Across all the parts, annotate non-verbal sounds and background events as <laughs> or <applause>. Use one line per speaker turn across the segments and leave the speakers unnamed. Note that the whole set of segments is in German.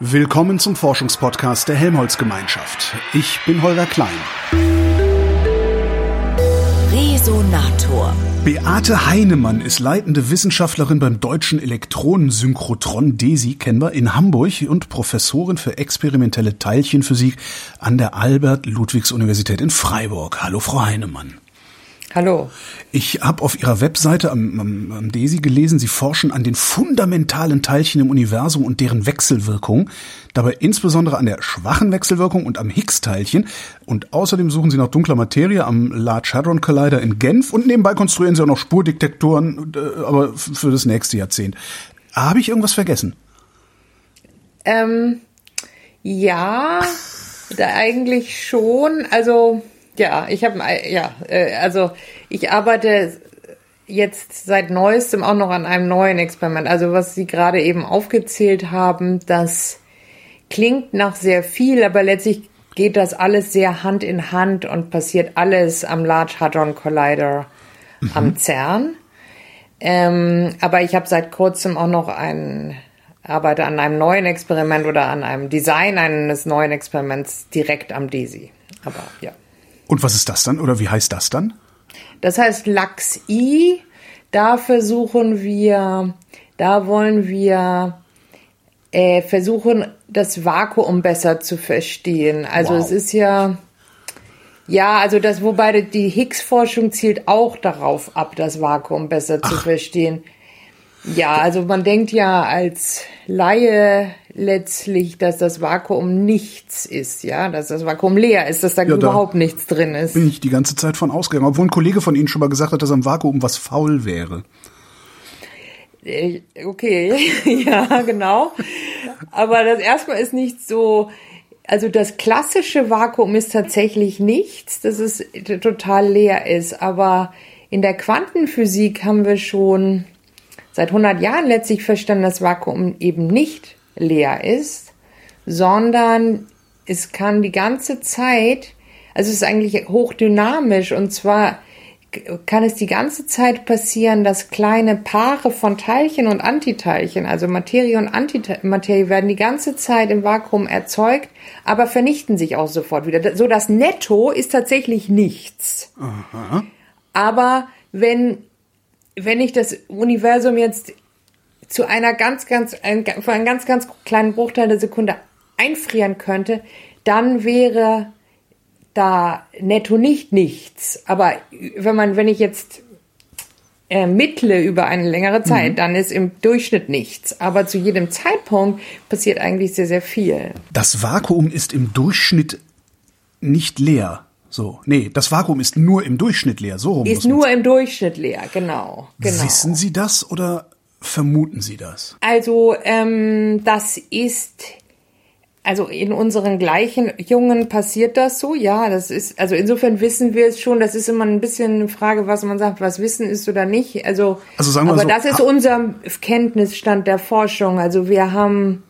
Willkommen zum Forschungspodcast der Helmholtz-Gemeinschaft. Ich bin Holger Klein.
Resonator.
Beate Heinemann ist leitende Wissenschaftlerin beim Deutschen Elektronensynchrotron DESI, kennen wir, in Hamburg und Professorin für experimentelle Teilchenphysik an der Albert-Ludwigs-Universität in Freiburg. Hallo, Frau Heinemann.
Hallo.
Ich habe auf Ihrer Webseite am, am, am DESI gelesen, Sie forschen an den fundamentalen Teilchen im Universum und deren Wechselwirkung, dabei insbesondere an der schwachen Wechselwirkung und am Higgs-Teilchen. Und außerdem suchen Sie nach dunkler Materie am Large Hadron Collider in Genf und nebenbei konstruieren Sie auch noch Spurdetektoren, äh, aber für das nächste Jahrzehnt. Habe ich irgendwas vergessen?
Ähm, ja, da eigentlich schon. Also ja, ich habe ja, äh, also ich arbeite jetzt seit neuestem auch noch an einem neuen Experiment. Also was Sie gerade eben aufgezählt haben, das klingt nach sehr viel, aber letztlich geht das alles sehr Hand in Hand und passiert alles am Large Hadron Collider mhm. am CERN. Ähm, aber ich habe seit kurzem auch noch ein arbeite an einem neuen Experiment oder an einem Design eines neuen Experiments direkt am DESI. Aber ja.
Und was ist das dann oder wie heißt das dann?
Das heißt LAX-I. Da versuchen wir, da wollen wir äh, versuchen, das Vakuum besser zu verstehen. Also wow. es ist ja, ja, also das, wobei die Higgs-Forschung zielt auch darauf ab, das Vakuum besser Ach. zu verstehen. Ja, also man denkt ja als Laie letztlich, dass das Vakuum nichts ist, ja, dass das Vakuum leer ist, dass da ja, überhaupt da nichts drin ist.
Bin ich die ganze Zeit von ausgegangen, obwohl ein Kollege von Ihnen schon mal gesagt hat, dass am Vakuum was faul wäre.
Äh, okay, <laughs> ja, genau. Aber das erstmal ist nicht so, also das klassische Vakuum ist tatsächlich nichts, dass es total leer ist. Aber in der Quantenphysik haben wir schon seit 100 Jahren letztlich verstanden, dass Vakuum eben nicht leer ist, sondern es kann die ganze Zeit, also es ist eigentlich hochdynamisch und zwar kann es die ganze Zeit passieren, dass kleine Paare von Teilchen und Antiteilchen, also Materie und Antimaterie, werden die ganze Zeit im Vakuum erzeugt, aber vernichten sich auch sofort wieder. So das Netto ist tatsächlich nichts. Aha. Aber wenn wenn ich das Universum jetzt zu einer ganz, ganz, ein, für einen ganz, ganz kleinen Bruchteil der Sekunde einfrieren könnte, dann wäre da netto nicht nichts. Aber wenn man, wenn ich jetzt ermittle über eine längere Zeit, mhm. dann ist im Durchschnitt nichts. Aber zu jedem Zeitpunkt passiert eigentlich sehr, sehr viel.
Das Vakuum ist im Durchschnitt nicht leer. So, nee, das Vakuum ist nur im Durchschnitt leer. So rum
ist nur im Durchschnitt leer, genau, genau.
Wissen Sie das oder vermuten Sie das?
Also ähm, das ist also in unseren gleichen Jungen passiert das so, ja, das ist, also insofern wissen wir es schon, das ist immer ein bisschen eine Frage, was man sagt, was Wissen ist oder nicht, also,
also sagen wir
aber
so,
das ist unser Kenntnisstand der Forschung, also wir haben,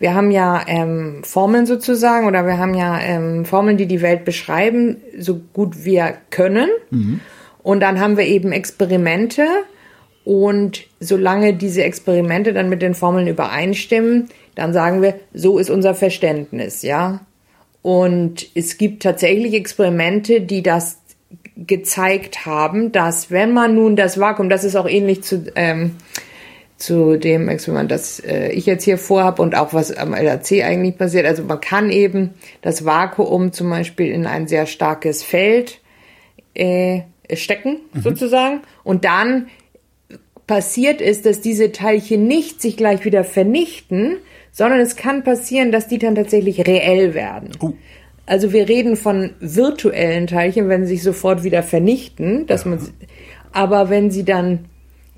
wir haben ja ähm, Formeln sozusagen oder wir haben ja ähm, Formeln, die die Welt beschreiben, so gut wir können. Mhm. Und dann haben wir eben Experimente. Und solange diese Experimente dann mit den Formeln übereinstimmen, dann sagen wir, so ist unser Verständnis, ja. Und es gibt tatsächlich Experimente, die das gezeigt haben, dass wenn man nun das Vakuum, das ist auch ähnlich zu ähm, zu dem Experiment, das äh, ich jetzt hier vorhabe und auch was am LHC eigentlich passiert. Also man kann eben das Vakuum zum Beispiel in ein sehr starkes Feld äh, stecken, mhm. sozusagen. Und dann passiert ist, dass diese Teilchen nicht sich gleich wieder vernichten, sondern es kann passieren, dass die dann tatsächlich reell werden. Oh. Also wir reden von virtuellen Teilchen, wenn sie sich sofort wieder vernichten, dass ja. man, aber wenn sie dann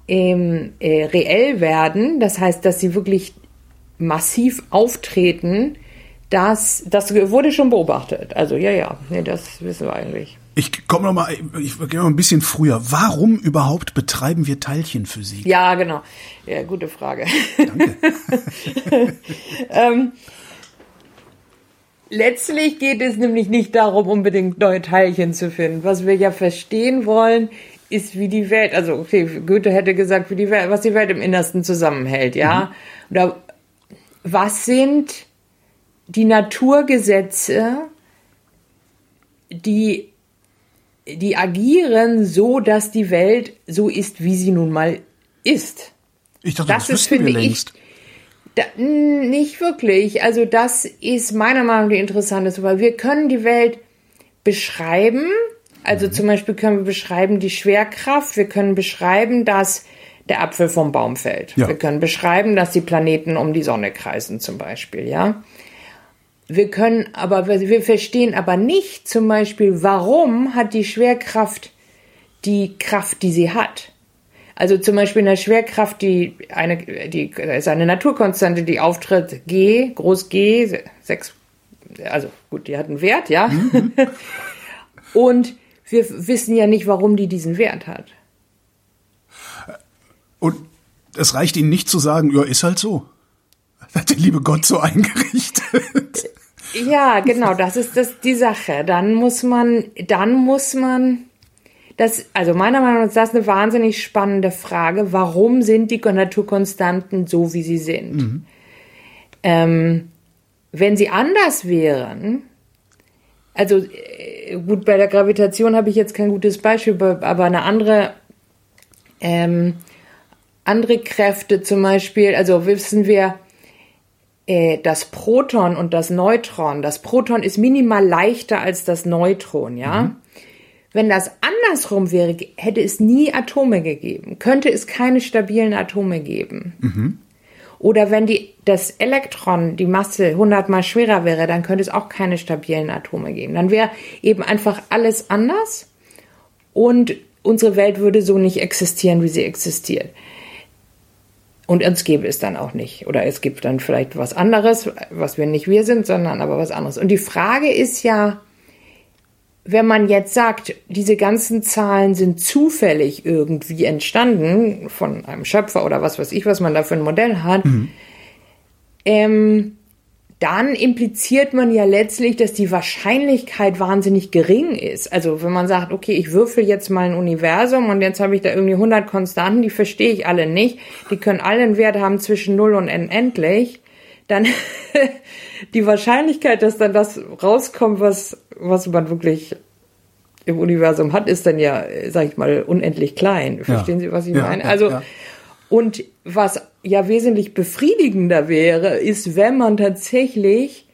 ähm, äh, reell werden, das heißt, dass sie wirklich massiv auftreten, das, das wurde schon beobachtet. Also ja, ja, nee, das wissen wir eigentlich.
Ich komme noch mal, ich gehe noch ein bisschen früher. Warum überhaupt betreiben wir Teilchenphysik?
Ja, genau. Ja, gute Frage. Danke. <laughs> ähm, letztlich geht es nämlich nicht darum, unbedingt neue Teilchen zu finden. Was wir ja verstehen wollen, ist wie die Welt, also okay, Goethe hätte gesagt, wie die Welt, was die Welt im Innersten zusammenhält, ja. Mhm. Da, was sind die Naturgesetze, die, die agieren so, dass die Welt so ist, wie sie nun mal ist.
Ich dachte, das, das ist, finde ich,
da, nicht wirklich. Also das ist meiner Meinung nach die interessanteste, weil wir können die Welt beschreiben. Also mhm. zum Beispiel können wir beschreiben die Schwerkraft. Wir können beschreiben, dass der Apfel vom Baum fällt. Ja. Wir können beschreiben, dass die Planeten um die Sonne kreisen zum Beispiel, ja. Wir können aber, wir verstehen aber nicht zum Beispiel, warum hat die Schwerkraft die Kraft, die sie hat. Also zum Beispiel in der Schwerkraft, die eine, die ist eine Naturkonstante, die auftritt G, groß G, sechs, also gut, die hat einen Wert, ja. Mhm. <laughs> Und wir wissen ja nicht, warum die diesen Wert hat.
Und es reicht ihnen nicht zu sagen, ja, ist halt so. <laughs> Hat der liebe Gott so eingerichtet.
Ja, genau, das ist das die Sache. Dann muss man, dann muss man das, also meiner Meinung nach ist das eine wahnsinnig spannende Frage. Warum sind die Naturkonstanten so, wie sie sind? Mhm. Ähm, wenn sie anders wären, also äh, gut, bei der Gravitation habe ich jetzt kein gutes Beispiel, aber eine andere ähm, andere Kräfte zum Beispiel, also wissen wir, äh, das Proton und das Neutron. Das Proton ist minimal leichter als das Neutron, ja. Mhm. Wenn das andersrum wäre, hätte es nie Atome gegeben. Könnte es keine stabilen Atome geben. Mhm. Oder wenn die, das Elektron, die Masse 100 mal schwerer wäre, dann könnte es auch keine stabilen Atome geben. Dann wäre eben einfach alles anders und unsere Welt würde so nicht existieren, wie sie existiert. Und uns gäbe es dann auch nicht. Oder es gibt dann vielleicht was anderes, was wir nicht wir sind, sondern aber was anderes. Und die Frage ist ja, wenn man jetzt sagt, diese ganzen Zahlen sind zufällig irgendwie entstanden von einem Schöpfer oder was weiß ich, was man da für ein Modell hat, mhm. ähm, dann impliziert man ja letztlich, dass die Wahrscheinlichkeit wahnsinnig gering ist. Also wenn man sagt, okay, ich würfel jetzt mal ein Universum und jetzt habe ich da irgendwie 100 Konstanten, die verstehe ich alle nicht, die können alle einen Wert haben zwischen 0 und unendlich, dann <laughs> die Wahrscheinlichkeit, dass dann das rauskommt, was, was man wirklich im Universum hat, ist dann ja, sag ich mal, unendlich klein. Verstehen ja. Sie, was ich ja, meine? Also, ja, und was ja wesentlich befriedigender wäre, ist, wenn man tatsächlich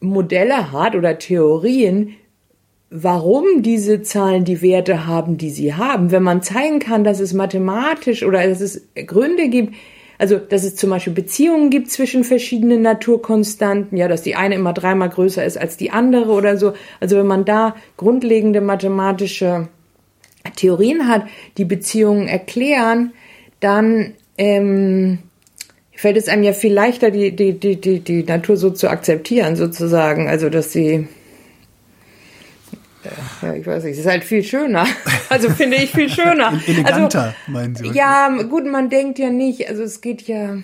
Modelle hat oder Theorien, warum diese Zahlen die Werte haben, die sie haben. Wenn man zeigen kann, dass es mathematisch oder dass es Gründe gibt, also dass es zum Beispiel Beziehungen gibt zwischen verschiedenen Naturkonstanten, ja, dass die eine immer dreimal größer ist als die andere oder so. Also wenn man da grundlegende mathematische Theorien hat, die Beziehungen erklären, dann ähm, fällt es einem ja viel leichter, die, die, die, die, die Natur so zu akzeptieren, sozusagen. Also, dass sie. Ja, ich weiß nicht, es ist halt viel schöner. <laughs> Also finde ich viel schöner. <laughs>
Eleganter, also, meinen Sie?
Ja, gut, man denkt ja nicht, also es geht ja,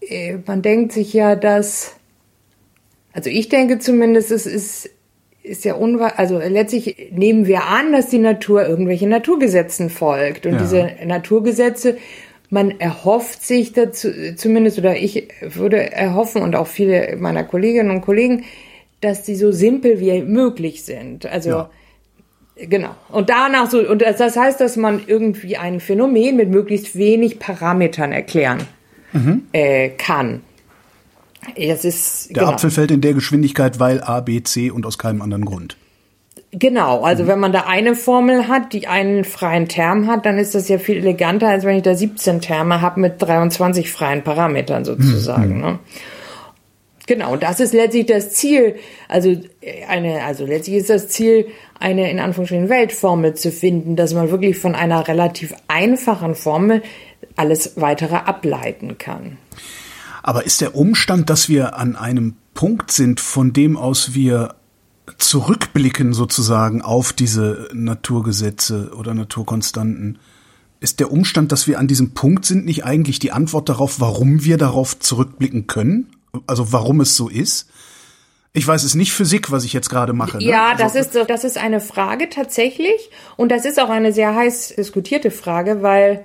äh, man denkt sich ja, dass, also ich denke zumindest, es ist ist ja unwahr, also letztlich nehmen wir an, dass die Natur irgendwelchen Naturgesetzen folgt. Und ja. diese Naturgesetze, man erhofft sich dazu, zumindest, oder ich würde erhoffen und auch viele meiner Kolleginnen und Kollegen, dass die so simpel wie möglich sind. Also, ja. Genau. Und danach so, und das heißt, dass man irgendwie ein Phänomen mit möglichst wenig Parametern erklären mhm. äh, kann.
Es ist, der genau. Apfel fällt in der Geschwindigkeit, weil A, B, C und aus keinem anderen Grund.
Genau, also mhm. wenn man da eine Formel hat, die einen freien Term hat, dann ist das ja viel eleganter, als wenn ich da 17 Terme habe mit 23 freien Parametern sozusagen. Mhm. Ne? Genau, und das ist letztlich das Ziel. Also eine, also letztlich ist das Ziel, eine in Anführungsstrichen Weltformel zu finden, dass man wirklich von einer relativ einfachen Formel alles weitere ableiten kann.
Aber ist der Umstand, dass wir an einem Punkt sind, von dem aus wir zurückblicken sozusagen auf diese Naturgesetze oder Naturkonstanten, ist der Umstand, dass wir an diesem Punkt sind, nicht eigentlich die Antwort darauf, warum wir darauf zurückblicken können? Also warum es so ist? Ich weiß es nicht Physik, was ich jetzt gerade mache.
Ne? Ja, also, das ist so, das ist eine Frage tatsächlich und das ist auch eine sehr heiß diskutierte Frage, weil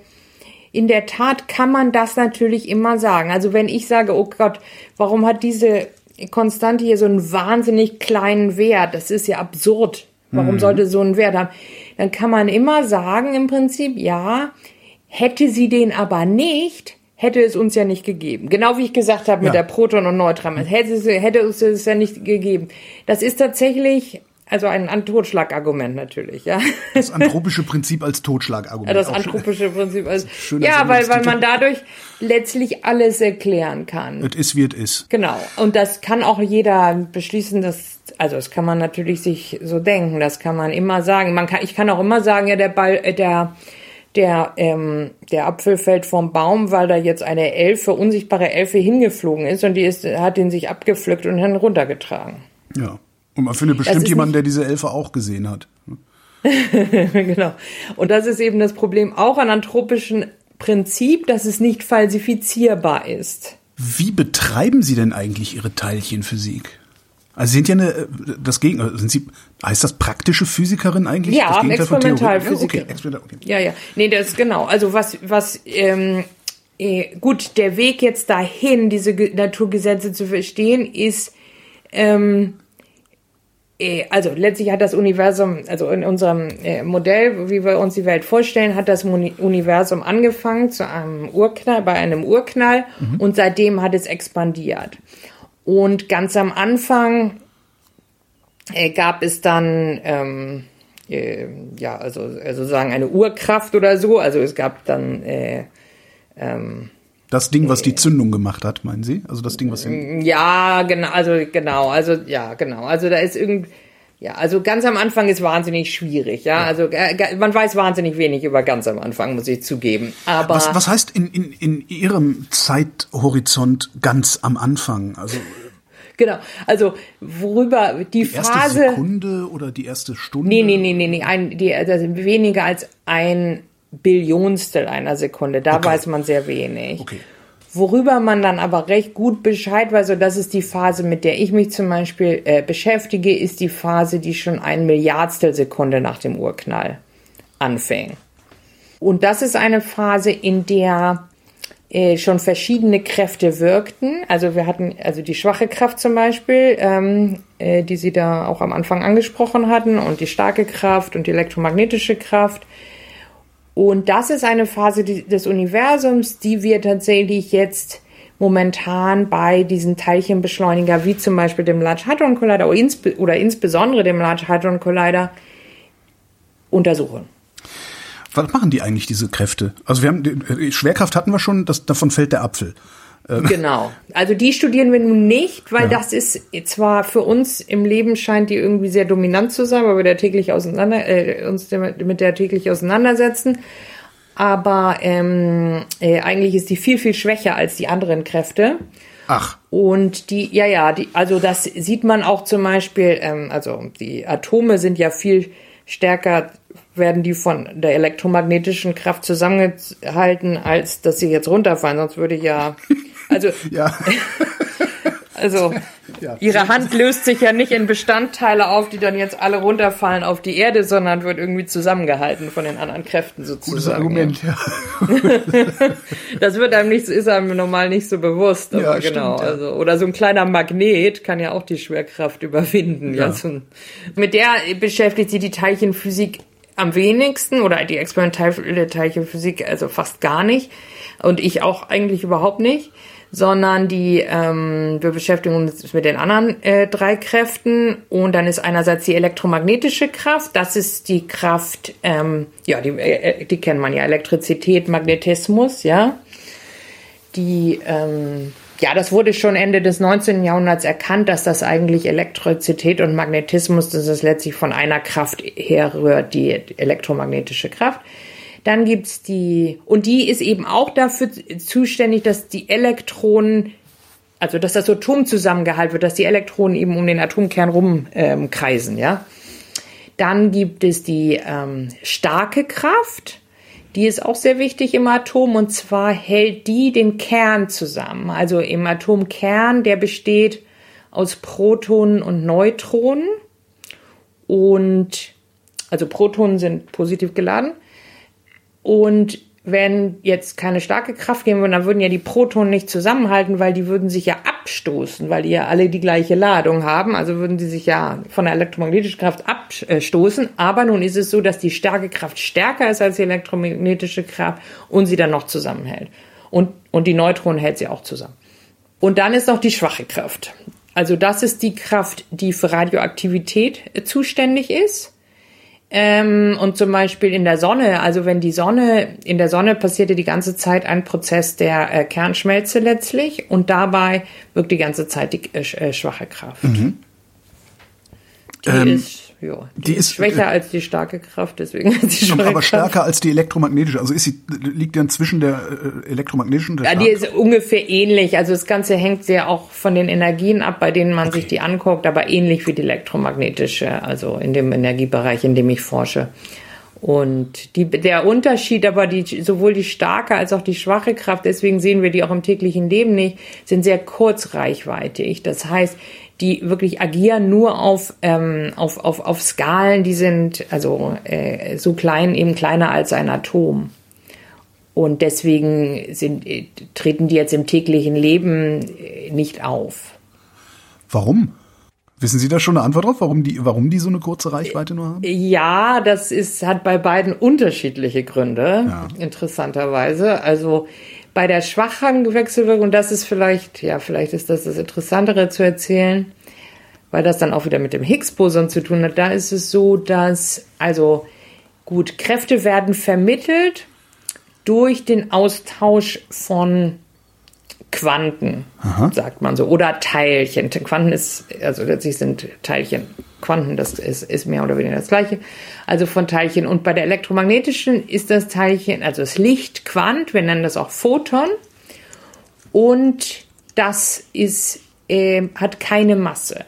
in der Tat kann man das natürlich immer sagen. Also wenn ich sage, oh Gott, warum hat diese Konstante hier so einen wahnsinnig kleinen Wert? Das ist ja absurd. Warum mhm. sollte so einen Wert haben? Dann kann man immer sagen im Prinzip, ja, hätte sie den aber nicht, hätte es uns ja nicht gegeben. Genau wie ich gesagt habe mit ja. der Proton- und Neutron. Hätte es, hätte es es ja nicht gegeben. Das ist tatsächlich also ein, ein Totschlagargument natürlich, ja. <laughs>
Das anthropische Prinzip als Totschlagargument.
Das anthropische Prinzip als <laughs> Ja, weil, weil man dadurch letztlich alles erklären kann.
Es ist, wie es ist.
Genau. Und das kann auch jeder beschließen, dass, also das kann man natürlich sich so denken, das kann man immer sagen. Man kann, ich kann auch immer sagen, ja, der Ball, äh, der, der, ähm, der Apfel fällt vom Baum, weil da jetzt eine Elfe, unsichtbare Elfe hingeflogen ist und die ist, hat den sich abgepflückt und dann runtergetragen.
Ja. Und man findet bestimmt jemanden, der diese Elfe auch gesehen hat. <laughs>
genau. Und das ist eben das Problem auch an anthropischen Prinzip, dass es nicht falsifizierbar ist.
Wie betreiben Sie denn eigentlich Ihre Teilchenphysik? Also Sie sind ja eine, das Gegenteil, sind Sie, heißt das praktische Physikerin eigentlich?
Ja, Experimentalphysikerin. Ja, okay, okay. ja, ja. Nee, das ist genau. Also was, was, ähm, äh, gut, der Weg jetzt dahin, diese Naturgesetze zu verstehen, ist, ähm, äh, also letztlich hat das Universum, also in unserem äh, Modell, wie wir uns die Welt vorstellen, hat das Universum angefangen zu einem Urknall, bei einem Urknall mhm. und seitdem hat es expandiert. Und ganz am Anfang äh, gab es dann ähm, äh, ja also, also sozusagen eine Urkraft oder so. Also es gab dann äh, ähm,
das Ding, was die Zündung gemacht hat, meinen Sie? Also das Ding, was
Ja, genau, also genau, also ja, genau. Also da ist irgendwie ja, also ganz am Anfang ist wahnsinnig schwierig, ja. ja. Also äh, man weiß wahnsinnig wenig über ganz am Anfang, muss ich zugeben. Aber
was, was heißt in, in, in Ihrem Zeithorizont ganz am Anfang? Also <laughs>
Genau, also worüber die, die
erste
Phase
Sekunde oder die erste Stunde?
Nee, nee, nee, nee, nee, ein, die, also weniger als ein Billionstel einer Sekunde. Da okay. weiß man sehr wenig. Okay. Worüber man dann aber recht gut Bescheid weiß, und das ist die Phase, mit der ich mich zum Beispiel äh, beschäftige, ist die Phase, die schon ein Milliardstel Sekunde nach dem Urknall anfing. Und das ist eine Phase, in der äh, schon verschiedene Kräfte wirkten. Also wir hatten also die schwache Kraft zum Beispiel, ähm, äh, die Sie da auch am Anfang angesprochen hatten, und die starke Kraft und die elektromagnetische Kraft. Und das ist eine Phase des Universums, die wir tatsächlich jetzt momentan bei diesen Teilchenbeschleuniger, wie zum Beispiel dem Large Hadron Collider oder, insbe oder insbesondere dem Large Hadron Collider, untersuchen.
Was machen die eigentlich, diese Kräfte? Also wir haben, Schwerkraft hatten wir schon, das, davon fällt der Apfel.
Ähm. Genau. Also die studieren wir nun nicht, weil ja. das ist zwar für uns im Leben scheint die irgendwie sehr dominant zu sein, weil wir da täglich auseinander, äh, uns mit der täglich auseinandersetzen. Aber ähm, äh, eigentlich ist die viel, viel schwächer als die anderen Kräfte.
Ach.
Und die, ja, ja, die, also das sieht man auch zum Beispiel, ähm, also die Atome sind ja viel stärker, werden die von der elektromagnetischen Kraft zusammengehalten, als dass sie jetzt runterfallen. Sonst würde ich ja also, <laughs> ja. <laughs> also ja. ihre Hand löst sich ja nicht in Bestandteile auf, die dann jetzt alle runterfallen auf die Erde, sondern wird irgendwie zusammengehalten von den anderen Kräften sozusagen. Gutes Argument, ja. <laughs> das wird einem nicht, ist einem normal nicht so bewusst, aber ja, genau. Stimmt, also, oder so ein kleiner Magnet kann ja auch die Schwerkraft überwinden. Ja. So mit der beschäftigt sich die Teilchenphysik am wenigsten oder die experimentelle Teilchenphysik also fast gar nicht. Und ich auch eigentlich überhaupt nicht sondern die ähm, wir beschäftigen uns mit den anderen äh, drei Kräften. Und dann ist einerseits die elektromagnetische Kraft, das ist die Kraft, ähm, ja, die, äh, die kennt man ja, Elektrizität, Magnetismus, ja, die ähm, ja, das wurde schon Ende des 19. Jahrhunderts erkannt, dass das eigentlich Elektrizität und Magnetismus, dass es letztlich von einer Kraft herrührt, die elektromagnetische Kraft. Dann gibt's die, und die ist eben auch dafür zuständig, dass die Elektronen, also dass das Atom zusammengehalten wird, dass die Elektronen eben um den Atomkern rumkreisen, ähm, ja. Dann gibt es die ähm, starke Kraft. Die ist auch sehr wichtig im Atom und zwar hält die den Kern zusammen. Also im Atomkern, der besteht aus Protonen und Neutronen und also Protonen sind positiv geladen und wenn jetzt keine starke Kraft geben würde, dann würden ja die Protonen nicht zusammenhalten, weil die würden sich ja abstoßen, weil die ja alle die gleiche Ladung haben. Also würden sie sich ja von der elektromagnetischen Kraft abstoßen. Aber nun ist es so, dass die starke Kraft stärker ist als die elektromagnetische Kraft und sie dann noch zusammenhält. Und, und die Neutronen hält sie auch zusammen. Und dann ist noch die schwache Kraft. Also das ist die Kraft, die für Radioaktivität zuständig ist. Ähm, und zum Beispiel in der Sonne, also wenn die Sonne, in der Sonne passiert ja die ganze Zeit ein Prozess der äh, Kernschmelze letztlich und dabei wirkt die ganze Zeit die äh, äh schwache Kraft. Mhm. Die ähm, ist ja, die, die ist, ist, schwächer äh, als die starke Kraft, deswegen ist sie schwächer.
Aber stärker als die elektromagnetische. Also ist sie, liegt dann zwischen der äh, elektromagnetischen und
der Ja, die ist ungefähr ähnlich. Also das Ganze hängt sehr auch von den Energien ab, bei denen man okay. sich die anguckt, aber ähnlich wie die elektromagnetische, also in dem Energiebereich, in dem ich forsche. Und die, der Unterschied, aber die, sowohl die starke als auch die schwache Kraft, deswegen sehen wir die auch im täglichen Leben nicht, sind sehr kurzreichweitig. Das heißt, die wirklich agieren nur auf, ähm, auf, auf, auf Skalen, die sind also äh, so klein, eben kleiner als ein Atom. Und deswegen sind, äh, treten die jetzt im täglichen Leben äh, nicht auf.
Warum? Wissen Sie da schon eine Antwort drauf, warum die, warum die so eine kurze Reichweite nur haben?
Ja, das ist, hat bei beiden unterschiedliche Gründe, ja. interessanterweise. Also bei der schwachen Wechselwirkung, das ist vielleicht, ja, vielleicht ist das das Interessantere zu erzählen, weil das dann auch wieder mit dem Higgs-Boson zu tun hat. Da ist es so, dass, also gut, Kräfte werden vermittelt durch den Austausch von Quanten, Aha. sagt man so, oder Teilchen. Quanten ist, also letztlich sind Teilchen Quanten, das ist, ist mehr oder weniger das gleiche. Also von Teilchen. Und bei der elektromagnetischen ist das Teilchen, also das Licht Quant, wir nennen das auch Photon. Und das ist, äh, hat keine Masse.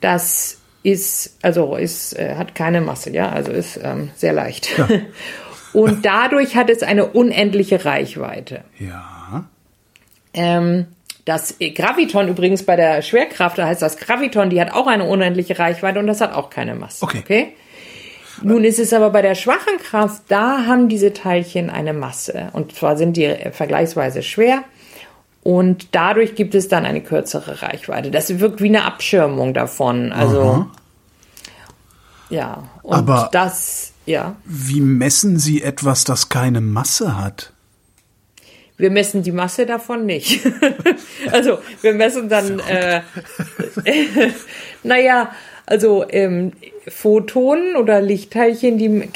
Das ist, also ist, äh, hat keine Masse, ja, also ist ähm, sehr leicht. Ja. <laughs> Und dadurch hat es eine unendliche Reichweite.
Ja.
Ähm, das Graviton übrigens bei der Schwerkraft, da heißt das Graviton, die hat auch eine unendliche Reichweite und das hat auch keine Masse.
Okay.
okay? Nun ist es aber bei der schwachen Kraft, da haben diese Teilchen eine Masse und zwar sind die vergleichsweise schwer und dadurch gibt es dann eine kürzere Reichweite. Das wirkt wie eine Abschirmung davon. Also Aha. ja, und
aber
das ja.
Wie messen Sie etwas, das keine Masse hat?
Wir messen die Masse davon nicht. <laughs> also wir messen dann, äh, <laughs> naja, also ähm, Photonen oder Lichtteilchen, die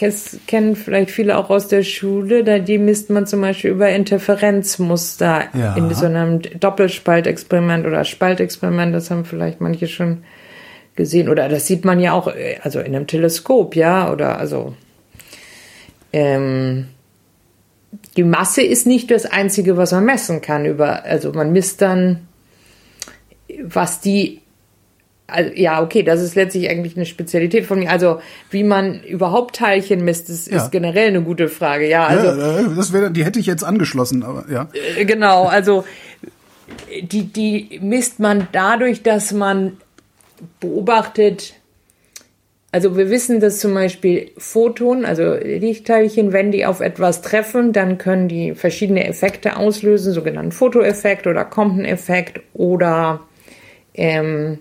kennen vielleicht viele auch aus der Schule, da die misst man zum Beispiel über Interferenzmuster ja. in so einem Doppelspaltexperiment oder Spaltexperiment, das haben vielleicht manche schon gesehen. Oder das sieht man ja auch, äh, also in einem Teleskop, ja, oder also ähm, die Masse ist nicht das Einzige, was man messen kann. Über, also man misst dann, was die also, ja, okay, das ist letztlich eigentlich eine Spezialität von mir. Also, wie man überhaupt Teilchen misst, ist, ja. ist generell eine gute Frage. Ja, also.
Ja, das wäre, die hätte ich jetzt angeschlossen, aber ja.
Äh, genau, also, die, die misst man dadurch, dass man beobachtet, also wir wissen, dass zum Beispiel Photonen, also Lichtteilchen, wenn die auf etwas treffen, dann können die verschiedene Effekte auslösen, sogenannten Fotoeffekt oder Compton-Effekt oder ähm,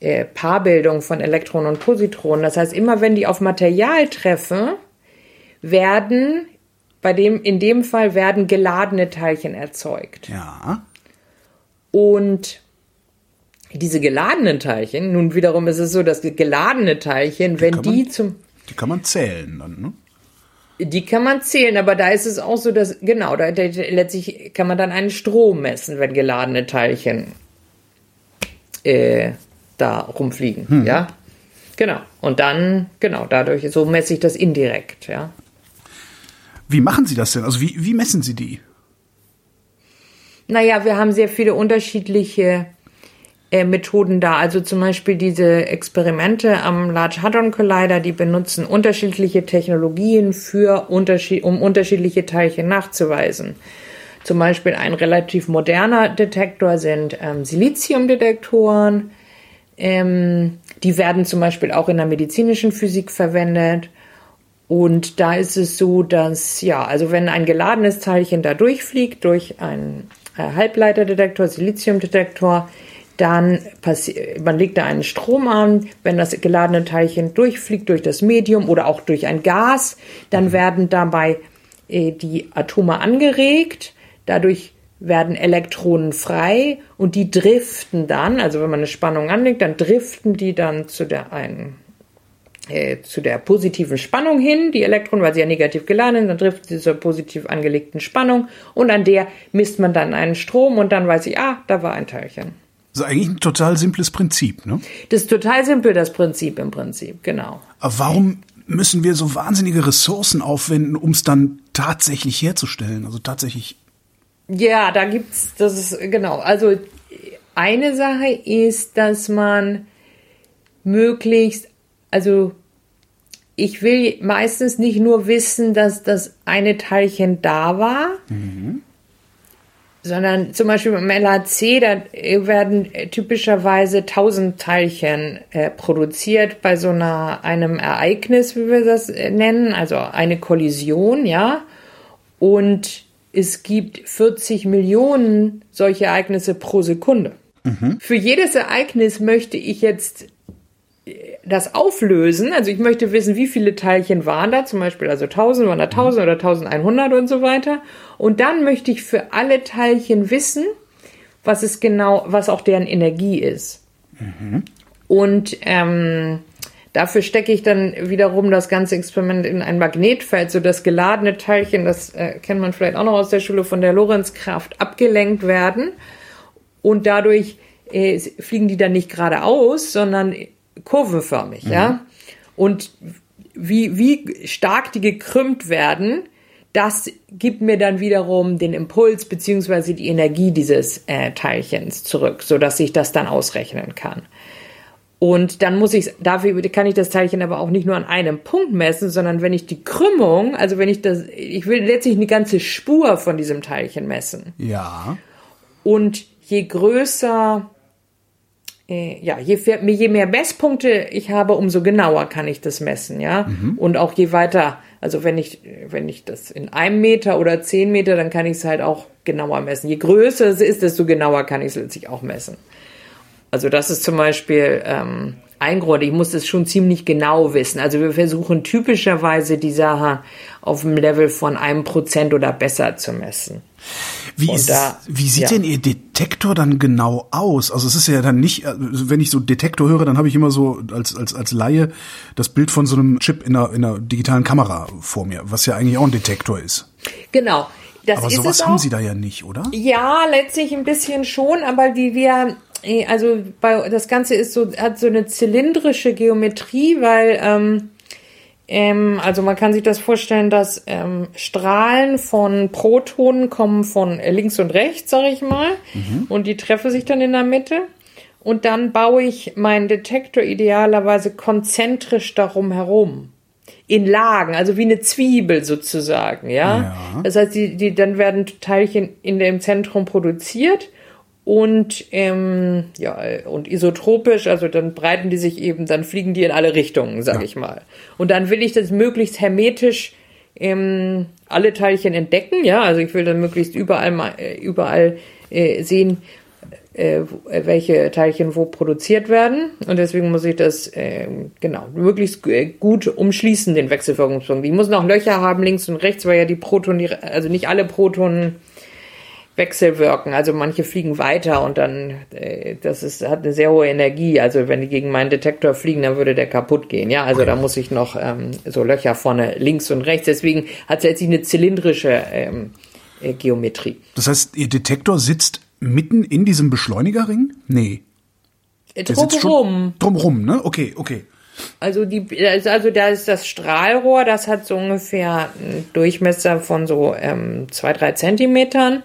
äh, Paarbildung von Elektronen und Positronen. Das heißt, immer wenn die auf Material treffen, werden bei dem, in dem Fall werden geladene Teilchen erzeugt.
Ja.
Und diese geladenen Teilchen, nun wiederum ist es so, dass geladene Teilchen, die wenn die
man,
zum.
Die kann man zählen dann, ne?
Die kann man zählen, aber da ist es auch so, dass, genau, da, da, letztlich kann man dann einen Strom messen, wenn geladene Teilchen äh, da rumfliegen, hm. ja. Genau. Und dann, genau, dadurch, so messe ich das indirekt, ja.
Wie machen Sie das denn? Also wie, wie messen Sie die?
Naja, wir haben sehr viele unterschiedliche äh, Methoden da. Also zum Beispiel diese Experimente am Large Hadron Collider, die benutzen unterschiedliche Technologien für unterschied um unterschiedliche Teilchen nachzuweisen. Zum Beispiel ein relativ moderner Detektor sind ähm, Siliziumdetektoren. Ähm, die werden zum Beispiel auch in der medizinischen Physik verwendet. Und da ist es so, dass, ja, also wenn ein geladenes Teilchen da durchfliegt, durch einen äh, Halbleiterdetektor, Siliziumdetektor, dann passiert, man legt da einen Strom an, wenn das geladene Teilchen durchfliegt durch das Medium oder auch durch ein Gas, dann werden dabei äh, die Atome angeregt, dadurch werden Elektronen frei und die driften dann, also wenn man eine Spannung anlegt, dann driften die dann zu der einen äh, zu der positiven Spannung hin, die Elektronen, weil sie ja negativ geladen sind, dann driften sie zur positiv angelegten Spannung und an der misst man dann einen Strom und dann weiß ich, ah, da war ein Teilchen.
Das ist eigentlich ein total simples Prinzip, ne?
Das ist total simpel, das Prinzip im Prinzip, genau.
Aber warum müssen wir so wahnsinnige Ressourcen aufwenden, um es dann tatsächlich herzustellen? Also tatsächlich.
Ja, da gibt's, das ist, genau. Also eine Sache ist, dass man möglichst, also ich will meistens nicht nur wissen, dass das eine Teilchen da war, mhm sondern zum Beispiel beim LHC, da werden typischerweise 1000 Teilchen äh, produziert bei so einer, einem Ereignis, wie wir das äh, nennen, also eine Kollision, ja. Und es gibt 40 Millionen solche Ereignisse pro Sekunde. Mhm. Für jedes Ereignis möchte ich jetzt das auflösen, also ich möchte wissen, wie viele Teilchen waren da, zum Beispiel also 1000, waren da 1000 oder 1100 und so weiter. Und dann möchte ich für alle Teilchen wissen, was es genau, was auch deren Energie ist. Mhm. Und ähm, dafür stecke ich dann wiederum das ganze Experiment in ein Magnetfeld, so das geladene Teilchen, das äh, kennt man vielleicht auch noch aus der Schule von der Lorenzkraft, abgelenkt werden. Und dadurch äh, fliegen die dann nicht geradeaus, sondern kurvenförmig, mhm. ja. Und wie, wie stark die gekrümmt werden, das gibt mir dann wiederum den Impuls beziehungsweise die Energie dieses äh, Teilchens zurück, so dass ich das dann ausrechnen kann. Und dann muss ich, dafür kann ich das Teilchen aber auch nicht nur an einem Punkt messen, sondern wenn ich die Krümmung, also wenn ich das, ich will letztlich eine ganze Spur von diesem Teilchen messen.
Ja.
Und je größer ja, je, je, mehr Messpunkte ich habe, umso genauer kann ich das messen, ja. Mhm. Und auch je weiter, also wenn ich, wenn ich das in einem Meter oder zehn Meter, dann kann ich es halt auch genauer messen. Je größer es ist, desto genauer kann ich es letztlich auch messen. Also das ist zum Beispiel ähm, ein Grund. Ich muss das schon ziemlich genau wissen. Also wir versuchen typischerweise die Sache auf dem Level von einem Prozent oder besser zu messen.
Wie, ist, da, wie sieht ja. denn Ihr Detektor dann genau aus? Also es ist ja dann nicht, also wenn ich so Detektor höre, dann habe ich immer so als, als, als Laie das Bild von so einem Chip in einer, in einer digitalen Kamera vor mir, was ja eigentlich auch ein Detektor ist.
Genau.
Das aber sowas haben Sie da ja nicht, oder?
Ja, letztlich ein bisschen schon, aber die wir also bei, das Ganze ist so, hat so eine zylindrische Geometrie, weil ähm, ähm, also man kann sich das vorstellen, dass ähm, Strahlen von Protonen kommen von links und rechts, sage ich mal, mhm. und die treffen sich dann in der Mitte. Und dann baue ich meinen Detektor idealerweise konzentrisch darum herum. In Lagen, also wie eine Zwiebel sozusagen, ja. ja. Das heißt, die, die, dann werden Teilchen in dem Zentrum produziert und ähm, ja und isotropisch, also dann breiten die sich eben, dann fliegen die in alle Richtungen, sag ja. ich mal. Und dann will ich das möglichst hermetisch ähm, alle Teilchen entdecken, ja, also ich will dann möglichst überall mal äh, überall äh, sehen, äh, welche Teilchen wo produziert werden und deswegen muss ich das äh, genau möglichst äh, gut umschließen den Wechselwirkungspunkt. Ich muss noch Löcher haben links und rechts, weil ja die Protonen, also nicht alle Protonen wechselwirken. Also manche fliegen weiter und dann, äh, das ist, hat eine sehr hohe Energie. Also wenn die gegen meinen Detektor fliegen, dann würde der kaputt gehen. Ja, also da muss ich noch ähm, so Löcher vorne links und rechts. Deswegen hat es jetzt eine zylindrische ähm, äh, Geometrie.
Das heißt, Ihr Detektor sitzt mitten in diesem Beschleunigerring? Nee.
Äh, drumrum.
Drumrum, ne? Okay, okay.
Also die, also da ist das Strahlrohr, das hat so ungefähr einen Durchmesser von so ähm, zwei, drei Zentimetern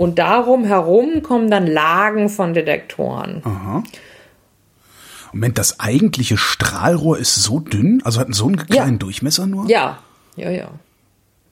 und darum herum kommen dann Lagen von Detektoren.
Aha. Moment, das eigentliche Strahlrohr ist so dünn? Also hat so einen kleinen ja. Durchmesser nur?
Ja, ja, ja.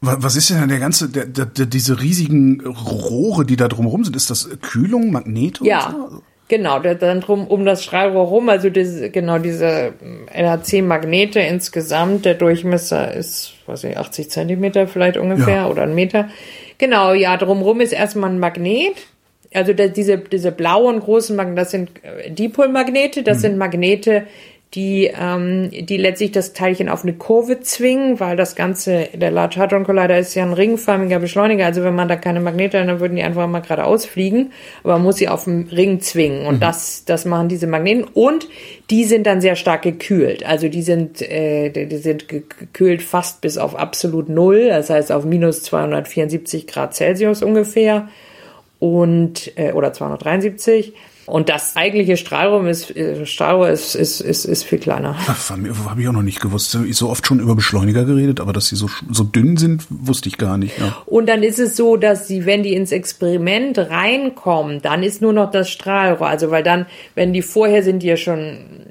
Was ist denn der ganze, der, der, diese riesigen Rohre, die da drumherum sind? Ist das Kühlung, Magnete?
Ja. So? Genau, dann drum um das Strahlrohr rum, also diese, genau diese LHC-Magnete insgesamt, der Durchmesser ist, weiß ich, 80 Zentimeter vielleicht ungefähr ja. oder ein Meter. Genau, ja, drumrum ist erstmal ein Magnet. Also diese, diese blauen großen Magnete, das sind äh, Dipolmagnete, das mhm. sind Magnete, die, ähm, die letztlich das Teilchen auf eine Kurve zwingen, weil das Ganze, der Large Hadron Collider ist ja ein ringförmiger Beschleuniger, also wenn man da keine Magnete hat, dann würden die einfach mal geradeaus fliegen, aber man muss sie auf den Ring zwingen. Und mhm. das, das machen diese Magneten. Und die sind dann sehr stark gekühlt, also die sind, äh, die sind gekühlt fast bis auf absolut Null, das heißt auf minus 274 Grad Celsius ungefähr. Und, äh, oder 273 und das eigentliche Strahlrohr ist, äh, Strahlrohr ist, ist, ist, ist viel kleiner.
Habe ich auch noch nicht gewusst. Ich so oft schon über Beschleuniger geredet, aber dass sie so, so dünn sind, wusste ich gar nicht. Ja.
Und dann ist es so, dass sie, wenn die ins Experiment reinkommen, dann ist nur noch das Strahlrohr. Also weil dann, wenn die vorher sind, die ja schon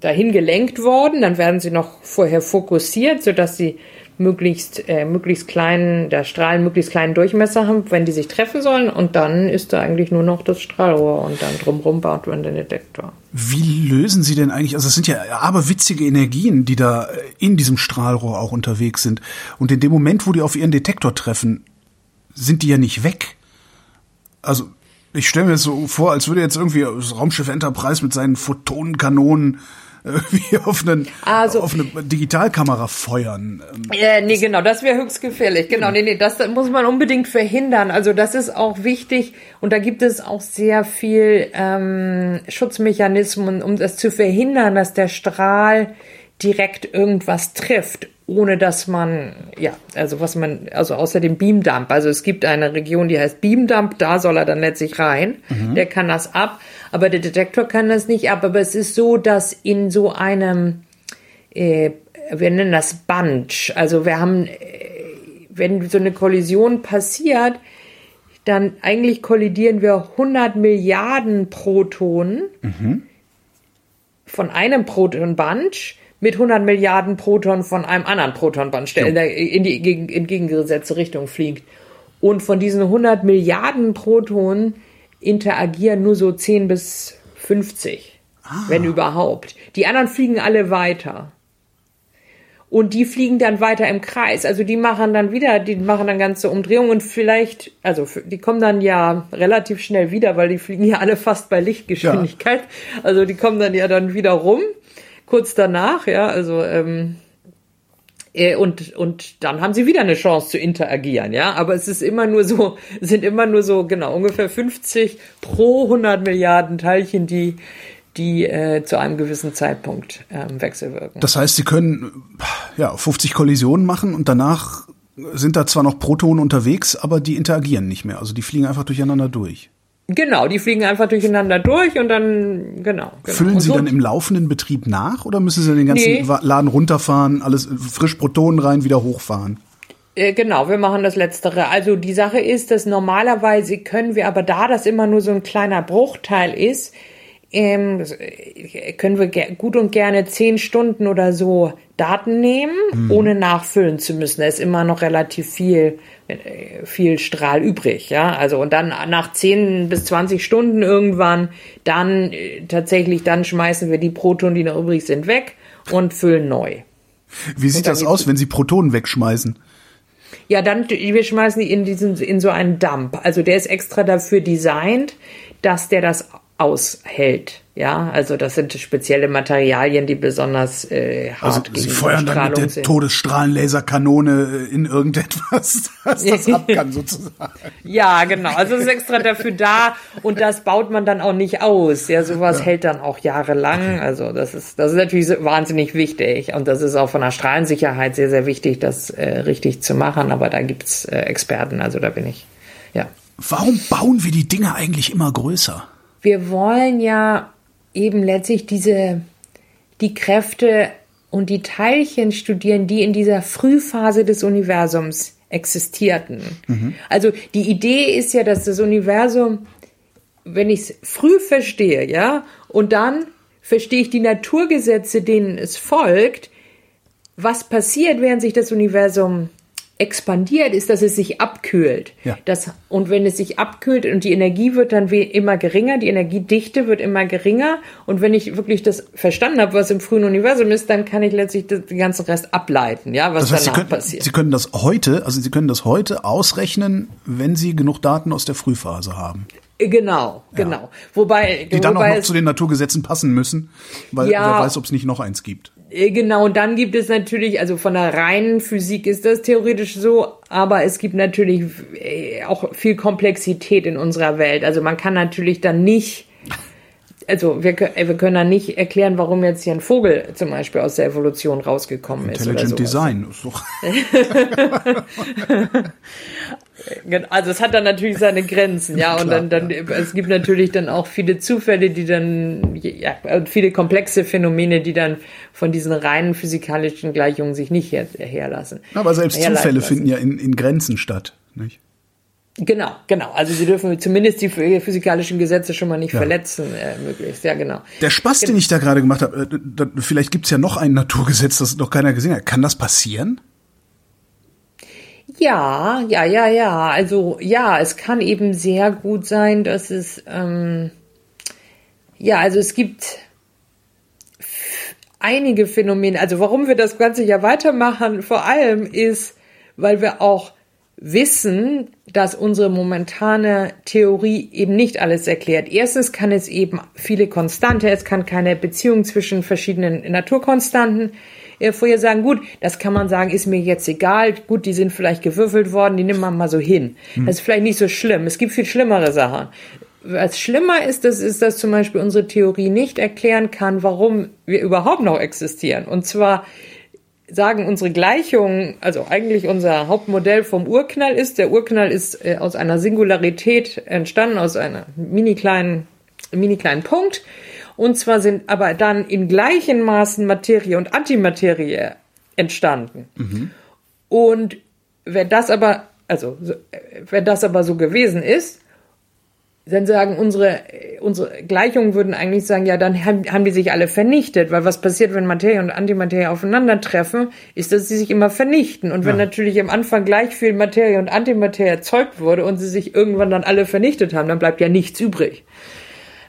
dahin gelenkt worden, dann werden sie noch vorher fokussiert, sodass sie möglichst, äh, möglichst kleinen, der Strahlen möglichst kleinen Durchmesser haben, wenn die sich treffen sollen. Und dann ist da eigentlich nur noch das Strahlrohr und dann drumherum baut man den Detektor.
Wie lösen Sie denn eigentlich, also es sind ja aber witzige Energien, die da in diesem Strahlrohr auch unterwegs sind. Und in dem Moment, wo die auf ihren Detektor treffen, sind die ja nicht weg. Also ich stelle mir das so vor, als würde jetzt irgendwie das Raumschiff Enterprise mit seinen Photonenkanonen irgendwie <laughs> auf, einen, also, auf eine Digitalkamera feuern.
Äh, nee, genau, das wäre höchst gefährlich. Genau, nee, nee, das muss man unbedingt verhindern. Also das ist auch wichtig und da gibt es auch sehr viel ähm, Schutzmechanismen, um das zu verhindern, dass der Strahl direkt irgendwas trifft ohne dass man, ja, also was man, also außer dem Beamdump, also es gibt eine Region, die heißt Beamdump, da soll er dann letztlich rein, mhm. der kann das ab, aber der Detektor kann das nicht ab, aber es ist so, dass in so einem, äh, wir nennen das Bunch, also wir haben, äh, wenn so eine Kollision passiert, dann eigentlich kollidieren wir 100 Milliarden Protonen mhm. von einem Proton-Bunch mit 100 Milliarden Protonen von einem anderen Protonbandstellen, der in die entgegengesetzte Richtung fliegt. Und von diesen 100 Milliarden Protonen interagieren nur so 10 bis 50, ah. wenn überhaupt. Die anderen fliegen alle weiter. Und die fliegen dann weiter im Kreis. Also die machen dann wieder, die machen dann ganze Umdrehungen und vielleicht, also die kommen dann ja relativ schnell wieder, weil die fliegen ja alle fast bei Lichtgeschwindigkeit. Ja. Also die kommen dann ja dann wieder rum kurz danach, ja, also ähm, äh, und und dann haben sie wieder eine Chance zu interagieren, ja, aber es ist immer nur so, <laughs> sind immer nur so genau ungefähr 50 pro 100 Milliarden Teilchen, die die äh, zu einem gewissen Zeitpunkt ähm, wechselwirken.
Das heißt, sie können ja 50 Kollisionen machen und danach sind da zwar noch Protonen unterwegs, aber die interagieren nicht mehr. Also die fliegen einfach durcheinander durch.
Genau, die fliegen einfach durcheinander durch und dann, genau. genau.
Füllen Sie so dann im laufenden Betrieb nach oder müssen Sie den ganzen nee. Laden runterfahren, alles frisch Protonen rein, wieder hochfahren?
Äh, genau, wir machen das Letztere. Also die Sache ist, dass normalerweise können wir, aber da das immer nur so ein kleiner Bruchteil ist, ähm, äh, können wir gut und gerne zehn Stunden oder so Daten nehmen, mhm. ohne nachfüllen zu müssen. Da ist immer noch relativ viel, äh, viel Strahl übrig, ja. Also, und dann nach zehn bis zwanzig Stunden irgendwann, dann äh, tatsächlich, dann schmeißen wir die Protonen, die noch übrig sind, weg und füllen neu.
Wie sieht das aus, wenn Sie Protonen wegschmeißen?
Ja, dann, wir schmeißen die in diesen, in so einen Dump. Also der ist extra dafür designt, dass der das aushält. Ja, also das sind spezielle Materialien, die besonders äh, hart also
Sie feuern dann mit der sind. Todesstrahlenlaserkanone in irgendetwas, <laughs> dass das <laughs> ab kann sozusagen.
Ja, genau. Also es ist extra dafür da und das baut man dann auch nicht aus. Ja, sowas ja. hält dann auch jahrelang. Also das ist das ist natürlich wahnsinnig wichtig und das ist auch von der Strahlensicherheit sehr sehr wichtig, das äh, richtig zu machen. Aber da gibt's äh, Experten. Also da bin ich. Ja.
Warum bauen wir die Dinge eigentlich immer größer?
Wir wollen ja eben letztlich diese, die Kräfte und die Teilchen studieren, die in dieser Frühphase des Universums existierten. Mhm. Also die Idee ist ja, dass das Universum, wenn ich es früh verstehe, ja, und dann verstehe ich die Naturgesetze, denen es folgt, was passiert, während sich das Universum expandiert, ist, dass es sich abkühlt.
Ja.
Das, und wenn es sich abkühlt und die Energie wird dann wie immer geringer, die Energiedichte wird immer geringer. Und wenn ich wirklich das verstanden habe, was im frühen Universum ist, dann kann ich letztlich den ganzen Rest ableiten, ja, was
Das heißt, Sie
danach
können,
passiert.
Sie können das heute, also Sie können das heute ausrechnen, wenn Sie genug Daten aus der Frühphase haben.
genau, genau. Wobei,
Die dann auch
wobei
noch
es,
zu den Naturgesetzen passen müssen, weil
Ja.
wer weiß, ob es nicht noch eins gibt.
Äh, Genau, und dann gibt es natürlich, also von der reinen Physik ist das theoretisch so, aber es gibt natürlich äh, auch viel Komplexität in unserer Welt. Also man kann natürlich dann nicht, also wir, äh, wir können dann nicht erklären, warum jetzt hier ein Vogel zum Beispiel aus der Evolution rausgekommen ist. Oder
Intelligent. Design. <laughs> <laughs> <laughs>
Also es hat dann natürlich seine Grenzen, ja, und <laughs>
Klar,
dann, dann es gibt natürlich dann auch viele Zufälle, die dann ja, viele komplexe Phänomene, die dann von diesen reinen physikalischen Gleichungen sich nicht her, herlassen.
aber selbst Zufälle finden ja in, in Grenzen statt. Nicht?
Genau, genau. Also sie dürfen zumindest die physikalischen Gesetze schon mal nicht
Ja.
verletzen, äh, möglichst. Ja, genau.
Der Spaß, den ich da gerade gemacht habe, äh, da, vielleicht gibt's ja noch ein Naturgesetz, das noch keiner gesehen hat. Kann das passieren?
Ja, ja, ja, ja. Also ja, es kann eben sehr gut sein, dass es ähm, ja, also es gibt einige Phänomene. Also warum wir das Ganze ja weitermachen, vor allem ist, weil wir auch wissen, dass unsere momentane Theorie eben nicht alles erklärt. Erstens kann es eben viele Konstante, es kann keine Beziehung zwischen verschiedenen Naturkonstanten äh, vorher sagen, gut, das kann man sagen, ist mir jetzt egal, gut, die sind vielleicht gewürfelt worden, die nimmt man mal so hin. Das ist vielleicht nicht so schlimm. Es gibt viel schlimmere Sachen. Was schlimmer ist, das ist, dass zum Beispiel unsere Theorie nicht erklären kann, warum wir überhaupt noch existieren. Und zwar sagen unsere Gleichungen, also eigentlich unser Hauptmodell vom Urknall ist, der Urknall ist äh, aus einer Singularität entstanden, aus einer mini kleinen, mini kleinen Punkt. Und zwar sind aber dann in gleichen Maßen Materie und Antimaterie entstanden. Und wenn das aber, also, so- äh, wenn das aber so gewesen ist, dann sagen unsere, unsere Gleichungen würden eigentlich sagen, ja, dann haben, haben die sich alle vernichtet, weil was passiert, wenn Materie und Antimaterie aufeinandertreffen, ist, dass sie sich immer vernichten. Und wenn natürlich am Anfang gleich viel Materie und Antimaterie erzeugt wurde und sie sich irgendwann dann alle vernichtet haben, dann bleibt ja nichts übrig.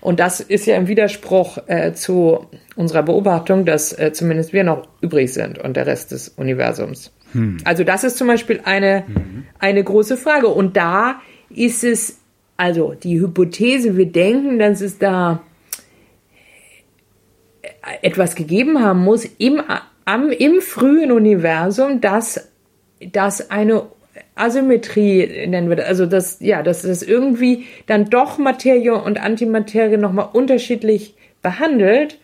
Und das ist ja im Widerspruch äh, zu unserer Beobachtung, dass äh, zumindest wir noch übrig sind und der Rest des Universums. Also das ist zum Beispiel eine, eine große Frage. Und da ist es, also die Hypothese, wir denken, dass es da etwas gegeben haben muss im, am, im frühen Universum, dass, dass eine Asymmetrie nennen wir das, also dass, ja, dass das irgendwie dann doch Materie und Antimaterie nochmal unterschiedlich behandelt,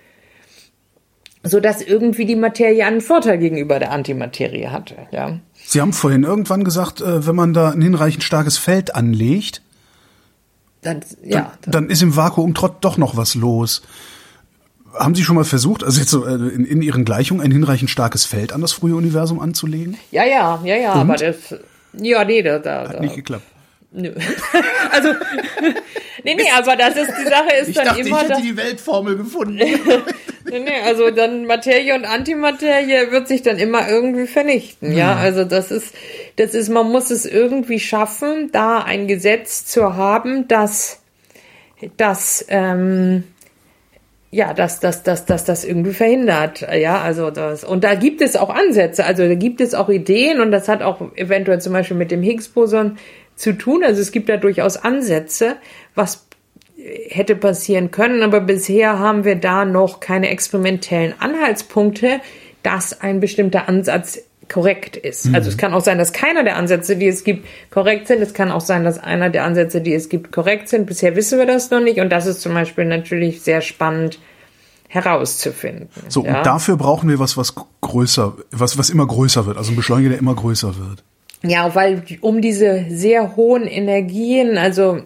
so dass irgendwie die Materie einen Vorteil gegenüber der Antimaterie hatte, ja.
Sie haben vorhin irgendwann gesagt, äh, wenn man da ein hinreichend starkes Feld anlegt,
Dann, ja,
dann ist im Vakuum trotz doch noch was los. Haben Sie schon mal versucht, also jetzt so äh, in, in Ihren Gleichungen ein hinreichend starkes Feld an das frühe Universum anzulegen?
ja, ja, ja, ja, aber das, ja, nee, da, da,
Hat
da
nicht geklappt.
Nö. <laughs> also, nee, nee, aber das ist, die Sache ist dann immer, dass,
die Weltformel gefunden. <laughs>
nee, nee, also dann Materie und Antimaterie wird sich dann immer irgendwie vernichten, ja, also das ist, das ist, man muss es irgendwie schaffen, da ein Gesetz zu haben, das, das, ähm, ja, dass das, das, das, das irgendwie verhindert. Ja, also das. Und da gibt es auch Ansätze, also da gibt es auch Ideen und das hat auch eventuell zum Beispiel mit dem Higgs-Boson zu tun. Also es gibt da durchaus Ansätze, was hätte passieren können, aber bisher haben wir da noch keine experimentellen Anhaltspunkte, dass ein bestimmter Ansatz korrekt ist. Also es kann auch sein, dass keiner der Ansätze, die es gibt, korrekt sind. Es kann auch sein, dass einer der Ansätze, die es gibt, korrekt sind. Bisher wissen wir das noch nicht und das ist zum Beispiel natürlich sehr spannend herauszufinden.
So,
ja?
und dafür brauchen wir was, was größer, was, was immer größer wird, also ein Beschleuniger, der immer größer wird.
Ja, weil um diese sehr hohen Energien, also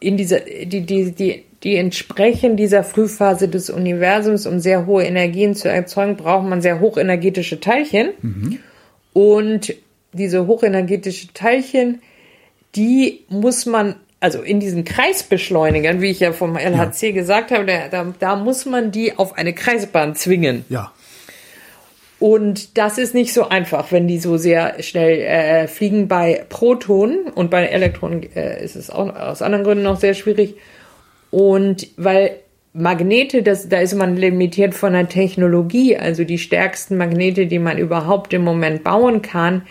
in dieser, die, die, die, die entsprechen dieser Frühphase des Universums, um sehr hohe Energien zu erzeugen, braucht man sehr hochenergetische Teilchen. Und diese hochenergetische Teilchen, die muss man, also in diesen Kreisbeschleunigern, wie ich ja vom LHC gesagt habe, da, da, da muss man die auf eine Kreisbahn zwingen.
Ja.
Und das ist nicht so einfach, wenn die so sehr schnell äh, fliegen. Bei Protonen und bei Elektronen äh, ist es auch aus anderen Gründen noch sehr schwierig. Und weil Magnete, das, da ist man limitiert von der Technologie, also die stärksten Magnete, die man überhaupt im Moment bauen kann,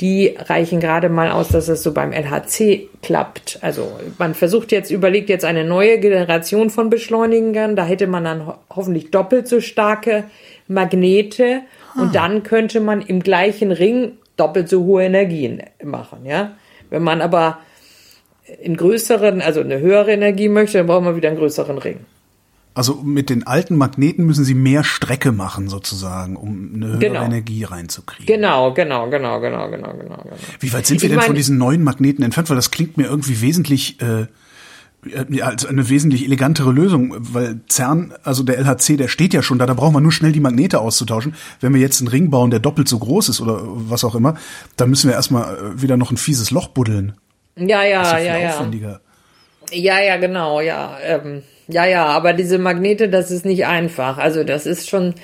die reichen gerade mal aus, dass es so beim LHC klappt. Also man versucht jetzt, überlegt jetzt eine neue Generation von Beschleunigern, da hätte man dann ho hoffentlich doppelt so starke Magnete und ah. dann könnte man im gleichen Ring doppelt so hohe Energien machen, ja. Wenn man aber in größeren, also eine höhere Energie möchte, dann braucht man wieder einen größeren Ring.
Also mit den alten Magneten müssen sie mehr Strecke machen sozusagen, um eine höhere genau. Energie reinzukriegen.
Genau, genau, genau, genau, genau, genau, genau.
Wie weit sind wir ich denn meine, von diesen neuen Magneten entfernt? Weil das klingt mir irgendwie wesentlich äh, als eine wesentlich elegantere Lösung, weil CERN, also der LHC, der steht ja schon da, da brauchen wir nur schnell die Magnete auszutauschen. Wenn wir jetzt einen Ring bauen, der doppelt so groß ist oder was auch immer, dann müssen wir erstmal äh, wieder noch ein fieses Loch buddeln.
Ja, ja, ja, ja. Ja, ja, genau, ja. Ähm, ja, ja, aber diese Magnete, das ist nicht einfach. Also das ist schon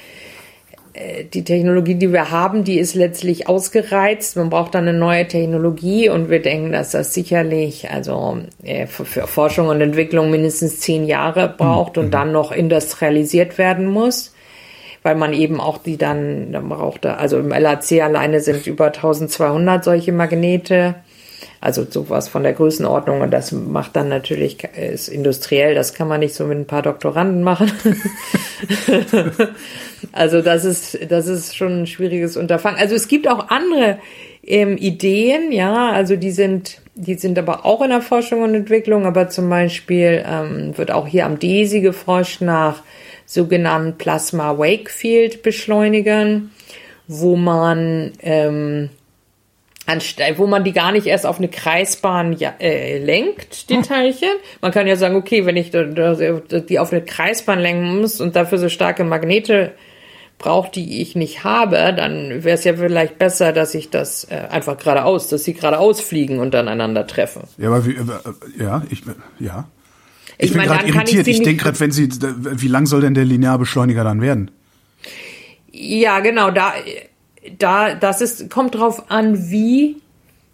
äh, die Technologie, die wir haben, die ist letztlich ausgereizt. Man braucht dann eine neue Technologie und wir denken, dass das sicherlich also äh, für, für, Forschung und Entwicklung mindestens zehn Jahre braucht mhm. und dann noch industrialisiert werden muss, weil man eben auch die dann, dann braucht, also im LAC alleine sind über 1200 solche Magnete. Also sowas von der Größenordnung und das macht dann natürlich, ist industriell, das kann man nicht so mit ein paar Doktoranden machen. <laughs> also das ist, das ist schon ein schwieriges Unterfangen. Also es gibt auch andere ähm, Ideen, ja, also die sind, die sind aber auch in der Forschung und Entwicklung, aber zum Beispiel ähm, wird auch hier am DESI geforscht nach sogenannten Plasma Wakefield Beschleunigern, wo man ähm, wo man die gar nicht erst auf eine Kreisbahn ja, äh, lenkt, die hm. Teilchen. Man kann ja sagen, okay, wenn ich die auf eine Kreisbahn lenken muss und dafür so starke Magnete braucht, die ich nicht habe, dann wäre es ja vielleicht besser, dass ich das äh, einfach geradeaus, dass sie geradeaus fliegen und dann einander treffen.
Ja, aber wie, äh, ja, ich, ja. Ich, ich bin gerade irritiert. Ich, ich denke gerade, wenn sie, wie lang soll denn der Linearbeschleuniger dann werden?
Ja, genau, da da, das ist, kommt drauf an, wie,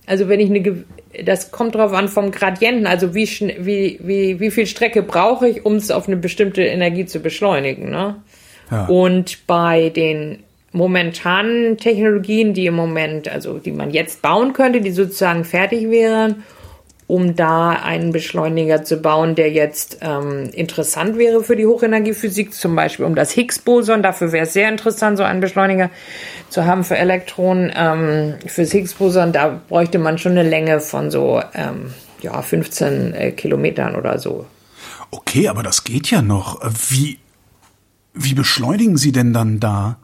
also wenn ich eine, das kommt drauf an vom Gradienten, also wie, wie, wie, wie viel Strecke brauche ich, um es auf eine bestimmte Energie zu beschleunigen, ne? Ja. Und bei den momentanen Technologien, die im Moment, also die man jetzt bauen könnte, die sozusagen fertig wären um da einen Beschleuniger zu bauen, der jetzt ähm, interessant wäre für die Hochenergiephysik, zum Beispiel um das Higgs-Boson. Dafür wäre es sehr interessant, so einen Beschleuniger zu haben für Elektronen. Ähm, fürs Higgs-Boson, da bräuchte man schon eine Länge von so ähm, ja, 15 äh, Kilometern oder so.
Okay, aber das geht ja noch. Wie, wie beschleunigen Sie denn dann da?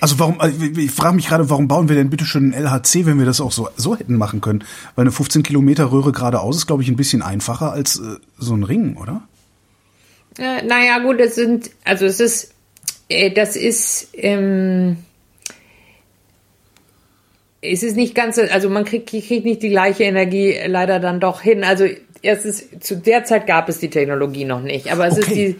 Also warum, also ich frage mich gerade, warum bauen wir denn bitte schon ein LHC, wenn wir das auch so, so hätten machen können? Weil eine 15 Kilometer Röhre geradeaus ist, glaube ich, ein bisschen einfacher als äh, so ein Ring, oder?
Äh, naja, gut, das sind, also es ist, äh, das ist, ähm, es ist nicht ganz, also man kriegt, kriegt nicht die gleiche Energie leider dann doch hin. Also erstens, zu der Zeit gab es die Technologie noch nicht, aber es okay. ist die,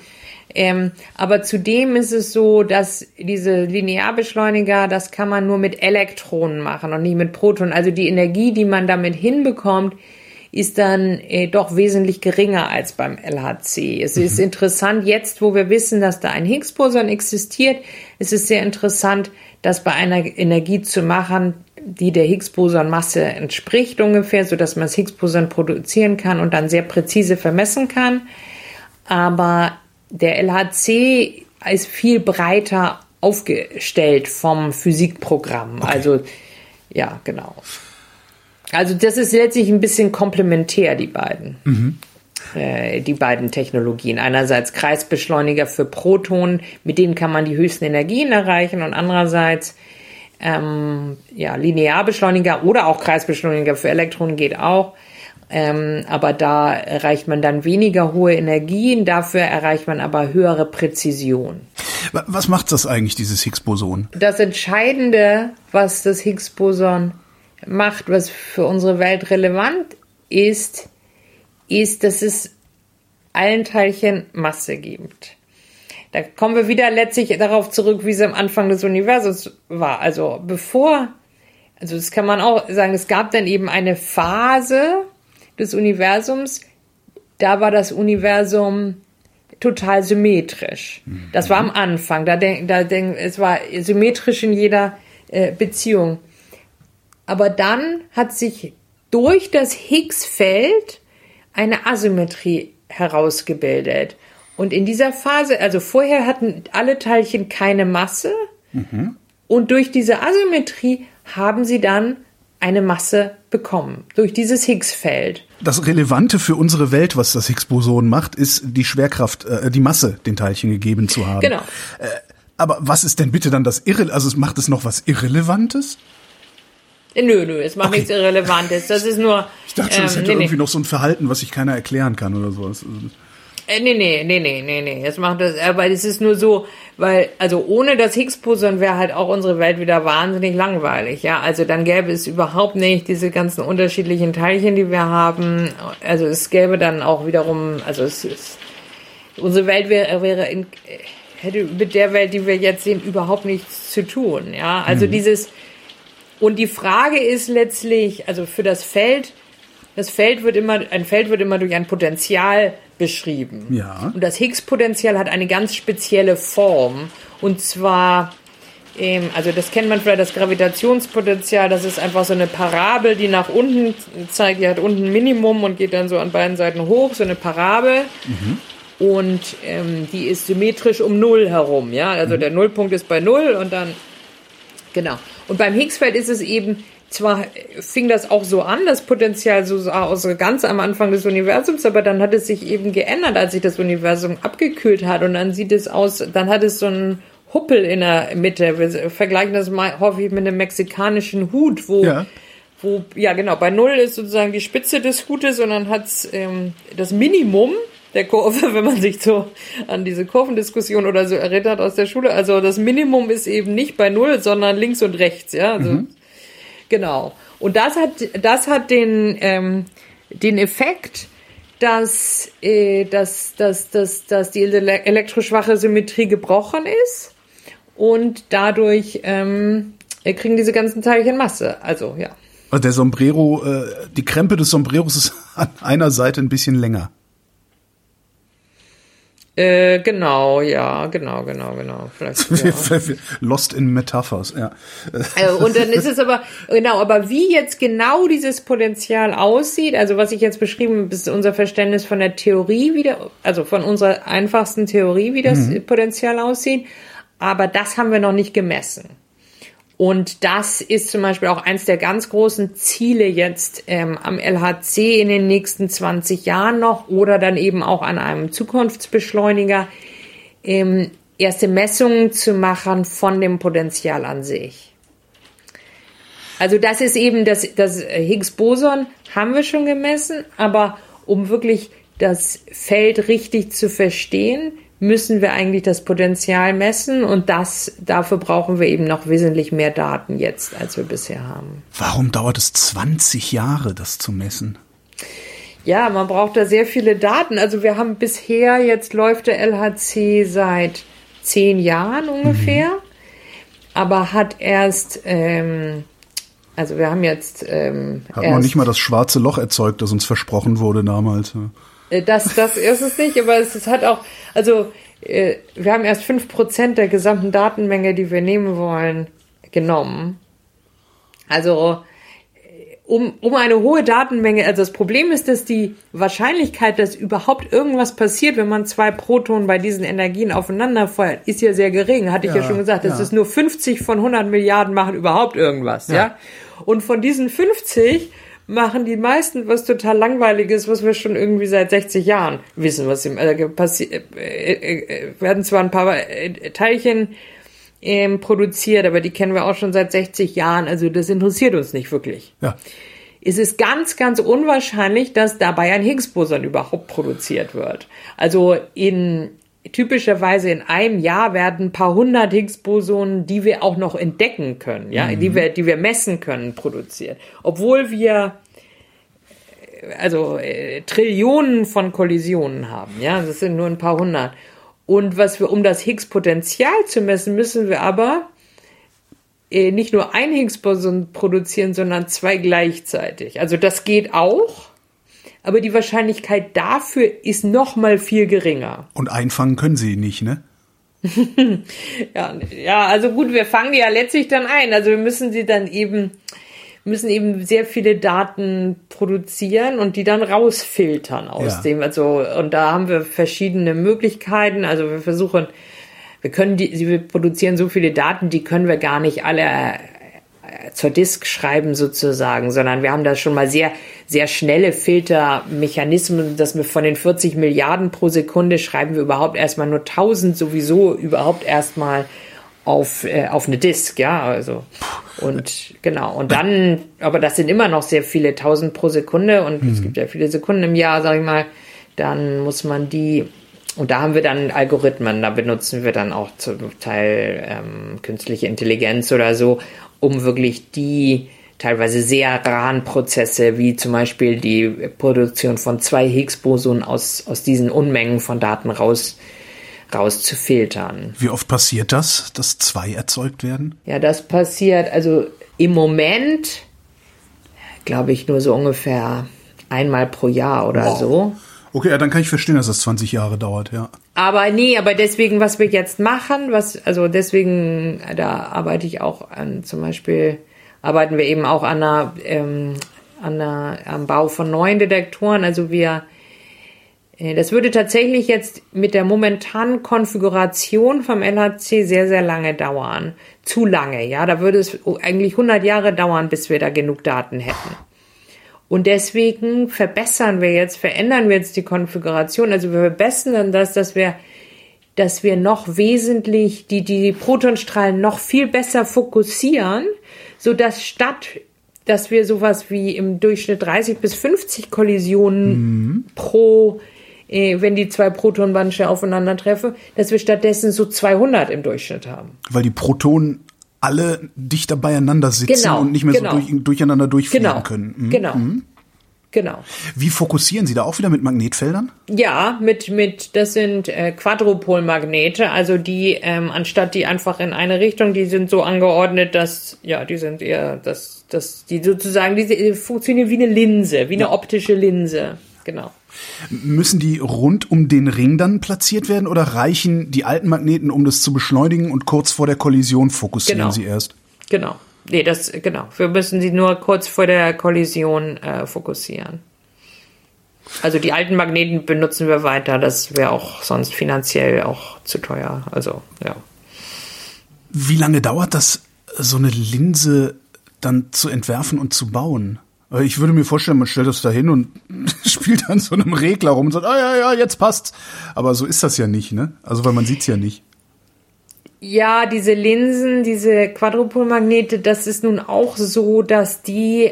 ähm, aber zudem ist es so, dass diese Linearbeschleuniger, das kann man nur mit Elektronen machen und nicht mit Protonen. Also die Energie, die man damit hinbekommt, ist dann äh, doch wesentlich geringer als beim LHC. Es mhm. ist interessant, jetzt wo wir wissen, dass da ein Higgs-Boson existiert, ist es sehr interessant, das bei einer Energie zu machen, die der Higgs-Boson-Masse entspricht ungefähr, so dass man das Higgs-Boson produzieren kann und dann sehr präzise vermessen kann. Aber der LHC ist viel breiter aufgestellt vom Physikprogramm. Okay. Also, ja, genau. Also, das ist letztlich ein bisschen komplementär, die beiden. Mhm. Äh, die beiden Technologien. Einerseits Kreisbeschleuniger für Protonen, mit denen kann man die höchsten Energien erreichen und andererseits ähm, ja, Linearbeschleuniger oder auch Kreisbeschleuniger für Elektronen geht auch ähm, aber da erreicht man dann weniger hohe Energien, dafür erreicht man aber höhere Präzision.
Was macht das eigentlich, dieses Higgs-Boson?
Das Entscheidende, was das Higgs-Boson macht, was für unsere Welt relevant ist, ist, dass es allen Teilchen Masse gibt. da kommen wir wieder letztlich darauf zurück, wie es am Anfang des Universums war. Also bevor, also das kann man auch sagen, es gab dann eben eine Phase des Universums, da war das Universum total symmetrisch. Das war am Anfang. Da denk, da denk, es war symmetrisch in jeder äh, Beziehung. Aber dann hat sich durch das Higgs-Feld eine Asymmetrie herausgebildet. Und in dieser Phase, also vorher hatten alle Teilchen keine Masse mhm. und durch diese Asymmetrie haben sie dann eine Masse bekommen, durch dieses Higgs-Feld.
Das Relevante für unsere Welt, was das Higgs-Boson macht, ist die Schwerkraft, äh, die Masse den Teilchen gegeben zu haben.
Genau.
Äh, aber was ist denn bitte dann das Irre, also macht es noch was Irrelevantes?
Nö, nö, es macht okay. nichts Irrelevantes. Das ist nur.
Ich dachte schon, es ähm, hätte nee, irgendwie nee. noch so ein Verhalten, was sich keiner erklären kann oder sowas.
Äh, nee, nee, nee, nee, nee, nee. Es macht das, aber es ist nur so, weil, also ohne das Higgs-Boson wäre halt auch unsere Welt wieder wahnsinnig langweilig, ja. Also dann gäbe es überhaupt nicht diese ganzen unterschiedlichen Teilchen, die wir haben. Also es gäbe dann auch wiederum, also es ist, unsere Welt wäre, wäre in, hätte mit der Welt, die wir jetzt sehen, überhaupt nichts zu tun, ja. Also mhm. dieses, und die Frage ist letztlich, also für das Feld, das Feld wird immer, ein Feld wird immer durch ein Potenzial beschrieben.
Ja.
Und das Higgs-Potenzial hat eine ganz spezielle Form. Und zwar, ähm, also das kennt man vielleicht, das Gravitationspotenzial, das ist einfach so eine Parabel, die nach unten zeigt, die hat unten ein Minimum und geht dann so an beiden Seiten hoch, so eine Parabel. Mhm. Und ähm, die ist symmetrisch um Null herum, ja. Also mhm. der Nullpunkt ist bei Null und dann, genau. Und beim Higgsfeld ist es eben, zwar fing das auch so an, das Potenzial so sah aus ganz am Anfang des Universums, aber dann hat es sich eben geändert, als sich das Universum abgekühlt hat und dann sieht es aus, dann hat es so einen Huppel in der Mitte. Wir vergleichen das mal hoffe ich mit einem mexikanischen Hut, wo ja. wo ja genau bei Null ist sozusagen die Spitze des Hutes und dann hat's ähm, das Minimum der Kurve, <laughs> wenn man sich so an diese Kurvendiskussion oder so erinnert aus der Schule. Also das Minimum ist eben nicht bei Null, sondern links und rechts, ja. Also, mhm. Genau. Und das hat, das hat den, ähm, den Effekt, dass, äh, dass, dass, dass, dass die elektroschwache Symmetrie gebrochen ist und dadurch ähm, kriegen diese ganzen Teilchen Masse. Also, ja.
Also der Sombrero, äh, die Krempe des Sombreros ist <laughs> an einer Seite ein bisschen länger.
Äh, genau, ja, genau, genau, genau. Vielleicht, <laughs> ja.
Lost in Metaphers, ja.
Äh, und dann ist es aber, genau, aber wie jetzt genau dieses Potenzial aussieht, also was ich jetzt beschrieben habe, ist unser Verständnis von der Theorie wieder, also von unserer einfachsten Theorie, wie das mhm. Potenzial aussieht. Aber das haben wir noch nicht gemessen. Und das ist zum Beispiel auch eins der ganz großen Ziele jetzt ähm, am LHC in den nächsten 20 Jahren noch oder dann eben auch an einem Zukunftsbeschleuniger, ähm, erste Messungen zu machen von dem Potenzial an sich. Also das ist eben das, das Higgs-Boson haben wir schon gemessen, aber um wirklich das Feld richtig zu verstehen, müssen wir eigentlich das Potenzial messen und das, dafür brauchen wir eben noch wesentlich mehr Daten jetzt, als wir bisher haben.
Warum dauert es 20 Jahre, das zu messen?
Ja, man braucht da sehr viele Daten. Also wir haben bisher, jetzt läuft der LHC seit zehn Jahren ungefähr, mhm. aber hat erst, ähm, also wir haben jetzt. Ähm,
hat man nicht mal das schwarze Loch erzeugt, das uns versprochen wurde damals.
Äh, das, das ist es nicht, aber es, es hat auch, also äh, wir haben erst 5% der gesamten Datenmenge, die wir nehmen wollen, genommen. Also äh, um, um eine hohe Datenmenge, also das Problem ist, dass die Wahrscheinlichkeit, dass überhaupt irgendwas passiert, wenn man zwei Protonen bei diesen Energien aufeinander feuert, ist ja sehr gering. Hatte ich ja, ja schon gesagt. Das ja. ist nur 50 von 100 Milliarden machen überhaupt irgendwas, ja. ja? Und von diesen 50 machen die meisten was total langweiliges, was wir schon irgendwie seit 60 Jahren wissen, was im äh, passiert. Äh, äh, werden zwar ein paar äh, Teilchen ähm, produziert, aber die kennen wir auch schon seit 60 Jahren. Also das interessiert uns nicht wirklich.
Ja.
Es ist ganz, ganz unwahrscheinlich, dass dabei ein Higgs-Boson überhaupt produziert wird. Also in typischerweise in einem Jahr werden ein paar hundert Higgs-Bosonen, die wir auch noch entdecken können, ja, mhm. die wir, die wir messen können, produziert. Obwohl wir also äh, Trillionen von Kollisionen haben, ja, das sind nur ein paar hundert. Und was wir, um das Higgs-Potential zu messen, müssen wir aber äh, nicht nur ein Higgs-Boson produzieren, sondern zwei gleichzeitig. Also das geht auch, aber die Wahrscheinlichkeit dafür ist noch mal viel geringer.
Und einfangen können sie nicht, ne? <laughs>
ja, ja, also gut, wir fangen die ja letztlich dann ein. Also wir müssen sie dann eben müssen eben sehr viele Daten produzieren und die dann rausfiltern aus
Ja.
dem. Also, und da haben wir verschiedene Möglichkeiten. Also wir versuchen, wir können die, sie produzieren so viele Daten, die können wir gar nicht alle zur Disk schreiben sozusagen, sondern wir haben da schon mal sehr, sehr schnelle Filtermechanismen, dass wir von den 40 Milliarden pro Sekunde schreiben wir überhaupt erstmal nur 1000 sowieso überhaupt erstmal auf, äh, auf eine Disk, ja, also. Und genau, und dann, aber das sind immer noch sehr viele, 1000 pro Sekunde und es gibt ja viele Sekunden im Jahr, sag ich mal, dann muss man die, und da haben wir dann Algorithmen, da benutzen wir dann auch zum Teil ähm, künstliche Intelligenz oder so, um wirklich die teilweise sehr raren Prozesse, wie zum Beispiel die Produktion von zwei Higgs-Bosonen aus, aus diesen Unmengen von Daten raus, rauszufiltern.
Wie oft passiert das, dass zwei erzeugt werden?
Ja, das passiert also im Moment, glaube ich, nur so ungefähr einmal pro Jahr oder
Wow.
so.
Okay, ja, dann kann ich verstehen, dass das 20 Jahre dauert, ja.
Aber nee, aber deswegen, was wir jetzt machen, was, also deswegen, da arbeite ich auch an, zum Beispiel, arbeiten wir eben auch an einer, ähm, an einer, am Bau von neuen Detektoren. Also wir, äh, das würde tatsächlich jetzt mit der momentanen Konfiguration vom LHC sehr, sehr lange dauern. Zu lange, ja. Da würde es eigentlich 100 Jahre dauern, bis wir da genug Daten hätten. Und deswegen verbessern wir jetzt, verändern wir jetzt die Konfiguration. Also wir verbessern das, dass wir, dass wir noch wesentlich die, die Protonstrahlen noch viel besser fokussieren, so dass statt, dass wir sowas wie im Durchschnitt 30 bis 50 Kollisionen pro, äh, wenn die zwei Protonbandsche aufeinandertreffen, dass wir stattdessen so 200 im Durchschnitt haben.
Weil die Protonen alle dichter beieinander sitzen
Genau,
und nicht mehr
genau.
so durch, durcheinander durchfliegen
Genau,
können. Mhm.
genau, genau.
Wie fokussieren Sie da auch wieder mit Magnetfeldern?
Ja, mit, mit, das sind äh, Quadrupolmagnete, also die, ähm, anstatt die einfach in eine Richtung, die sind so angeordnet, dass, ja, die sind eher, dass, dass die sozusagen, die, die funktionieren wie eine Linse, wie eine optische Linse. Genau.
Müssen die rund um den Ring dann platziert werden oder reichen die alten Magneten, um das zu beschleunigen und kurz vor der Kollision fokussieren
Genau.
sie erst?
Genau. Nee, das, genau. Wir müssen sie nur kurz vor der Kollision äh, fokussieren. Also die alten Magneten benutzen wir weiter, das wäre auch sonst finanziell auch zu teuer. Also, ja.
Wie lange dauert das, so eine Linse dann zu entwerfen und zu bauen? Weil Ich würde mir vorstellen, man stellt das da hin und <laughs> spielt an so einem Regler rum und sagt, ah ja, ja, jetzt passt's. Aber so ist das ja nicht, ne? Also weil man sieht's ja nicht.
Ja, diese Linsen, diese Quadrupolmagnete, das ist nun auch so, dass die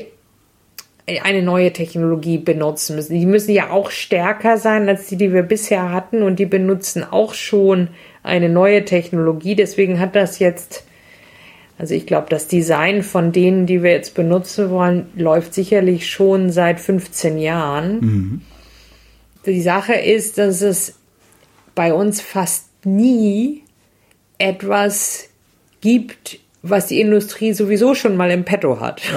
eine neue Technologie benutzen müssen. Die müssen ja auch stärker sein als die, die wir bisher hatten und die benutzen auch schon eine neue Technologie. Deswegen hat das jetzt, also ich glaube, das Design von denen, die wir jetzt benutzen wollen, läuft sicherlich schon seit 15 Jahren. Die Sache ist, dass es bei uns fast nie etwas gibt, was die Industrie sowieso schon mal im Petto hat. <laughs>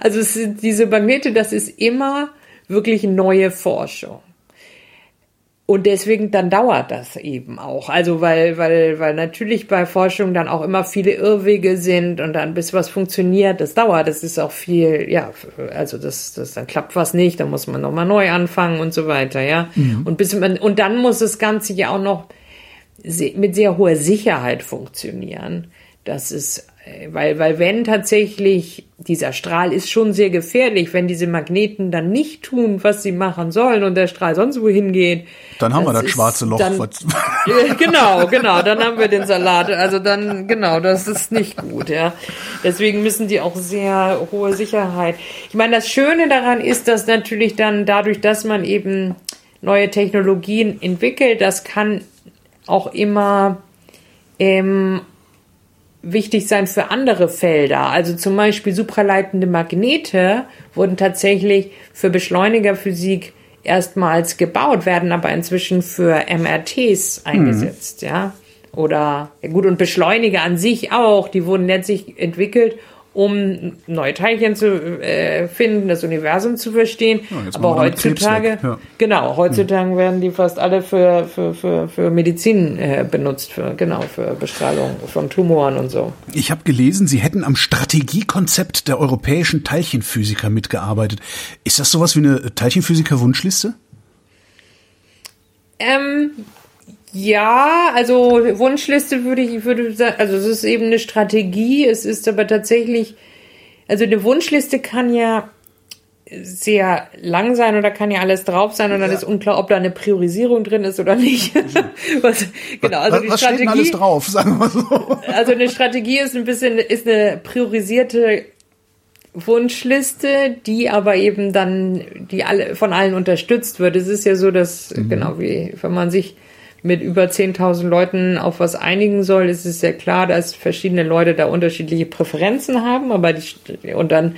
Also es sind diese Magnete, das ist immer wirklich neue Forschung. Und deswegen dann dauert das eben auch. Also weil, weil, weil natürlich bei Forschung dann auch immer viele Irrwege sind und dann bis was funktioniert, das dauert. Das ist auch viel, ja, also das, das dann klappt was nicht, dann muss man nochmal neu anfangen und so weiter, ja. Und bis man, und dann muss das Ganze ja auch noch mit sehr hoher Sicherheit funktionieren. Das ist, äh, weil, weil wenn tatsächlich dieser Strahl ist schon sehr gefährlich, wenn diese Magneten dann nicht tun, was sie machen sollen und der Strahl sonst wohin geht.
Dann haben wir das schwarze Loch.
Dann, <laughs> genau, genau, dann haben wir den Salat. Also dann, genau, das ist nicht gut, ja. Deswegen müssen die auch sehr hohe Sicherheit. Ich meine, das Schöne daran ist, dass natürlich dann dadurch, dass man eben neue Technologien entwickelt, das kann auch immer ähm, wichtig sein für andere Felder. Also zum Beispiel supraleitende Magnete wurden tatsächlich für Beschleunigerphysik erstmals gebaut, werden aber inzwischen für MRTs eingesetzt, mhm. ja. Oder ja gut, und Beschleuniger an sich auch, die wurden letztlich entwickelt, um neue Teilchen zu äh, finden, das Universum zu verstehen. Ja, Aber heutzutage, ja. genau, heutzutage hm. werden die fast alle für, für, für, für Medizin äh, benutzt, für, genau, für Bestrahlung von Tumoren und so.
Ich habe gelesen, Sie hätten am Strategiekonzept der europäischen Teilchenphysiker mitgearbeitet. Ist das sowas wie eine Teilchenphysiker-Wunschliste?
Ähm, ja, also Wunschliste würde ich, würde sagen, also es ist eben eine Strategie, es ist aber tatsächlich, also eine Wunschliste kann ja sehr lang sein oder kann ja alles drauf sein und dann ja. ist unklar, ob da eine Priorisierung drin ist oder nicht. <laughs>
was, genau, also was, die was Strategie, steht alles drauf, sagen wir so.
Also eine Strategie ist ein bisschen, ist eine priorisierte Wunschliste, die aber eben dann, die alle, von allen unterstützt wird. Es ist ja so, dass, mhm. genau wie, wenn man sich mit über 10.000 Leuten auf was einigen soll, ist es ja klar, dass verschiedene Leute da unterschiedliche Präferenzen haben, aber die, und dann,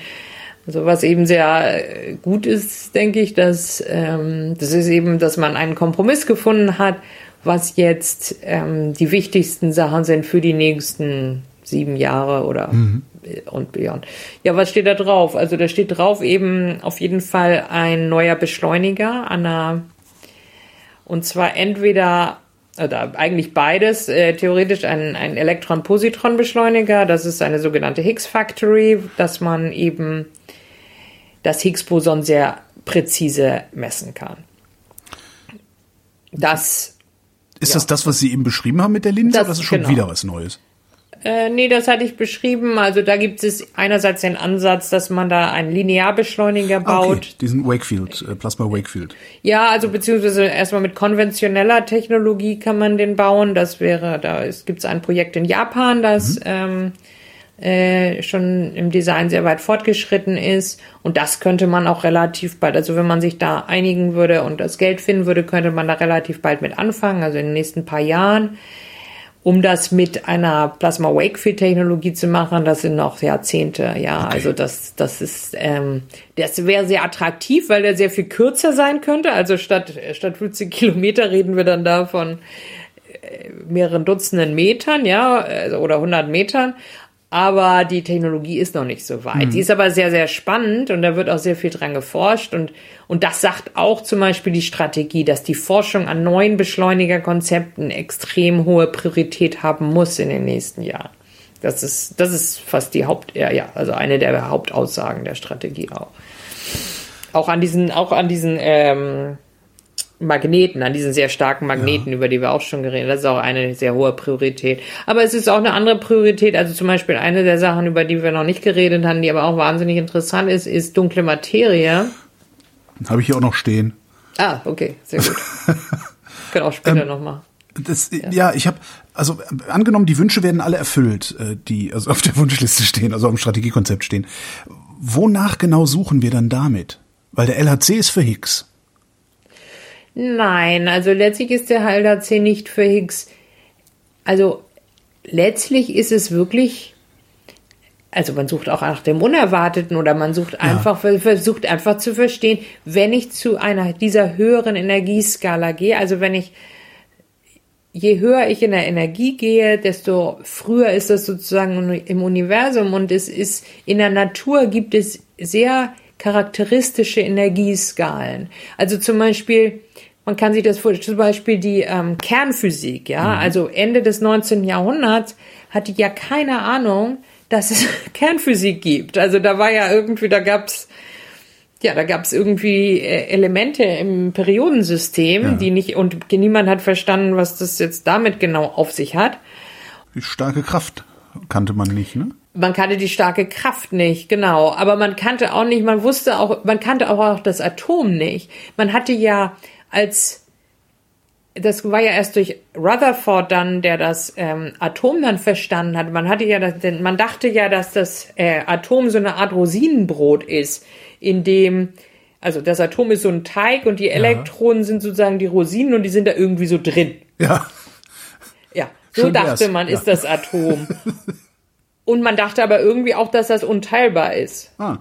also was eben sehr gut ist, denke ich, dass, ähm, das ist eben, dass man einen Kompromiss gefunden hat, was jetzt ähm, die wichtigsten Sachen sind für die nächsten sieben Jahre oder mhm. und beyond. Ja, was steht da drauf? Also da steht drauf eben auf jeden Fall ein neuer Beschleuniger an einer und zwar entweder, oder eigentlich beides, äh, theoretisch ein, ein Elektron-Positron-Beschleuniger, das ist eine sogenannte Higgs Factory, dass man eben das Higgs-Boson sehr präzise messen kann. Das.
Ist ja. das das, was Sie eben beschrieben haben mit der Linse, das, oder ist das schon genau. wieder was Neues?
Äh, nee, das hatte ich beschrieben. Also da gibt es einerseits den Ansatz, dass man da einen Linearbeschleuniger baut. Okay,
diesen Wakefield, äh, Plasma Wakefield.
Ja, also beziehungsweise erstmal mit konventioneller Technologie kann man den bauen. Das wäre, da gibt es ein Projekt in Japan, das mhm. ähm, äh, schon im Design sehr weit fortgeschritten ist. Und das könnte man auch relativ bald, also wenn man sich da einigen würde und das Geld finden würde, könnte man da relativ bald mit anfangen, also in den nächsten paar Jahren. Um das mit einer Plasma Wakefield Technologie zu machen, das sind noch Jahrzehnte. Ja, okay. also das, das ist, ähm, das wäre sehr attraktiv, weil der sehr viel kürzer sein könnte. Also statt statt 50 Kilometer reden wir dann da von äh, mehreren Dutzenden Metern, ja, also, oder 100 Metern aber die Technologie ist noch nicht so weit. Mhm. Die ist aber sehr, sehr spannend und da wird auch sehr viel dran geforscht und, und das sagt auch zum Beispiel die Strategie, dass die Forschung an neuen Beschleunigerkonzepten extrem hohe Priorität haben muss in den nächsten Jahren. Das ist, das ist fast die Haupt, ja, ja, also eine der Hauptaussagen der Strategie auch. Auch an diesen, auch an diesen, ähm, Magneten, an diesen sehr starken Magneten, ja. über die wir auch schon geredet haben. Das ist auch eine sehr hohe Priorität. Aber es ist auch eine andere Priorität. Also zum Beispiel eine der Sachen, über die wir noch nicht geredet haben, die aber auch wahnsinnig interessant ist, ist dunkle Materie.
Habe ich hier auch noch stehen.
Ah, okay, sehr gut. <laughs> Können auch später ähm, nochmal.
Das, ja. ja, ich habe, also angenommen, die Wünsche werden alle erfüllt, äh, die also auf der Wunschliste stehen, also am Strategiekonzept stehen. Wonach genau suchen wir dann damit? Weil der LHC ist für Higgs.
Nein, also letztlich ist der HLHC nicht für Higgs. Also letztlich ist es wirklich, also man sucht auch nach dem Unerwarteten oder man sucht einfach, ja. versucht einfach zu verstehen, wenn ich zu einer dieser höheren Energieskala gehe, also wenn ich je höher ich in der Energie gehe, desto früher ist das sozusagen im Universum und es ist in der Natur gibt es sehr charakteristische Energieskalen. Also zum Beispiel man kann sich das vorstellen, zum Beispiel die ähm, Kernphysik, ja, mhm. also Ende des 19. Jahrhunderts hatte ja keine Ahnung, dass es <laughs> Kernphysik gibt. Also da war ja irgendwie, da gab's ja, da gab's irgendwie äh, Elemente im Periodensystem, ja. die nicht, und niemand hat verstanden, was das jetzt damit genau auf sich hat.
Die starke Kraft kannte man nicht, ne?
Man kannte die starke Kraft nicht, genau. Aber man kannte auch nicht, man wusste auch, man kannte auch, auch das Atom nicht. Man hatte ja als das war ja erst durch Rutherford dann, der das ähm, Atom dann verstanden hat. Man hatte ja, das, man dachte ja, dass das äh, Atom so eine Art Rosinenbrot ist, in dem also das Atom ist so ein Teig und die Elektronen ja. sind sozusagen die Rosinen und die sind da irgendwie so drin.
Ja.
Ja, so Schön dachte wär's. man, ist ja. das Atom. <laughs> und man dachte aber irgendwie auch, dass das unteilbar ist. Ah.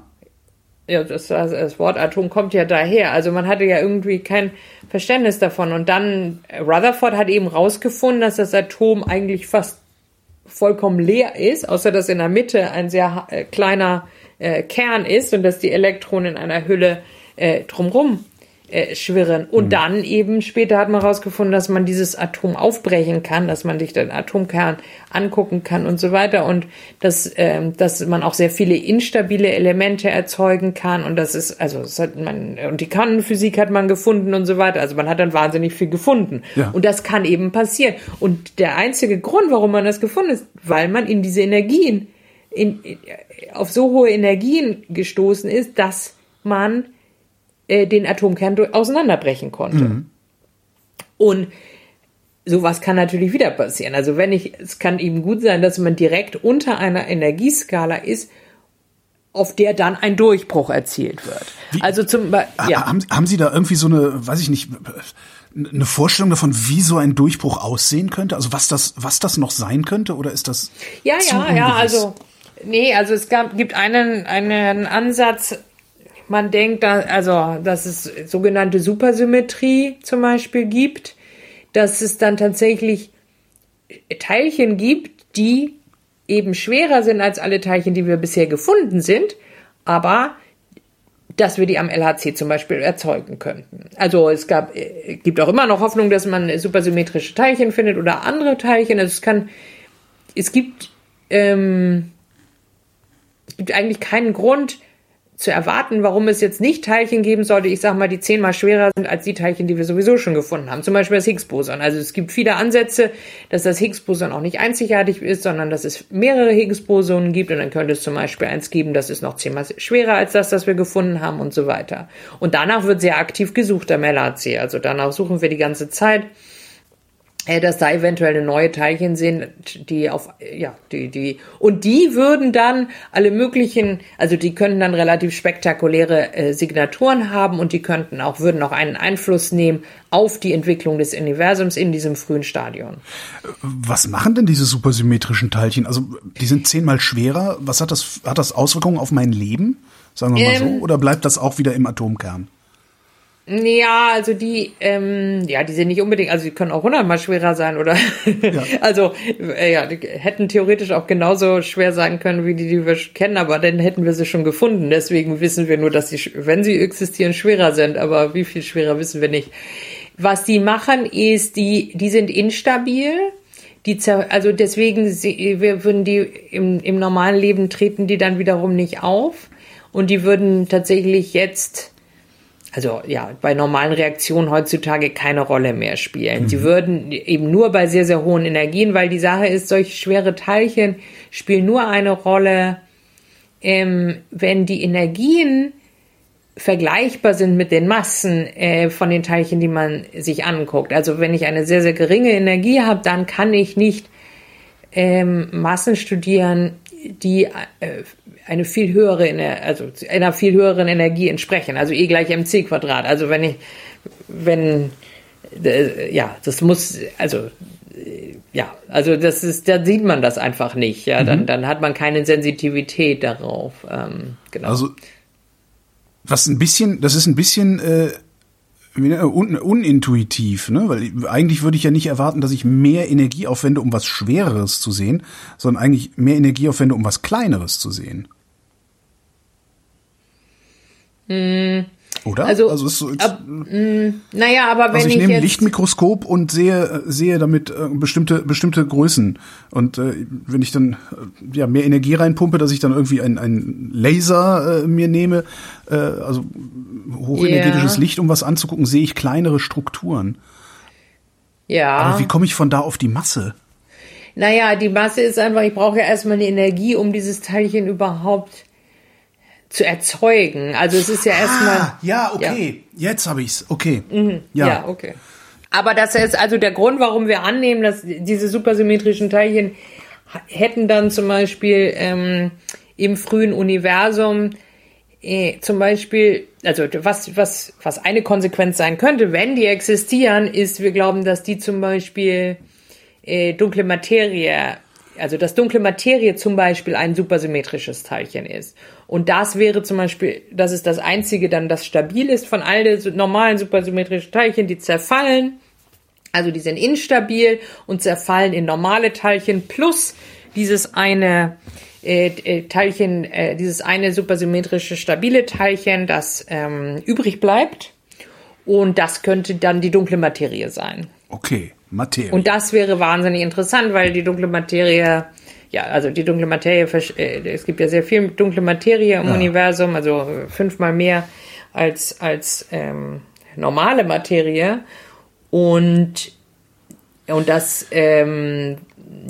Ja, das, das Wort Atom kommt ja daher. Also man hatte ja irgendwie kein Verständnis davon. Und dann Rutherford hat eben rausgefunden, dass das Atom eigentlich fast vollkommen leer ist, außer dass in der Mitte ein sehr äh, kleiner äh, Kern ist und dass die Elektronen in einer Hülle äh, drumrum äh, schwirren. Und mhm. dann eben später hat man herausgefunden, dass man dieses Atom aufbrechen kann, dass man sich den Atomkern angucken kann und so weiter und dass, ähm, dass man auch sehr viele instabile Elemente erzeugen kann und das ist, also das hat man, und die Quantenphysik hat man gefunden und so weiter. Also man hat dann wahnsinnig viel gefunden. Ja. Und das kann eben passieren. Und der einzige Grund, warum man das gefunden ist, weil man in diese Energien, in, auf so hohe Energien gestoßen ist, dass man äh, den Atomkern auseinanderbrechen konnte. Mhm. Und sowas kann natürlich wieder passieren. Also wenn ich, es kann eben gut sein, dass man direkt unter einer Energieskala ist, auf der dann ein Durchbruch erzielt wird.
Wie, also zum ja. haben, haben Sie da irgendwie so eine, weiß ich nicht, eine Vorstellung davon, wie so ein Durchbruch aussehen könnte? Also was das, was das noch sein könnte? Oder ist das?
Ja, ja, ungewiss? ja. Also nee, also es gab, gibt einen einen Ansatz man denkt, also, dass es sogenannte Supersymmetrie zum Beispiel gibt, dass es dann tatsächlich Teilchen gibt, die eben schwerer sind als alle Teilchen, die wir bisher gefunden sind, aber dass wir die am LHC zum Beispiel erzeugen könnten. Also es gab, äh, gibt auch immer noch Hoffnung, dass man supersymmetrische Teilchen findet oder andere Teilchen. Also es kann, es gibt, ähm, es gibt eigentlich keinen Grund, zu erwarten, warum es jetzt nicht Teilchen geben sollte, ich sag mal, die zehnmal schwerer sind als die Teilchen, die wir sowieso schon gefunden haben. Zum Beispiel das Higgs-Boson. Also es gibt viele Ansätze, dass das Higgs-Boson auch nicht einzigartig ist, sondern dass es mehrere Higgs-Bosonen gibt und dann könnte es zum Beispiel eins geben, das ist noch zehnmal schwerer als das, das wir gefunden haben und so weiter. Und danach wird sehr aktiv gesucht am LHC. Also danach suchen wir die ganze Zeit. Äh, dass da eventuell neue Teilchen sind, die auf, ja, die, die, und die würden dann alle möglichen, also die könnten dann relativ spektakuläre äh, Signaturen haben und die könnten auch, würden auch einen Einfluss nehmen auf die Entwicklung des Universums in diesem frühen Stadion.
Was machen denn diese supersymmetrischen Teilchen? Also, die sind zehnmal schwerer. Was hat das, hat das Auswirkungen auf mein Leben? Sagen wir mal ähm, so. Oder bleibt das auch wieder im Atomkern?
Ja, also die, ähm, ja, die sind nicht unbedingt, also die können auch hundertmal schwerer sein oder, ja. <laughs> also äh, ja, die hätten theoretisch auch genauso schwer sein können wie die, die wir kennen, aber dann hätten wir sie schon gefunden. Deswegen wissen wir nur, dass sie, wenn sie existieren, schwerer sind, aber wie viel schwerer wissen wir nicht. Was die machen, ist, die, die sind instabil. Die, also deswegen, wir würden die im, im normalen Leben treten die dann wiederum nicht auf und die würden tatsächlich jetzt also ja, bei normalen Reaktionen heutzutage keine Rolle mehr spielen. Mhm. Sie würden eben nur bei sehr, sehr hohen Energien, weil die Sache ist, solche schwere Teilchen spielen nur eine Rolle, ähm, wenn die Energien vergleichbar sind mit den Massen äh, von den Teilchen, die man sich anguckt. Also wenn ich eine sehr, sehr geringe Energie habe, dann kann ich nicht ähm, Massen studieren, die äh, eine viel höhere, also einer viel höheren Energie entsprechen. Also E gleich mc Quadrat. Also wenn ich, wenn, äh, ja, das muss, also äh, ja, also das ist, da sieht man das einfach nicht. Ja, mhm. dann, dann hat man keine Sensitivität darauf. Ähm,
genau. Also was ein bisschen, das ist ein bisschen äh, un, unintuitiv, ne? Weil eigentlich würde ich ja nicht erwarten, dass ich mehr Energie aufwende, um was Schwereres zu sehen, sondern eigentlich mehr Energie aufwende, um was Kleineres zu sehen.
Mm,
Oder?
Also, also ist so, ab, mh, naja, aber wenn
also ich,
ich
nehme ein Lichtmikroskop und sehe sehe damit äh, bestimmte bestimmte Größen und äh, wenn ich dann äh, ja mehr Energie reinpumpe, dass ich dann irgendwie ein ein Laser äh, mir nehme, äh, also hochenergetisches yeah. Licht, um was anzugucken, sehe ich kleinere Strukturen.
Ja.
Aber wie komme ich von da auf die Masse?
Naja, die Masse ist einfach, ich brauche ja erstmal eine Energie, um dieses Teilchen überhaupt zu erzeugen. Also es ist ja erstmal. Ah,
ja, okay. Ja. Jetzt habe ich's. Okay.
Mhm. Ja. ja, okay. Aber das ist also der Grund, warum wir annehmen, dass diese supersymmetrischen Teilchen hätten dann zum Beispiel ähm, im frühen Universum äh, zum Beispiel, also was, was, was eine Konsequenz sein könnte, wenn die existieren, ist, wir glauben, dass die zum Beispiel äh, dunkle Materie also dass dunkle Materie zum Beispiel ein supersymmetrisches Teilchen ist. Und das wäre zum Beispiel, das ist das einzige dann, das stabil ist von all den normalen supersymmetrischen Teilchen, die zerfallen. Also die sind instabil und zerfallen in normale Teilchen plus dieses eine äh, äh, Teilchen, äh, dieses eine supersymmetrische stabile Teilchen, das ähm, übrig bleibt. Und das könnte dann die dunkle Materie sein.
Okay, Materie.
Und das wäre wahnsinnig interessant, weil die dunkle Materie, ja, also die dunkle Materie, äh, es gibt ja sehr viel dunkle Materie im ja. Universum, also fünfmal mehr als, als ähm, normale Materie. Und, und das, ähm,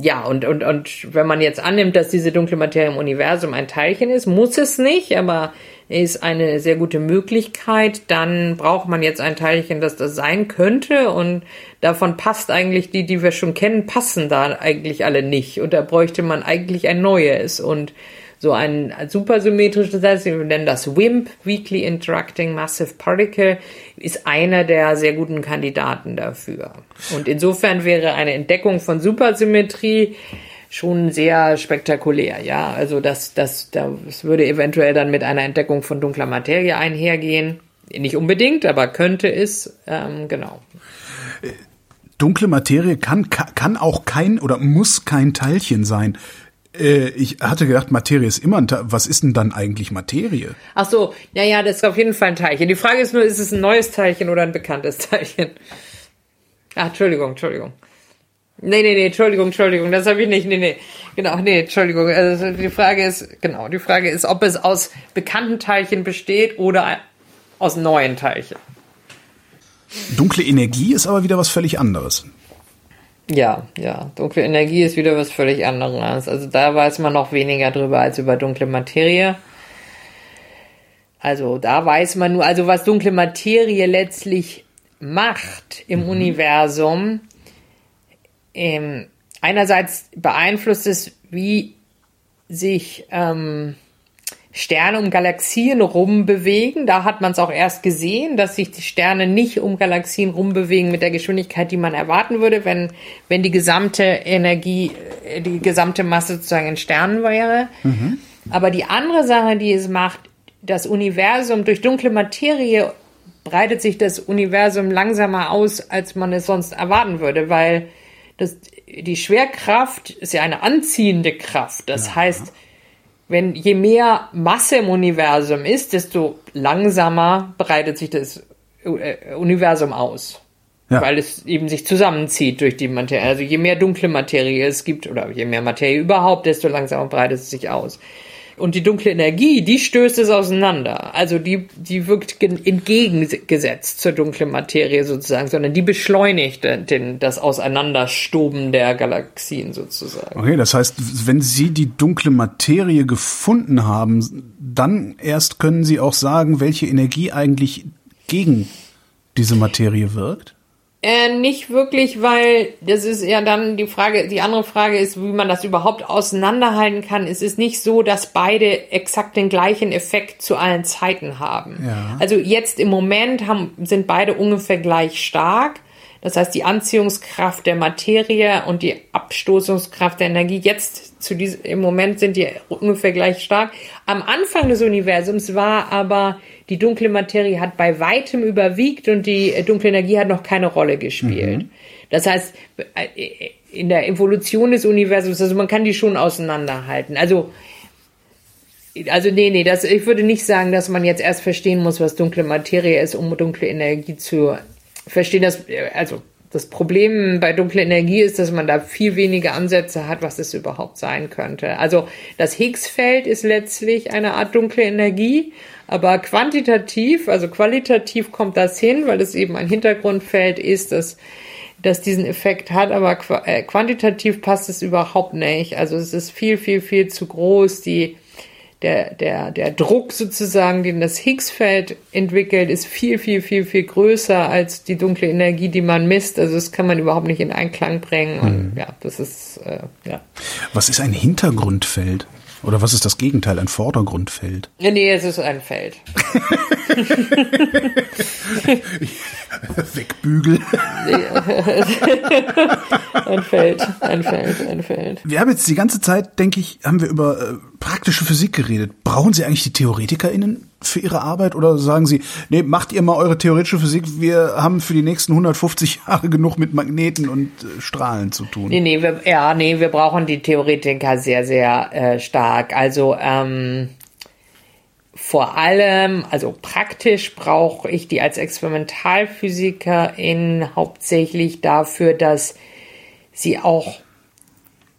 ja, und, und, und wenn man jetzt annimmt, dass diese dunkle Materie im Universum ein Teilchen ist, muss es nicht, aber ist eine sehr gute Möglichkeit. Dann braucht man jetzt ein Teilchen, das das sein könnte. Und davon passt eigentlich die, die wir schon kennen, passen da eigentlich alle nicht. Und da bräuchte man eigentlich ein neues. Und so ein supersymmetrisches, das wir nennen das WIMP, Weakly Interacting Massive Particle, ist einer der sehr guten Kandidaten dafür. Und insofern wäre eine Entdeckung von Supersymmetrie schon sehr spektakulär, ja. Also das, das, das würde eventuell dann mit einer Entdeckung von dunkler Materie einhergehen. Nicht unbedingt, aber könnte es, ähm, genau.
Dunkle Materie kann, kann auch kein oder muss kein Teilchen sein. Äh, ich hatte gedacht, Materie ist immer ein Teil. Was ist denn dann eigentlich Materie?
Ach so, ja, ja, das ist auf jeden Fall ein Teilchen. Die Frage ist nur, ist es ein neues Teilchen oder ein bekanntes Teilchen? Ach, Entschuldigung, Entschuldigung. Nee, nee, nee, Entschuldigung, Entschuldigung, das habe ich nicht. Nee, nee. Genau, nee, Entschuldigung. Also die Frage ist, genau, die Frage ist, ob es aus bekannten Teilchen besteht oder aus neuen Teilchen.
Dunkle Energie ist aber wieder was völlig anderes.
Ja, ja. Dunkle Energie ist wieder was völlig anderes. Also da weiß man noch weniger drüber als über dunkle Materie. Also da weiß man nur, also was dunkle Materie letztlich macht im mhm. Universum, ähm, einerseits beeinflusst es, wie sich ähm, Sterne um Galaxien rumbewegen. Da hat man es auch erst gesehen, dass sich die Sterne nicht um Galaxien rumbewegen mit der Geschwindigkeit, die man erwarten würde, wenn, wenn die gesamte Energie, äh, die gesamte Masse sozusagen in Sternen wäre. Mhm. Aber die andere Sache, die es macht, das Universum durch dunkle Materie breitet sich das Universum langsamer aus, als man es sonst erwarten würde, weil das, die Schwerkraft ist ja eine anziehende Kraft. Das ja. heißt, wenn je mehr Masse im Universum ist, desto langsamer breitet sich das äh, Universum aus. Ja. Weil es eben sich zusammenzieht durch die Materie. Also je mehr dunkle Materie es gibt oder je mehr Materie überhaupt, desto langsamer breitet es sich aus. Und die dunkle Energie, die stößt es auseinander. Also die, die wirkt entgegengesetzt zur dunklen Materie sozusagen, sondern die beschleunigt den, das Auseinanderstoben der Galaxien sozusagen.
Okay, das heißt, wenn Sie die dunkle Materie gefunden haben, dann erst können Sie auch sagen, welche Energie eigentlich gegen diese Materie wirkt?
Äh, nicht wirklich, weil das ist ja dann die Frage, die andere Frage ist, wie man das überhaupt auseinanderhalten kann. Es ist nicht so, dass beide exakt den gleichen Effekt zu allen Zeiten haben. Ja. Also jetzt im Moment haben, sind beide ungefähr gleich stark. Das heißt, die Anziehungskraft der Materie und die Abstoßungskraft der Energie jetzt zu diesem, im Moment sind die ungefähr gleich stark. Am Anfang des Universums war aber die dunkle Materie hat bei weitem überwiegt und die dunkle Energie hat noch keine Rolle gespielt. Mhm. Das heißt, in der Evolution des Universums, also man kann die schon auseinanderhalten. Also, also nee, nee, das, ich würde nicht sagen, dass man jetzt erst verstehen muss, was dunkle Materie ist, um dunkle Energie zu verstehen. Das, also das Problem bei dunkler Energie ist, dass man da viel weniger Ansätze hat, was es überhaupt sein könnte. Also das Higgs-Feld ist letztlich eine Art dunkle Energie aber quantitativ, also qualitativ kommt das hin, weil es eben ein Hintergrundfeld ist, das, das diesen Effekt hat, aber äh, quantitativ passt es überhaupt nicht. Also es ist viel, viel, viel zu groß. Die, der, der, der Druck sozusagen, den das Higgs-Feld entwickelt, ist viel, viel, viel, viel größer als die dunkle Energie, die man misst. Also das kann man überhaupt nicht in Einklang bringen. Und mhm. ja, das ist, äh, ja.
Was ist ein Hintergrundfeld? Oder was ist das Gegenteil, ein Vordergrundfeld?
Nee, es ist ein Feld. <laughs>
Wegbügel. <laughs>
ein Feld, ein Feld, ein Feld.
Wir haben jetzt die ganze Zeit, denke ich, haben wir über äh, praktische Physik geredet. Brauchen Sie eigentlich die TheoretikerInnen für Ihre Arbeit oder sagen Sie, nee, macht ihr mal eure theoretische Physik, wir haben für die nächsten 150 <laughs> Jahre genug mit Magneten und äh, Strahlen zu tun?
Nee, nee, wir, ja, nee, wir brauchen die Theoretiker sehr, sehr äh, stark. Also, ähm, vor allem, also praktisch brauche ich die als Experimentalphysikerin hauptsächlich dafür, dass sie auch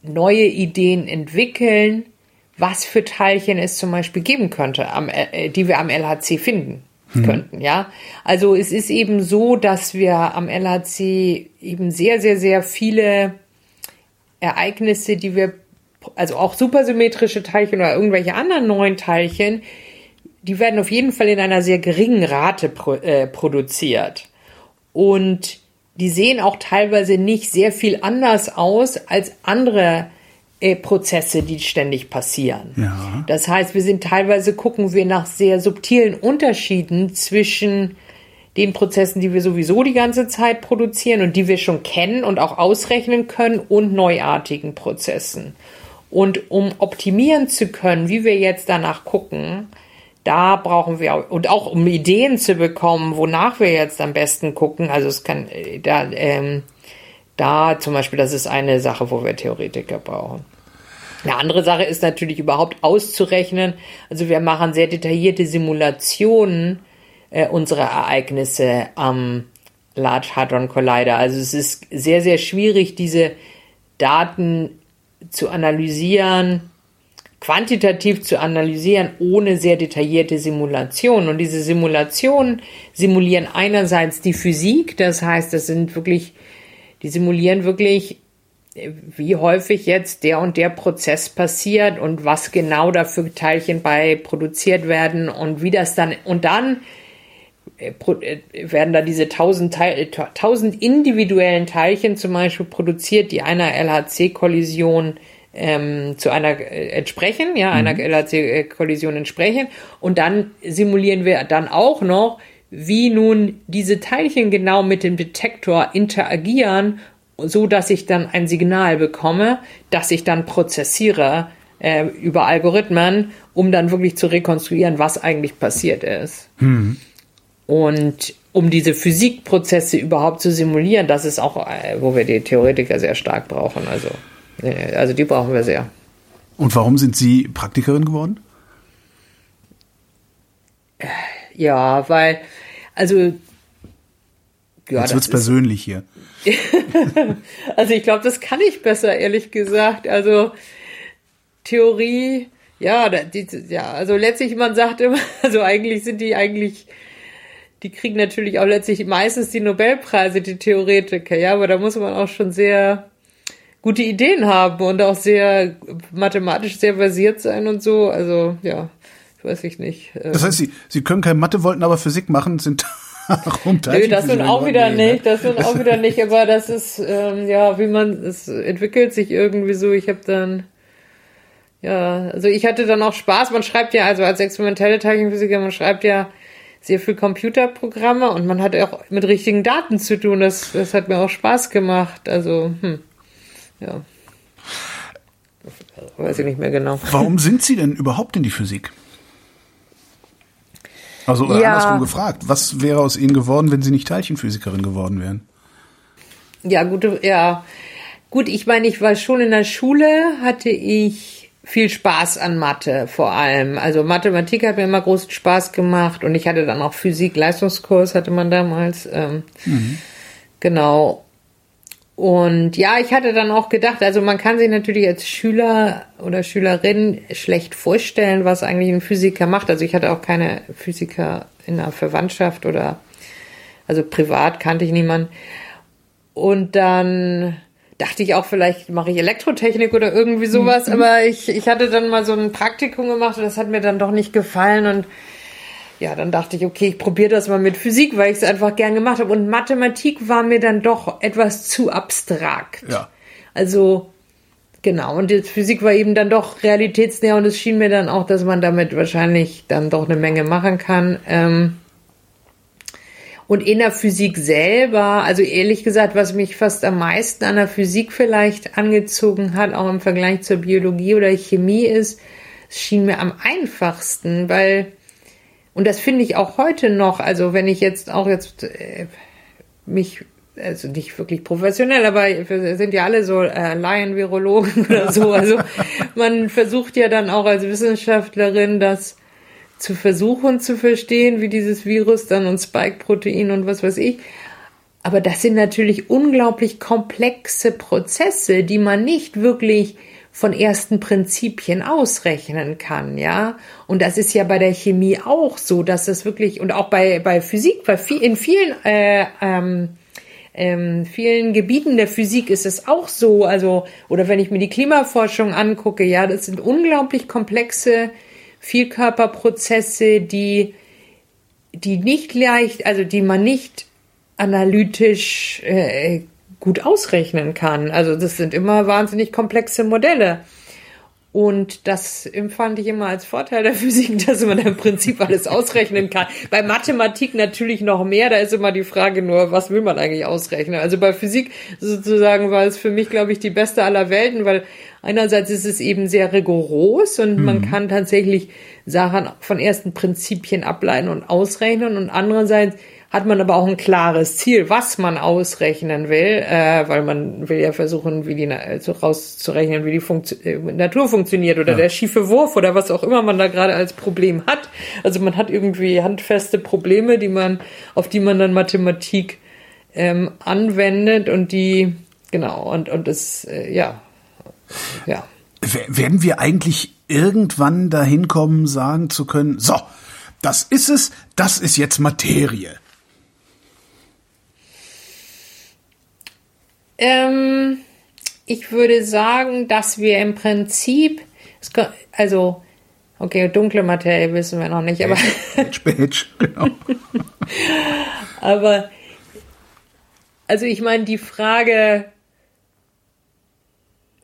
neue Ideen entwickeln, was für Teilchen es zum Beispiel geben könnte, am, äh, die wir am LHC finden hm. könnten, ja. Also es ist eben so, dass wir am LHC eben sehr, sehr, sehr viele Ereignisse, die wir, also auch supersymmetrische Teilchen oder irgendwelche anderen neuen Teilchen, die werden auf jeden Fall in einer sehr geringen Rate pro, äh, produziert. Und die sehen auch teilweise nicht sehr viel anders aus als andere äh, Prozesse, die ständig passieren. Ja. Das heißt, wir sind teilweise gucken wir nach sehr subtilen Unterschieden zwischen den Prozessen, die wir sowieso die ganze Zeit produzieren und die wir schon kennen und auch ausrechnen können und neuartigen Prozessen. Und um optimieren zu können, wie wir jetzt danach gucken, da brauchen wir und auch um Ideen zu bekommen, wonach wir jetzt am besten gucken. Also es kann äh, da ähm, da zum Beispiel, das ist eine Sache, wo wir Theoretiker brauchen. Eine andere Sache ist natürlich überhaupt auszurechnen. Also wir machen sehr detaillierte Simulationen äh, unserer Ereignisse am Large Hadron Collider. Also es ist sehr, sehr schwierig, diese Daten zu analysieren quantitativ zu analysieren ohne sehr detaillierte Simulationen. Und diese Simulationen simulieren einerseits die Physik, das heißt, das sind wirklich, die simulieren wirklich, wie häufig jetzt der und der Prozess passiert und was genau dafür Teilchen bei produziert werden und wie das dann, und dann äh, äh, werden da diese tausend, Teil, tausend individuellen Teilchen zum Beispiel produziert, die einer LHC-Kollision ähm, zu einer äh, entsprechen, ja, einer mhm. LHC-Kollision entsprechen. Und dann simulieren wir dann auch noch, wie nun diese Teilchen genau mit dem Detektor interagieren, so dass ich dann ein Signal bekomme, das ich dann prozessiere äh, über Algorithmen, um dann wirklich zu rekonstruieren, was eigentlich passiert ist. Mhm. Und um diese Physikprozesse überhaupt zu simulieren, das ist auch, äh, wo wir die Theoretiker sehr stark brauchen. Also also die brauchen wir sehr.
Und warum sind Sie Praktikerin geworden?
Ja, weil, also.
Ja, Jetzt wird's persönlich hier. <laughs>
also ich glaube, das kann ich besser, ehrlich gesagt. Also Theorie, ja, die, ja, also letztlich, man sagt immer, <laughs> also eigentlich sind die eigentlich, die kriegen natürlich auch letztlich meistens die Nobelpreise, die Theoretiker, ja, aber da muss man auch schon sehr gute Ideen haben und auch sehr mathematisch sehr versiert sein und so. Also ja, weiß ich nicht.
Das heißt, Sie, Sie können kein Mathe, wollten aber Physik machen, sind <laughs>
Nö, das sind auch wieder nee, nicht, das sind auch <laughs> wieder nicht, aber das ist, ähm, ja, wie man, es entwickelt sich irgendwie so. Ich habe dann, ja, also ich hatte dann auch Spaß. Man schreibt ja, also als experimentelle Teilchenphysiker, man schreibt ja sehr viel Computerprogramme und man hat auch mit richtigen Daten zu tun. Das, das hat mir auch Spaß gemacht. Also, hm ja. Weiß ich nicht mehr genau.
Warum sind Sie denn überhaupt in die Physik? Also oder ja. andersrum gefragt, was wäre aus Ihnen geworden, wenn Sie nicht Teilchenphysikerin geworden wären?
Ja, gute, ja. Gut, ich meine, ich war schon in der Schule, hatte ich viel Spaß an Mathe vor allem. Also Mathematik hat mir immer großen Spaß gemacht und ich hatte dann auch Physik-Leistungskurs, hatte man damals. Ähm, mhm. Genau. Und ja, ich hatte dann auch gedacht, also man kann sich natürlich als Schüler oder Schülerin schlecht vorstellen, was eigentlich ein Physiker macht. Also ich hatte auch keine Physiker in der Verwandtschaft oder also privat kannte ich niemanden. Und dann dachte ich auch, vielleicht mache ich Elektrotechnik oder irgendwie sowas, mhm. aber ich, ich hatte dann mal so ein Praktikum gemacht und das hat mir dann doch nicht gefallen und ja, dann dachte ich, okay, ich probiere das mal mit Physik, weil ich es einfach gern gemacht habe. Und Mathematik war mir dann doch etwas zu abstrakt.
Ja.
Also, genau. Und die Physik war eben dann doch realitätsnäher und es schien mir dann auch, dass man damit wahrscheinlich dann doch eine Menge machen kann. Ähm, und in der Physik selber, also ehrlich gesagt, was mich fast am meisten an der Physik vielleicht angezogen hat, auch im Vergleich zur Biologie oder Chemie ist, es schien mir am einfachsten, weil, und das finde ich auch heute noch, also wenn ich jetzt auch jetzt äh, mich also nicht wirklich professionell, aber wir sind ja alle so äh, Laien-Virologen oder so. <laughs> Also man versucht ja dann auch als Wissenschaftlerin das zu versuchen zu verstehen, wie dieses Virus dann und Spike-Protein und was weiß ich. Aber das sind natürlich unglaublich komplexe Prozesse, die man nicht wirklich von ersten Prinzipien ausrechnen kann, ja. Und das ist ja bei der Chemie auch so, dass es wirklich und auch bei bei Physik, bei viel, in vielen äh, ähm, ähm, vielen Gebieten der Physik ist es auch so, also oder wenn ich mir die Klimaforschung angucke, ja, das sind unglaublich komplexe Vielkörperprozesse, die, die nicht leicht, also die man nicht analytisch äh, gut ausrechnen kann. Also das sind immer wahnsinnig komplexe Modelle. Und das empfand ich immer als Vorteil der <laughs> Physik, dass man im Prinzip alles ausrechnen kann. Bei Mathematik natürlich noch mehr. Da ist immer die Frage nur, was will man eigentlich ausrechnen? Also bei Physik sozusagen war es für mich, glaube ich, die beste aller Welten, weil einerseits ist es eben sehr rigoros und mhm. man kann tatsächlich Sachen von ersten Prinzipien ableiten und ausrechnen und andererseits hat man aber auch ein klares Ziel, was man ausrechnen will, äh, weil man will ja versuchen, wie die also rauszurechnen, wie die Funktio äh, Natur funktioniert oder ja. der schiefe Wurf oder was auch immer man da gerade als Problem hat. Also man hat irgendwie handfeste Probleme, die man, auf die man dann Mathematik ähm, anwendet und die, genau, und, und das, äh, ja, ja.
Werden wir eigentlich irgendwann dahin kommen, sagen zu können, so, das ist es, das ist jetzt Materie.
Ähm, ich würde sagen, dass wir im Prinzip, also, okay, dunkle Materie wissen wir noch nicht, aber. Bitch, <laughs> bitch, genau. aber, also ich meine, die Frage,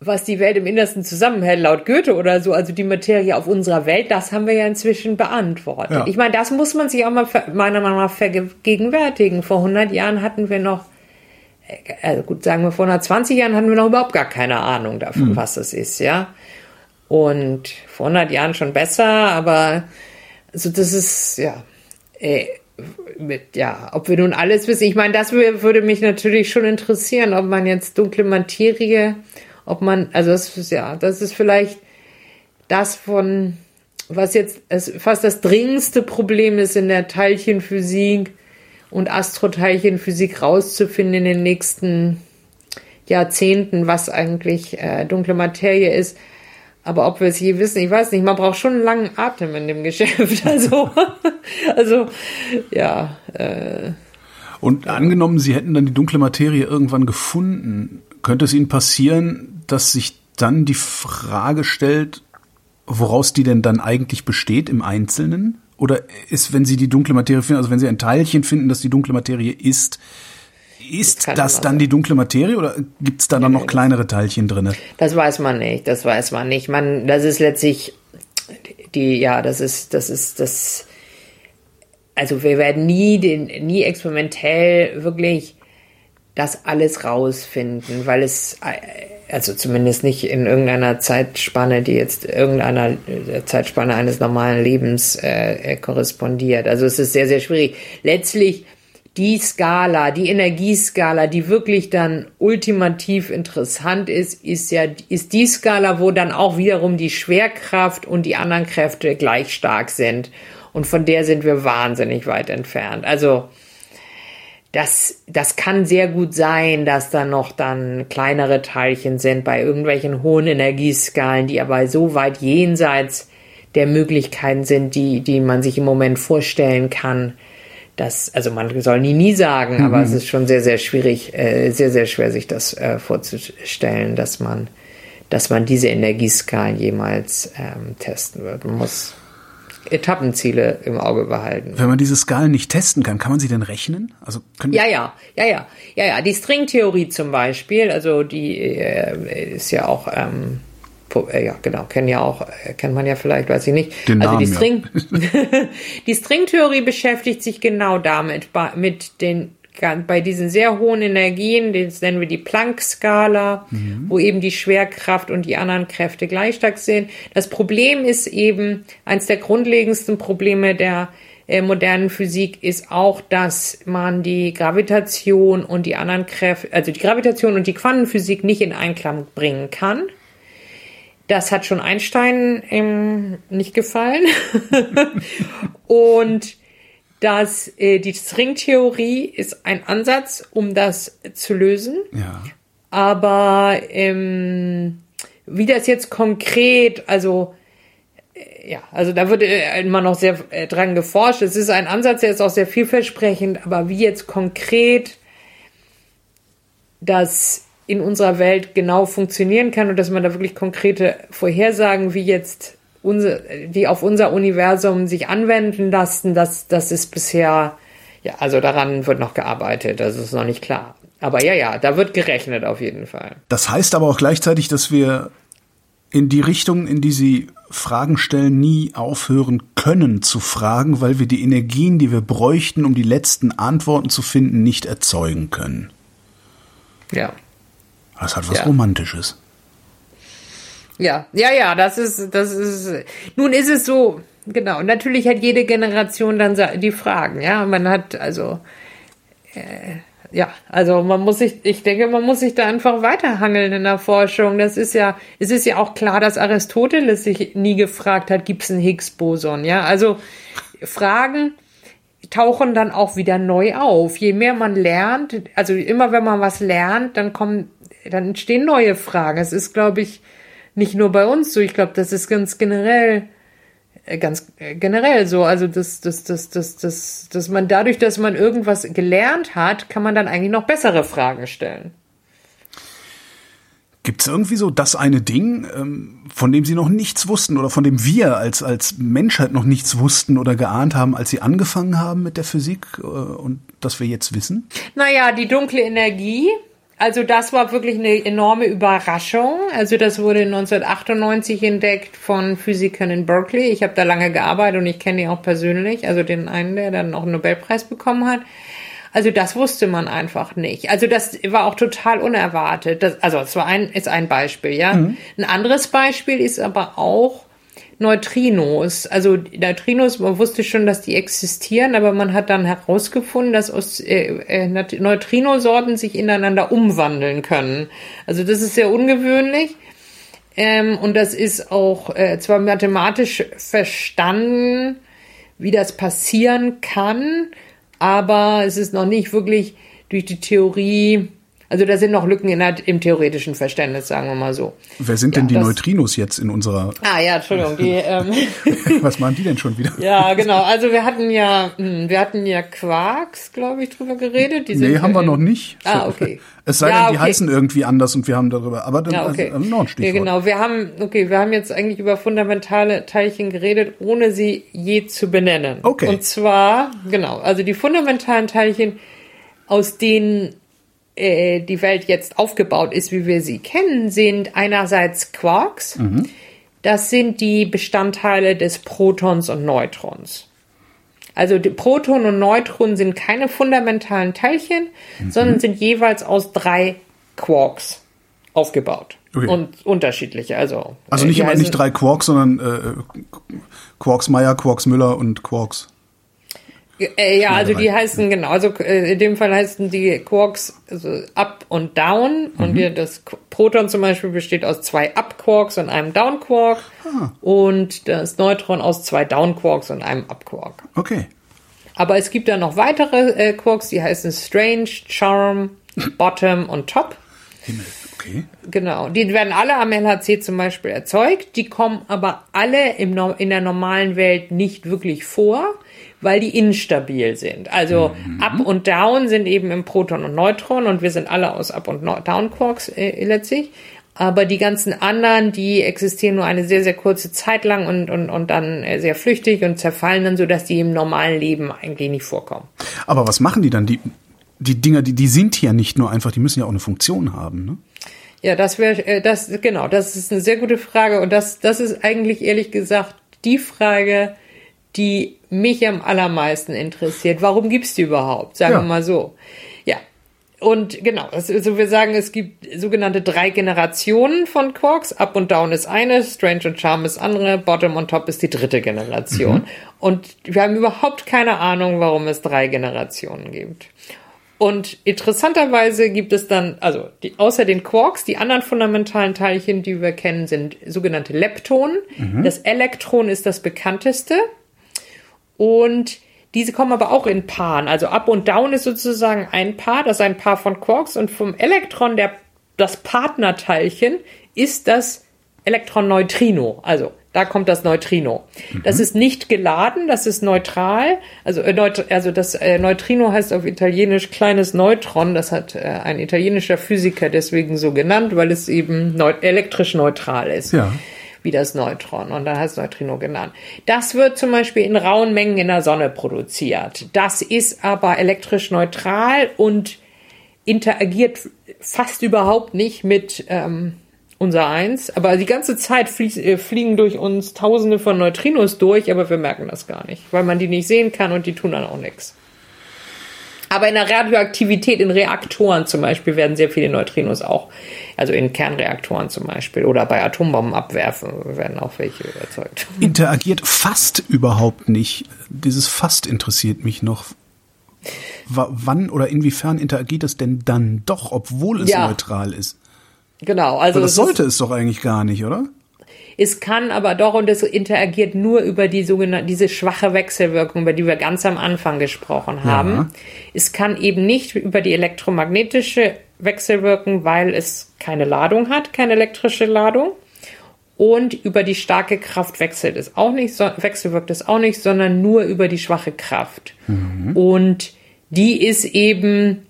was die Welt im Innersten zusammenhält, laut Goethe oder so, also die Materie auf unserer Welt, das haben wir ja inzwischen beantwortet. Ja. Ich meine, das muss man sich auch mal meiner Meinung nach vergegenwärtigen. Vor 100 Jahren hatten wir noch also gut, sagen wir vor 120 Jahren hatten wir noch überhaupt gar keine Ahnung davon, mhm. was es ist, ja. Und vor 100 Jahren schon besser, aber also das ist, ja, äh, mit, ja, ob wir nun alles wissen. Ich meine, das würde mich natürlich schon interessieren, ob man jetzt dunkle Materie, ob man, also das ist, ja, das ist vielleicht das von, was jetzt fast das dringendste Problem ist in der Teilchenphysik, und Astroteilchenphysik rauszufinden in den nächsten Jahrzehnten, was eigentlich äh, dunkle Materie ist. Aber ob wir es je wissen, ich weiß nicht. Man braucht schon einen langen Atem in dem Geschäft. <laughs> Also, also ja. Äh,
und angenommen, Sie hätten dann die dunkle Materie irgendwann gefunden, könnte es Ihnen passieren, dass sich dann die Frage stellt, woraus die denn dann eigentlich besteht im Einzelnen? Oder ist, wenn Sie die dunkle Materie finden, also wenn Sie ein Teilchen finden, das die dunkle Materie ist, ist das, das dann die dunkle Materie oder gibt es da dann noch kleinere Teilchen drin?
Das weiß man nicht, das weiß man nicht. Man, das ist letztlich die, ja, das ist, das ist, das, also wir werden nie den, nie experimentell wirklich das alles rausfinden, weil es also zumindest nicht in irgendeiner Zeitspanne, die jetzt irgendeiner äh, Zeitspanne eines normalen Lebens äh, äh, korrespondiert. Also es ist sehr, sehr schwierig. Letztlich die Skala, die Energieskala, die wirklich dann ultimativ interessant ist, ist ja, ist die Skala, wo dann auch wiederum die Schwerkraft und die anderen Kräfte gleich stark sind. Und von der sind wir wahnsinnig weit entfernt. Also, das, das kann sehr gut sein, dass da noch dann kleinere Teilchen sind bei irgendwelchen hohen Energieskalen, die aber so weit jenseits der Möglichkeiten sind, die, die man sich im Moment vorstellen kann, das, also man soll nie nie sagen, mhm. aber es ist schon sehr, sehr schwierig, äh, sehr, sehr schwer, sich das äh, vorzustellen, dass man, dass man diese Energieskalen jemals ähm, testen wird. Man muss Etappenziele im Auge behalten.
Wenn man diese Skalen nicht testen kann, kann man sie denn rechnen? Also
können ja, ja, ja, ja, ja, ja. Die Stringtheorie zum Beispiel, also die äh, ist ja auch ähm, äh, ja, genau, kennen ja auch, äh, kennt man ja vielleicht, weiß ich nicht.
Den
also
Namen,
die String, ja. <laughs> die Stringtheorie beschäftigt sich genau damit, mit den bei diesen sehr hohen Energien, das nennen wir die Planck-Skala, mhm. wo eben die Schwerkraft und die anderen Kräfte gleich stark sind. Das Problem ist eben, eines der grundlegendsten Probleme der äh, modernen Physik ist auch, dass man die Gravitation und die anderen Kräfte, also die Gravitation und die Quantenphysik nicht in Einklang bringen kann. Das hat schon Einstein ähm, nicht gefallen. <laughs> und dass äh, die Stringtheorie ist ein Ansatz, um das zu lösen.
Ja.
Aber ähm, wie das jetzt konkret, also äh, ja, also da wird äh, immer noch sehr äh, dran geforscht. Es ist ein Ansatz, der ist auch sehr vielversprechend, aber wie jetzt konkret das in unserer Welt genau funktionieren kann und dass man da wirklich konkrete Vorhersagen, wie jetzt unser, die auf unser Universum sich anwenden lassen, das, das ist bisher, ja, also daran wird noch gearbeitet, das ist noch nicht klar. Aber ja, ja, da wird gerechnet auf jeden Fall.
Das heißt aber auch gleichzeitig, dass wir in die Richtung, in die Sie Fragen stellen, nie aufhören können zu fragen, weil wir die Energien, die wir bräuchten, um die letzten Antworten zu finden, nicht erzeugen können.
Ja.
Das hat was ja. Romantisches.
Ja, ja, ja, das ist, das ist, nun ist es so, genau, natürlich hat jede Generation dann die Fragen, ja, man hat, also, äh, ja, also man muss sich, ich denke, man muss sich da einfach weiterhangeln in der Forschung. Das ist ja, es ist ja auch klar, dass Aristoteles sich nie gefragt hat, gibt es ein Higgs-Boson, ja, also Fragen tauchen dann auch wieder neu auf. Je mehr man lernt, also immer wenn man was lernt, dann kommen dann entstehen neue Fragen. Es ist, glaube ich, nicht nur bei uns so. Ich glaube, das ist ganz generell, äh, ganz äh, generell so. Also, dass, dass, dass, dass, dass, dass man dadurch, dass man irgendwas gelernt hat, kann man dann eigentlich noch bessere Fragen stellen.
Gibt es irgendwie so das eine Ding, ähm, von dem Sie noch nichts wussten oder von dem wir als, als Menschheit noch nichts wussten oder geahnt haben, als Sie angefangen haben mit der Physik äh, und das wir jetzt wissen?
Naja, die dunkle Energie, also das war wirklich eine enorme Überraschung. Also das wurde 1998 entdeckt von Physikern in Berkeley. Ich habe da lange gearbeitet und ich kenne ihn auch persönlich. Also den einen, der dann auch einen Nobelpreis bekommen hat. Also das wusste man einfach nicht. Also das war auch total unerwartet. Das, also es war ein, ist ein Beispiel, ja. Mhm. Ein anderes Beispiel ist aber auch, Neutrinos. Also Neutrinos, man wusste schon, dass die existieren, aber man hat dann herausgefunden, dass aus äh, äh, Neutrinosorten sich ineinander umwandeln können. Also das ist sehr ungewöhnlich. Ähm, und das ist auch äh, zwar mathematisch verstanden, wie das passieren kann, aber es ist noch nicht wirklich durch die Theorie also da sind noch Lücken in der, im theoretischen Verständnis, sagen wir mal so.
Wer sind ja, denn die Neutrinos jetzt in unserer?
Ah ja, Entschuldigung. Die, <laughs> ähm <laughs>
Was machen die denn schon wieder?
Ja, genau. Also wir hatten ja, hm, wir hatten ja Quarks, glaube ich, drüber geredet.
Die nee, haben wir noch nicht.
Ah, okay. <laughs>
Es sei ja, denn, die okay. heißen irgendwie anders und wir haben darüber, aber dann
ja, okay.
also, noch ein Stichwort.
Ja, genau. Wir haben, okay, wir haben jetzt eigentlich über fundamentale Teilchen geredet, ohne sie je zu benennen.
Okay.
Und zwar, genau, also die fundamentalen Teilchen, aus denen äh, die Welt jetzt aufgebaut ist, wie wir sie kennen, sind einerseits Quarks. Mhm. Das sind die Bestandteile des Protons und Neutrons. Also Proton und Neutron sind keine fundamentalen Teilchen, mhm. sondern sind jeweils aus drei Quarks aufgebaut. Okay. Und unterschiedliche. Also,
also nicht, immer, nicht drei Quarks, sondern äh, Quarks Meyer, Quarks Müller und Quarks.
Äh, ja, also die heißen, genau, also äh, in dem Fall heißen die Quarks also Up und Down. Mhm. Und wir, das Proton zum Beispiel besteht aus zwei Up-Quarks und einem Down-Quark. Ah. Und das Neutron aus zwei Down-Quarks und einem Up-Quark.
Okay.
Aber es gibt da noch weitere äh, Quarks, die heißen Strange, Charm, <clears throat> Bottom und Top.
Himmel. Okay.
Genau, die werden alle am LHC zum Beispiel erzeugt, die kommen aber alle im, in der normalen Welt nicht wirklich vor weil die instabil sind. Also mhm. Up und Down sind eben im Proton und Neutron und wir sind alle aus Up und Down Quarks äh, letztlich. Aber die ganzen anderen, die existieren nur eine sehr, sehr kurze Zeit lang und, und, und dann äh, sehr flüchtig und zerfallen dann so, dass die im normalen Leben eigentlich nicht vorkommen.
Aber was machen die dann? Die, die Dinger, die, die sind ja nicht nur einfach, die müssen ja auch eine Funktion haben, ne?
Ja, das wäre, äh, das, genau, das ist eine sehr gute Frage und das, das ist eigentlich ehrlich gesagt die Frage, die mich am allermeisten interessiert. Warum gibt's die überhaupt? Sagen ja. wir mal so. Ja. Und genau, also wir sagen, es gibt sogenannte drei Generationen von Quarks. Up und Down ist eine, Strange und Charm ist andere, Bottom und Top ist die dritte Generation. Mhm. Und wir haben überhaupt keine Ahnung, warum es drei Generationen gibt. Und interessanterweise gibt es dann, also die, außer den Quarks, die anderen fundamentalen Teilchen, die wir kennen, sind sogenannte Leptonen. Mhm. Das Elektron ist das bekannteste. Und diese kommen aber auch in Paaren. Also Up und Down ist sozusagen ein Paar, das ist ein Paar von Quarks. Und vom Elektron, der, das Partnerteilchen, ist das Elektron-Neutrino. Also da kommt das Neutrino. Mhm. Das ist nicht geladen, das ist neutral. Also, äh, neut also das äh, Neutrino heißt auf Italienisch kleines Neutron. Das hat äh, ein italienischer Physiker deswegen so genannt, weil es eben neu elektrisch neutral ist. Ja. Wie das Neutron. Und da heißt Neutrino genannt. Das wird zum Beispiel in rauen Mengen in der Sonne produziert. Das ist aber elektrisch neutral und interagiert fast überhaupt nicht mit ähm, unser Eins. Aber die ganze Zeit äh, fliegen durch uns Tausende von Neutrinos durch, aber wir merken das gar nicht, weil man die nicht sehen kann und die tun dann auch nichts. Aber in der Radioaktivität, in Reaktoren zum Beispiel, werden sehr viele Neutrinos auch, also in Kernreaktoren zum Beispiel oder bei Atombomben abwerfen, werden auch welche erzeugt.
Interagiert fast überhaupt nicht. Dieses fast interessiert mich noch. W wann oder inwiefern interagiert es denn dann doch, obwohl es ja. neutral ist?
Genau, also.
Aber das sollte es doch eigentlich gar nicht, oder?
Es kann aber doch und es interagiert nur über die sogenannte, diese schwache Wechselwirkung, über die wir ganz am Anfang gesprochen haben. Ja. Es kann eben nicht über die elektromagnetische Wechselwirkung, weil es keine Ladung hat, keine elektrische Ladung. Und über die starke Kraft wechselt es auch nicht, wechselwirkt es auch nicht, sondern nur über die schwache Kraft. Mhm. Und die ist eben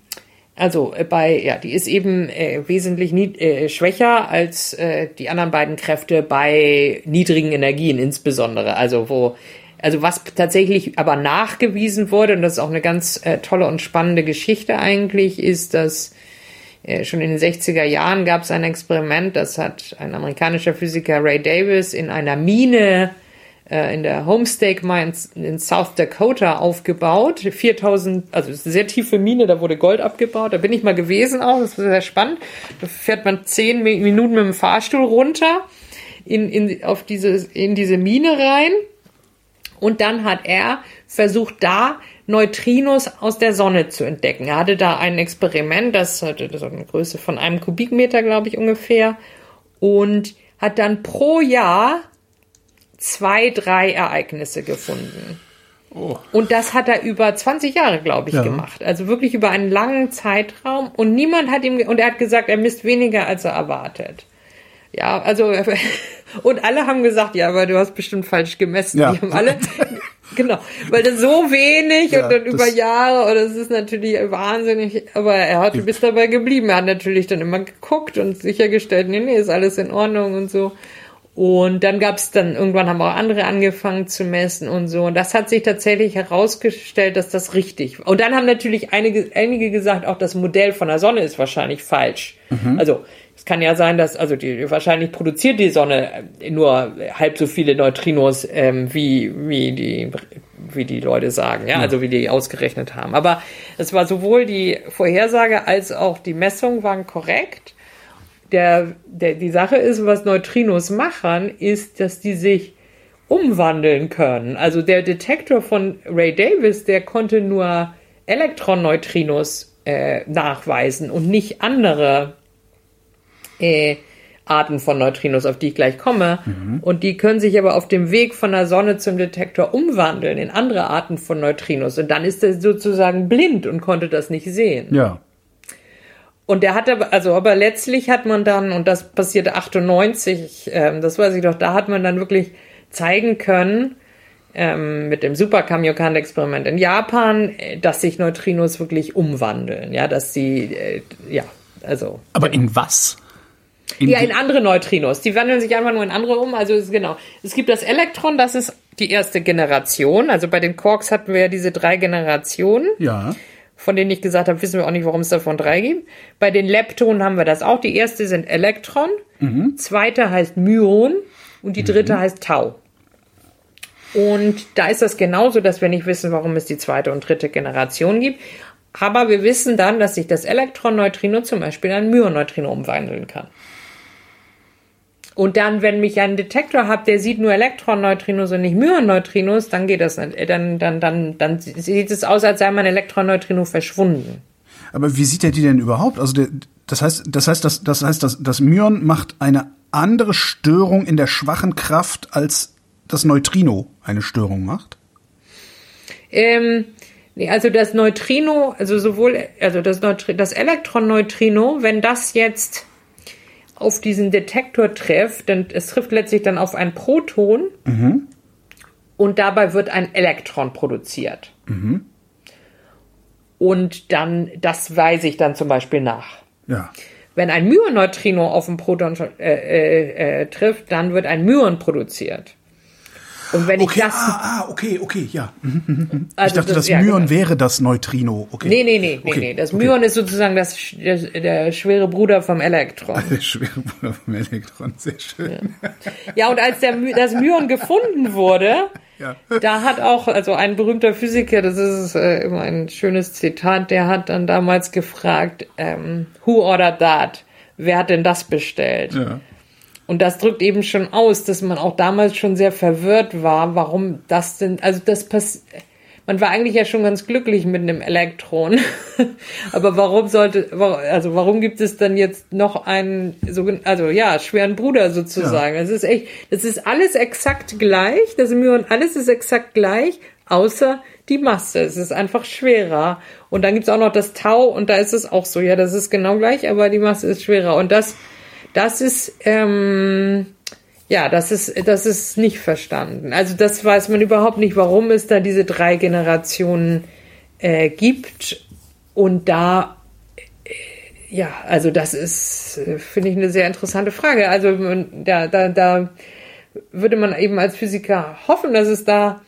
also äh, bei, ja, die ist eben äh, wesentlich nie, äh, schwächer als äh, die anderen beiden Kräfte bei niedrigen Energien insbesondere. Also wo, also was tatsächlich aber nachgewiesen wurde, und das ist auch eine ganz äh, tolle und spannende Geschichte eigentlich, ist, dass äh, schon in den 60er Jahren gab es ein Experiment, das hat ein amerikanischer Physiker Ray Davis in einer Mine in der Homestake Mines in South Dakota aufgebaut. 4000, also sehr tiefe Mine, da wurde Gold abgebaut. Da bin ich mal gewesen auch, das war sehr spannend. Da fährt man zehn Minuten mit dem Fahrstuhl runter in, in, auf diese, in diese Mine rein. Und dann hat er versucht, da Neutrinos aus der Sonne zu entdecken. Er hatte da ein Experiment, das hatte das eine Größe von einem Kubikmeter, glaube ich, ungefähr. Und hat dann pro Jahr zwei, drei Ereignisse gefunden. Oh. Und das hat er über 20 Jahre, glaube ich, ja. gemacht. Also wirklich über einen langen Zeitraum. Und niemand hat ihm, und er hat gesagt, er misst weniger, als er erwartet. Ja, also, <laughs> und alle haben gesagt, ja, aber du hast bestimmt falsch gemessen. Ja. Die haben alle, <laughs> genau, weil das so wenig ja, und dann über Jahre, und das ist natürlich wahnsinnig, aber er hat bis dabei geblieben. Er hat natürlich dann immer geguckt und sichergestellt, nee, nee, ist alles in Ordnung und so. Und dann gab es dann, irgendwann haben auch andere angefangen zu messen und so. Und das hat sich tatsächlich herausgestellt, dass das richtig war. Und dann haben natürlich einige, einige gesagt, auch das Modell von der Sonne ist wahrscheinlich falsch. Mhm. Also es kann ja sein, dass, also die, wahrscheinlich produziert die Sonne nur halb so viele Neutrinos, ähm, wie, wie die, wie die Leute sagen, ja, ja, also wie die ausgerechnet haben. Aber es war sowohl die Vorhersage als auch die Messung waren korrekt der, der, die Sache ist, was Neutrinos machen, ist, dass die sich umwandeln können. Also der Detektor von Ray Davis, der konnte nur Elektronneutrinos äh, nachweisen und nicht andere äh, Arten von Neutrinos, auf die ich gleich komme. Mhm. Und die können sich aber auf dem Weg von der Sonne zum Detektor umwandeln in andere Arten von Neutrinos. Und dann ist er sozusagen blind und konnte das nicht sehen.
Ja.
Und der hatte, also aber letztlich hat man dann, und das passierte 98, ähm, das weiß ich doch, da hat man dann wirklich zeigen können, ähm, mit dem Super Kamiokande-Experiment in Japan, äh, dass sich Neutrinos wirklich umwandeln. Ja, dass sie, äh, ja, also.
Aber in was?
In ja, in andere Neutrinos. Die wandeln sich einfach nur in andere um. Also es, genau. Es gibt das Elektron, das ist die erste Generation. Also bei den Quarks hatten wir ja diese drei Generationen.
Ja.
Von denen ich gesagt habe, wissen wir auch nicht, warum es davon drei gibt. Bei den Leptonen haben wir das auch. Die erste sind Elektron, mhm. zweite heißt Myon und die dritte mhm. heißt Tau. Und da ist das genauso, dass wir nicht wissen, warum es die zweite und dritte Generation gibt. Aber wir wissen dann, dass sich das Elektron-Neutrino zum Beispiel in ein Myon-Neutrino umwandeln kann. Und dann, wenn ich einen Detektor habe, der sieht nur Elektron-Neutrinos und nicht Myon-Neutrinos, dann geht das nicht. Dann, dann, dann, dann sieht es aus, als sei mein Elektron-Neutrino verschwunden.
Aber wie sieht er die denn überhaupt? Also der, das heißt, das heißt, das, das heißt, das, das Myon macht eine andere Störung in der schwachen Kraft, als das Neutrino eine Störung macht?
Ähm, also das Neutrino, also sowohl, also das, Neutri das Elektron-Neutrino, wenn das jetzt auf diesen Detektor trifft, denn es trifft letztlich dann auf ein Proton mhm. und dabei wird ein Elektron produziert. Mhm. Und dann, das weise ich dann zum Beispiel nach.
Ja.
Wenn ein Myon-Neutrino auf ein Proton äh, äh, äh, trifft, dann wird ein Myon produziert. Und wenn
okay,
ich das.
Ah, ah, okay, okay, ja. Mhm, mhm, mhm. Also ich dachte, das, das ja, Myon genau. wäre das Neutrino. Okay.
Nee, nee, nee, okay. nee, Das okay. Myon ist sozusagen das, der, der, schwere Bruder vom Elektron. <laughs>
Der schwere Bruder vom Elektron, sehr schön.
Ja, ja und als der, das Myon gefunden wurde, <laughs> ja. da hat auch, also ein berühmter Physiker, das ist äh, immer ein schönes Zitat, der hat dann damals gefragt, ähm, who ordered that? Wer hat denn das bestellt? Ja. Und das drückt eben schon aus, dass man auch damals schon sehr verwirrt war, warum das denn, also das passiert, man war eigentlich ja schon ganz glücklich mit einem Elektron. <laughs> Aber warum sollte, also warum gibt es dann jetzt noch einen, also ja, schweren Bruder sozusagen? Ja. Das ist echt, das ist alles exakt gleich, das Myon, alles ist exakt gleich, außer die Masse. Es ist einfach schwerer. Und dann gibt's auch noch das Tau und da ist es auch so, ja, das ist genau gleich, aber die Masse ist schwerer. Und das, das ist, ähm, ja, das ist, das ist nicht verstanden. Also das weiß man überhaupt nicht, warum es da diese drei Generationen äh, gibt. Und da, äh, ja, also das ist, äh, finde ich, eine sehr interessante Frage. Also da, da, da würde man eben als Physiker hoffen, dass es da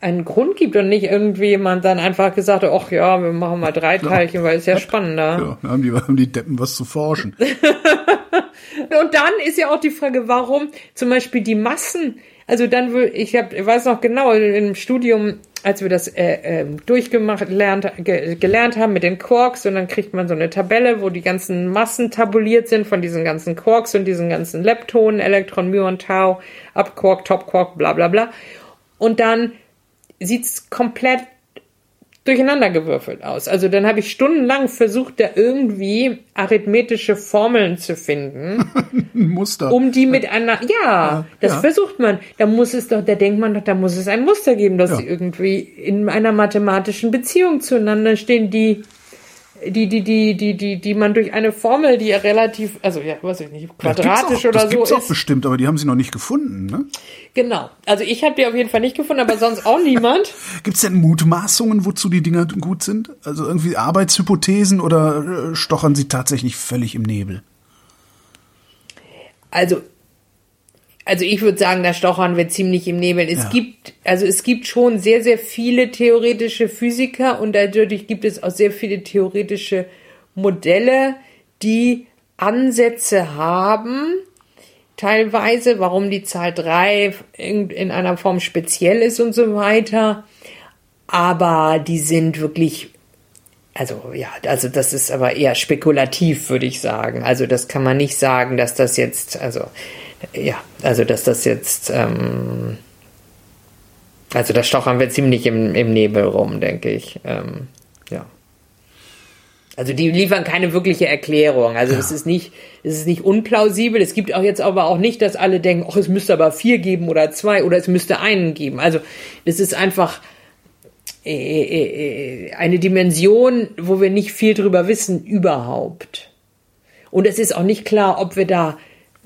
einen Grund gibt und nicht irgendwie jemand dann einfach gesagt hat, ach ja, wir machen mal drei Teilchen, weil es ja spannender.
Ja, haben die, haben die Deppen was zu forschen. <laughs>
und dann ist ja auch die Frage, warum zum Beispiel die Massen, also dann ich hab, ich weiß noch genau, im Studium, als wir das äh, äh, durchgemacht, lernt, ge, gelernt haben mit den Quarks und dann kriegt man so eine Tabelle, wo die ganzen Massen tabuliert sind von diesen ganzen Quarks und diesen ganzen Leptonen, Elektron, Myon, Tau, Up-Quark, Top-Quark, bla bla bla. Und dann sieht's komplett durcheinandergewürfelt aus. Also dann habe ich stundenlang versucht, da irgendwie arithmetische Formeln zu finden. <laughs>
Muster.
Um die miteinander, ja, ja das ja. versucht man. Da muss es doch, da denkt man doch, da muss es ein Muster geben, dass ja. sie irgendwie in einer mathematischen Beziehung zueinander stehen, die die, die, die, die, die, die man durch eine Formel, die ja relativ, also ja, weiß ich nicht, quadratisch
auch,
oder
das
so
gibt's ist. auch bestimmt, aber die haben sie noch nicht gefunden, ne?
Genau. Also ich habe die auf jeden Fall nicht gefunden, aber sonst auch niemand. <laughs>
Gibt's denn Mutmaßungen, wozu die Dinger gut sind? Also irgendwie Arbeitshypothesen oder äh, stochern sie tatsächlich völlig im Nebel?
Also also ich würde sagen, da stochern wir ziemlich im Nebel. Es ja. gibt, also es gibt schon sehr, sehr viele theoretische Physiker und dadurch gibt es auch sehr viele theoretische Modelle, die Ansätze haben, teilweise, warum die Zahl drei in, in einer Form speziell ist und so weiter. Aber die sind wirklich also ja, also das ist aber eher spekulativ, würde ich sagen. Also das kann man nicht sagen, dass das jetzt, also ja, also dass das jetzt, ähm, also da stochern wir ziemlich im, im Nebel rum, denke ich. Ähm, ja. Also die liefern keine wirkliche Erklärung. Also ja. es ist nicht, es ist nicht unplausibel. Es gibt auch jetzt aber auch nicht, dass alle denken, ach, es müsste aber vier geben oder zwei oder es müsste einen geben. Also es ist einfach äh, äh, eine Dimension, wo wir nicht viel drüber wissen überhaupt. Und es ist auch nicht klar, ob wir da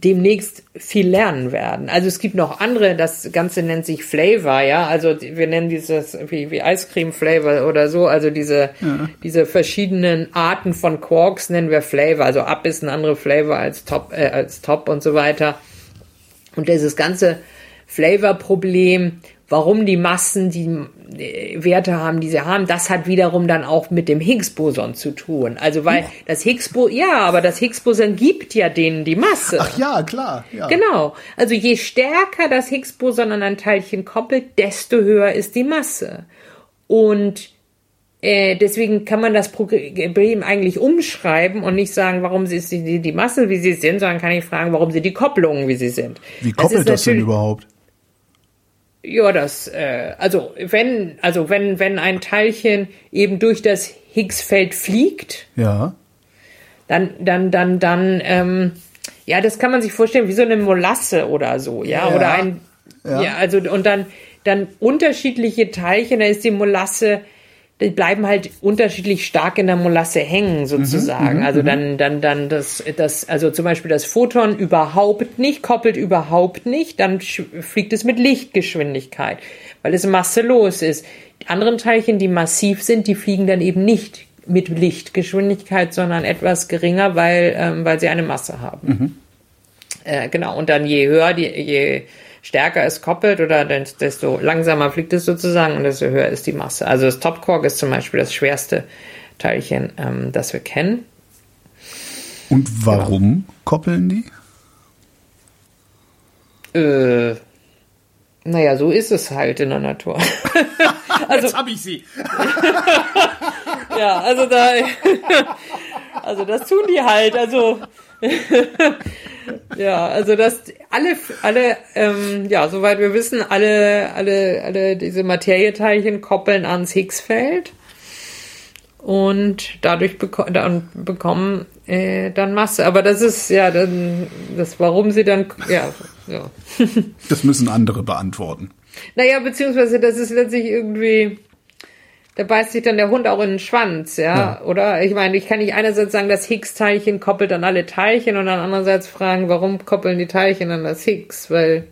demnächst viel lernen werden. Also es gibt noch andere, das Ganze nennt sich Flavor, ja, also wir nennen dieses wie, wie Ice Cream Flavor oder so, also diese, ja. diese verschiedenen Arten von Quarks nennen wir Flavor, also Up ist ein anderer Flavor als Top, äh, als Top und so weiter. Und dieses ganze Flavor-Problem warum die Massen die äh, Werte haben, die sie haben, das hat wiederum dann auch mit dem Higgs-Boson zu tun. Also weil das Higgs-Boson, ja, aber das Higgs-Boson gibt ja denen die Masse.
Ach ja, klar. Ja.
Genau. Also je stärker das Higgs-Boson an ein Teilchen koppelt, desto höher ist die Masse. Und äh, deswegen kann man das Problem eigentlich umschreiben und nicht sagen, warum ist die, die Masse, wie sie sind, sondern kann ich fragen, warum sind die Kopplungen, wie sie sind.
Wie koppelt das, das denn überhaupt?
Ja, das, äh, also wenn, also wenn, wenn ein Teilchen eben durch das Higgsfeld fliegt,
ja,
dann, dann, dann, dann, ähm, ja, das kann man sich vorstellen wie so eine Molasse oder so, ja, ja. oder ein, ja. ja, also und dann, dann unterschiedliche Teilchen, da ist die Molasse bleiben halt unterschiedlich stark in der Molasse hängen, sozusagen. Mhm, also mhm. dann, dann, dann das, das, also zum Beispiel das Photon überhaupt nicht, koppelt überhaupt nicht, dann fliegt es mit Lichtgeschwindigkeit, weil es masselos ist. Die anderen Teilchen, die massiv sind, die fliegen dann eben nicht mit Lichtgeschwindigkeit, sondern etwas geringer, weil, ähm, weil sie eine Masse haben. Mhm. Äh, genau, und dann je höher, die, je stärker es koppelt oder desto langsamer fliegt es sozusagen und desto höher ist die Masse. Also das Topquark ist zum Beispiel das schwerste Teilchen, ähm, das wir kennen.
Und warum genau. koppeln die?
Äh, naja, so ist es halt in der Natur. <laughs>
also, Jetzt habe ich sie. <laughs>
ja, also da, <laughs> also das tun die halt. Also <laughs> ja, also das alle alle ähm, ja, soweit wir wissen, alle alle alle diese Materieteilchen koppeln ans Higgsfeld und dadurch beko dann bekommen äh, dann Masse. Aber das ist ja dann das, warum sie dann ja ja. <laughs>
das müssen andere beantworten.
Naja, beziehungsweise das ist letztlich irgendwie da beißt sich dann der Hund auch in den Schwanz, ja? ja. Oder ich meine, ich kann nicht einerseits sagen, das Higgs-Teilchen koppelt an alle Teilchen und dann andererseits fragen, warum koppeln die Teilchen an das Higgs? Weil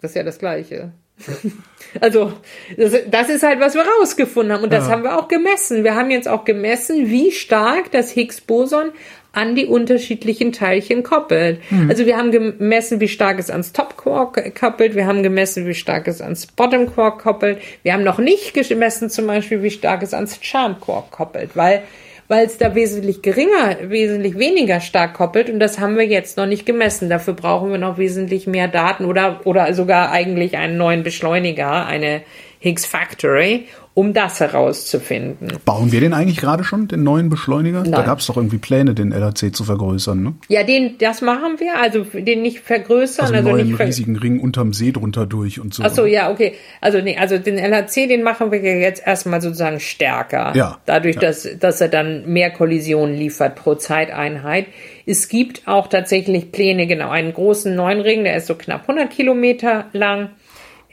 das ist ja das Gleiche. <laughs> also, das, das, ist halt, was wir rausgefunden haben. Und das ja. haben wir auch gemessen. Wir haben jetzt auch gemessen, wie stark das Higgs-Boson an die unterschiedlichen Teilchen koppelt. Mhm. Also wir haben gemessen, wie stark es ans Top Quark koppelt, wir haben gemessen, wie stark es ans Bottom Quark koppelt. Wir haben noch nicht gemessen zum Beispiel, wie stark es ans Charm Quark koppelt, weil weil es da wesentlich geringer, wesentlich weniger stark koppelt und das haben wir jetzt noch nicht gemessen. Dafür brauchen wir noch wesentlich mehr Daten oder, oder sogar eigentlich einen neuen Beschleuniger, eine Higgs Factory, um das herauszufinden.
Bauen wir den eigentlich gerade schon, den neuen Beschleuniger? Nein. Da gab es doch irgendwie Pläne, den LHC zu vergrößern, ne?
Ja, den, das machen wir, also den nicht vergrößern.
Also, also neuen nicht ver riesigen Ring unterm See drunter durch und so.
Ach so, ja, okay. Also nee, also den LHC, den machen wir jetzt erstmal sozusagen stärker.
Ja.
Dadurch,
ja.
Dass, dass er dann mehr Kollisionen liefert pro Zeiteinheit. Es gibt auch tatsächlich Pläne, genau, einen großen neuen Ring, der ist so knapp 100 Kilometer lang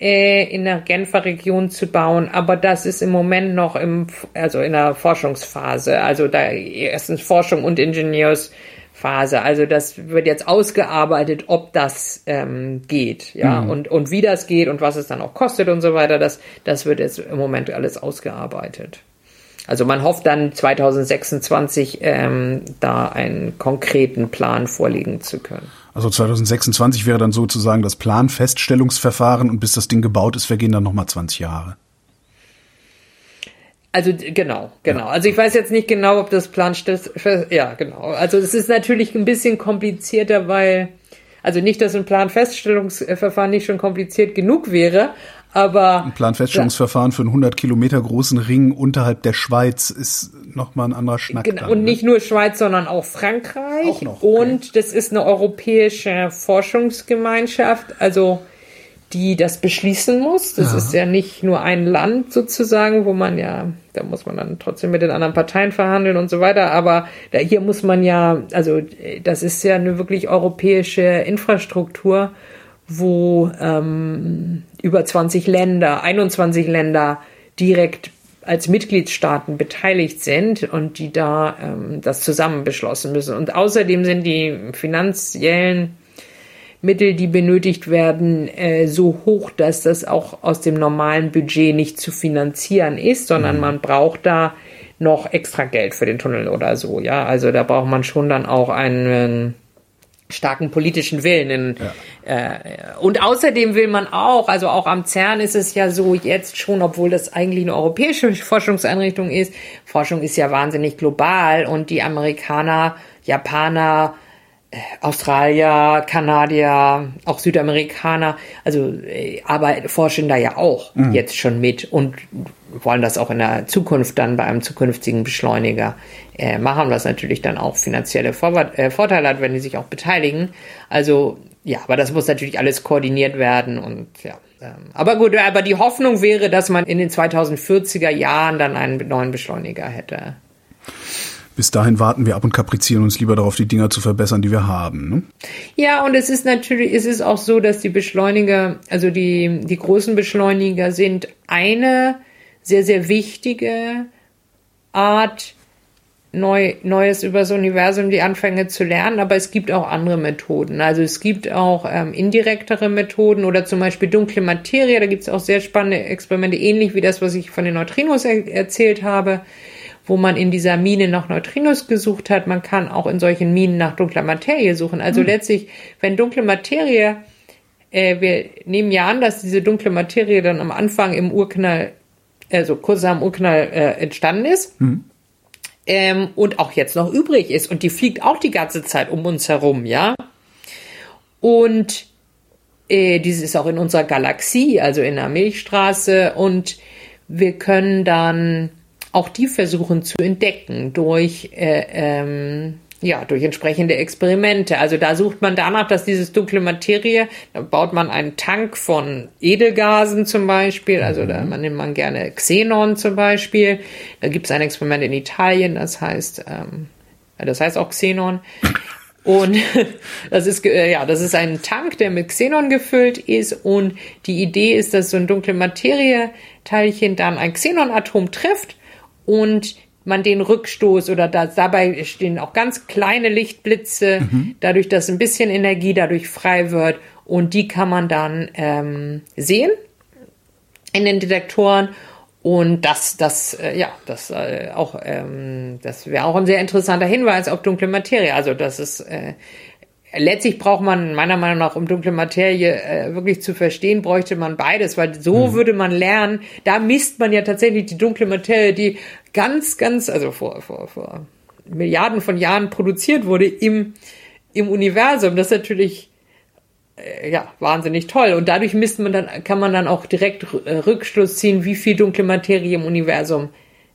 äh, in der Genfer Region zu bauen, aber das ist im Moment noch im, also in der Forschungsphase, also da erstens Forschung und Ingenieursphase. Also das wird jetzt ausgearbeitet, ob das ähm, geht, ja, mhm. und, und wie das geht und was es dann auch kostet und so weiter. Das, das wird jetzt im Moment alles ausgearbeitet. Also man hofft dann 2026 ähm, da einen konkreten Plan vorlegen zu können.
Also 2026 wäre dann sozusagen das Planfeststellungsverfahren und bis das Ding gebaut ist, vergehen dann nochmal 20 Jahre.
Also genau, genau. Also ich weiß jetzt nicht genau, ob das Plan ja genau. Also es ist natürlich ein bisschen komplizierter, weil also nicht, dass ein Planfeststellungsverfahren nicht schon kompliziert genug wäre, aber
ein Planfeststellungsverfahren für einen 100 Kilometer großen Ring unterhalb der Schweiz ist nochmal ein anderer Schnack.
Genau, dann, und ne? nicht nur Schweiz, sondern auch Frankreich.
Auch noch,
okay. Und das ist eine europäische Forschungsgemeinschaft, also die das beschließen muss. Das ja. ist ja nicht nur ein Land sozusagen, wo man ja, da muss man dann trotzdem mit den anderen Parteien verhandeln und so weiter. Aber da, hier muss man ja, also das ist ja eine wirklich europäische Infrastruktur wo ähm, über 20 Länder, 21 Länder direkt als Mitgliedstaaten beteiligt sind und die da ähm, das zusammen beschlossen müssen. Und außerdem sind die finanziellen Mittel, die benötigt werden, äh, so hoch, dass das auch aus dem normalen Budget nicht zu finanzieren ist, sondern mhm. man braucht da noch extra Geld für den Tunnel oder so. Ja, also da braucht man schon dann auch einen starken politischen Willen. In, ja. äh, und außerdem will man auch, also auch am CERN ist es ja so jetzt schon, obwohl das eigentlich eine europäische <laughs> Forschungseinrichtung ist, Forschung ist ja wahnsinnig global und die Amerikaner, Japaner, äh, Australier, Kanadier, auch Südamerikaner, also äh, aber forschen da ja auch mhm. jetzt schon mit und wollen das auch in der Zukunft dann bei einem zukünftigen Beschleuniger äh, machen, was natürlich dann auch finanzielle Vor äh, Vorteile hat, wenn die sich auch beteiligen. Also ja, aber das muss natürlich alles koordiniert werden und ja. Ähm, aber gut, aber die Hoffnung wäre, dass man in den 2040er Jahren dann einen neuen Beschleuniger hätte.
Bis dahin warten wir ab und kaprizieren uns lieber darauf, die Dinger zu verbessern, die wir haben. Ne?
Ja, und es ist natürlich, es ist auch so, dass die Beschleuniger, also die, die großen Beschleuniger sind eine sehr, sehr wichtige Art, neu, Neues über das Universum, die Anfänge zu lernen, aber es gibt auch andere Methoden. Also es gibt auch ähm, indirektere Methoden oder zum Beispiel dunkle Materie, da gibt es auch sehr spannende Experimente, ähnlich wie das, was ich von den Neutrinos er erzählt habe, wo man in dieser Mine nach Neutrinos gesucht hat. Man kann auch in solchen Minen nach dunkler Materie suchen. Also mhm. letztlich, wenn dunkle Materie, äh, wir nehmen ja an, dass diese dunkle Materie dann am Anfang im Urknall also kurz dem Urknall äh, entstanden ist. Mhm. Ähm, und auch jetzt noch übrig ist. Und die fliegt auch die ganze Zeit um uns herum, ja. Und äh, dieses ist auch in unserer Galaxie, also in der Milchstraße. Und wir können dann auch die versuchen zu entdecken durch äh, ähm, ja, durch entsprechende Experimente. Also da sucht man danach, dass dieses dunkle Materie, da baut man einen Tank von Edelgasen zum Beispiel, also da mhm. nimmt man gerne Xenon zum Beispiel. Da gibt es ein Experiment in Italien, das heißt, ähm, das heißt auch Xenon. Und <laughs> das ist, äh, ja, das ist ein Tank, der mit Xenon gefüllt ist. Und die Idee ist, dass so ein dunkle Materie-Teilchen dann ein Xenon-Atom trifft und man den Rückstoß oder da, dabei stehen auch ganz kleine Lichtblitze, mhm. dadurch, dass ein bisschen Energie dadurch frei wird und die kann man dann ähm, sehen in den Detektoren und das, das, äh, ja, das äh, auch, ähm, das wäre auch ein sehr interessanter Hinweis auf dunkle Materie. Also das ist äh, letztlich braucht man meiner Meinung nach, um dunkle Materie äh, wirklich zu verstehen, bräuchte man beides, weil so mhm. würde man lernen. Da misst man ja tatsächlich die dunkle Materie, die ganz, ganz, also vor, vor, vor Milliarden von Jahren produziert wurde im, im Universum. Das ist natürlich äh, ja wahnsinnig toll. Und dadurch misst man dann, kann man dann auch direkt Rückschluss ziehen, wie viel dunkle Materie im Universum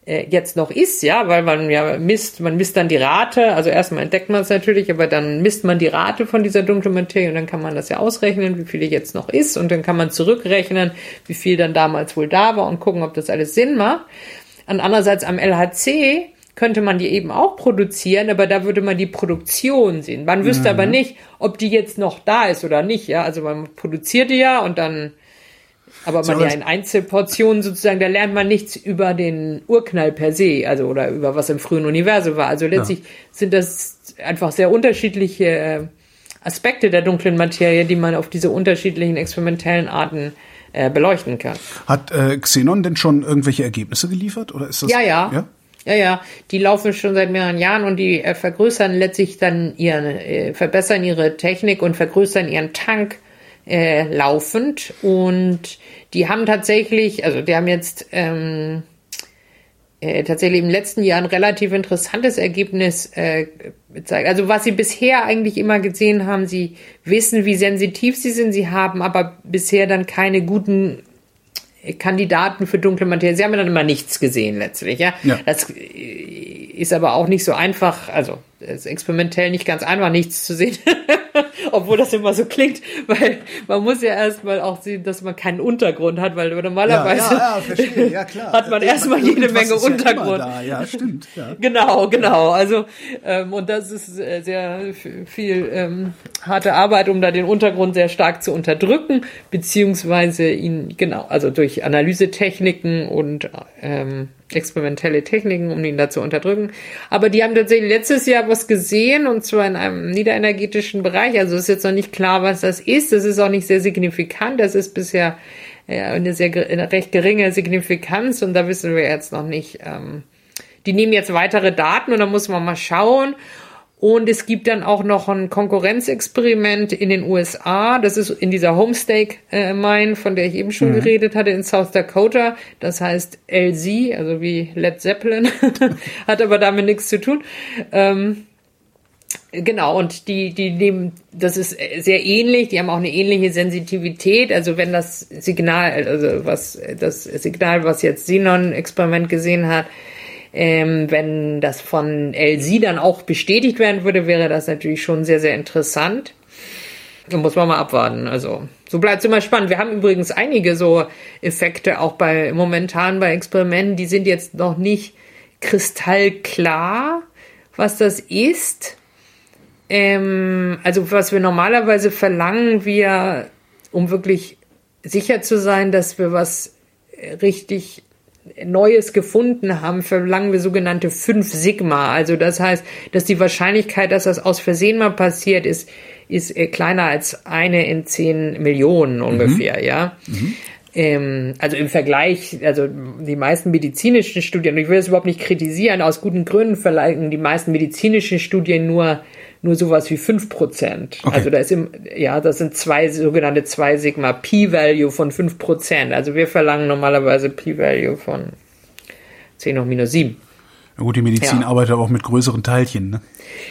jetzt noch ist, ja, weil man ja misst, man misst dann die Rate, also erstmal entdeckt man es natürlich, aber dann misst man die Rate von dieser dunklen Materie und dann kann man das ja ausrechnen, wie viel jetzt noch ist und dann kann man zurückrechnen, wie viel dann damals wohl da war und gucken, ob das alles Sinn macht. Und andererseits am LHC könnte man die eben auch produzieren, aber da würde man die Produktion sehen. Man wüsste mhm. aber nicht, ob die jetzt noch da ist oder nicht, ja. Also man produziert die ja und dann aber man ja in Einzelportionen sozusagen, da lernt man nichts über den Urknall per se, also oder über was im frühen Universum war. Also letztlich ja. sind das einfach sehr unterschiedliche äh, Aspekte der dunklen Materie, die man auf diese unterschiedlichen experimentellen Arten äh, beleuchten kann.
Hat äh, Xenon denn schon irgendwelche Ergebnisse geliefert oder ist das?
Ja, ja. ja? Ja, ja, die laufen schon seit mehreren Jahren und die äh, vergrößern letztlich dann ihren, äh, verbessern ihre Technik und vergrößern ihren Tank äh, laufend. Und die haben tatsächlich, also die haben jetzt ähm, äh, tatsächlich im letzten Jahr ein relativ interessantes Ergebnis äh, gezeigt. Also was sie bisher eigentlich immer gesehen haben, sie wissen, wie sensitiv sie sind, sie haben aber bisher dann keine guten Kandidaten für dunkle Materie. Sie haben dann immer nichts gesehen letztlich. Ja, ja. das äh, ist aber auch nicht so einfach. Also ist experimentell nicht ganz einfach, nichts zu sehen. <laughs> Obwohl das immer so klingt, <laughs> weil man muss ja erstmal auch sehen, dass man keinen Untergrund hat, weil normalerweise
ja, ja, ja, klar. <laughs>
hat man erstmal jede Menge Untergrund.
Ja, ja, stimmt. <laughs>
Genau, genau. Also ähm, und das ist äh, sehr viel ähm, harte Arbeit, um da den Untergrund sehr stark zu unterdrücken, beziehungsweise ihn genau, also durch Analysetechniken und ähm, experimentelle Techniken, um ihn da zu unterdrücken. Aber die haben tatsächlich letztes Jahr was gesehen und zwar in einem niederenergetischen Bereich. Also ist jetzt noch nicht klar, was das ist. Das ist auch nicht sehr signifikant. Das ist bisher ja, eine sehr eine recht geringe Signifikanz und da wissen wir jetzt noch nicht. Ähm, die nehmen jetzt weitere Daten und da muss man mal schauen. Und es gibt dann auch noch ein Konkurrenzexperiment in den USA. Das ist in dieser Homestake äh, Mine, von der ich eben schon mhm. geredet hatte, in South Dakota. Das heißt LZ, also wie Led Zeppelin. <laughs> Hat aber damit nichts zu tun. Ähm, Genau, und die, die nehmen, das ist sehr ähnlich, die haben auch eine ähnliche Sensitivität. Also wenn das Signal, also was, das Signal, was jetzt Xenon-Experiment gesehen hat, ähm, wenn das von LC dann auch bestätigt werden würde, wäre das natürlich schon sehr, sehr interessant. Da muss man mal abwarten. Also, so bleibt es immer spannend. Wir haben übrigens einige so Effekte auch bei momentan bei Experimenten, die sind jetzt noch nicht kristallklar, was das ist. Ähm, also, was wir normalerweise verlangen, wir, um wirklich sicher zu sein, dass wir was richtig Neues gefunden haben, verlangen wir sogenannte 5 Sigma. Also das heißt, dass die Wahrscheinlichkeit, dass das aus Versehen mal passiert ist, ist äh, kleiner als eine in 10 Millionen ungefähr, mhm. ja. Mhm. Ähm, also im Vergleich, also die meisten medizinischen Studien, und ich will das überhaupt nicht kritisieren, aus guten Gründen verlangen die meisten medizinischen Studien nur nur sowas wie 5 Prozent. Okay. Also da ist im, ja, das sind zwei sogenannte 2 Sigma P-Value von 5 Prozent. Also wir verlangen normalerweise P-Value von 10 hoch minus 7.
Na gut, die Medizin ja. arbeitet auch mit größeren Teilchen, ne?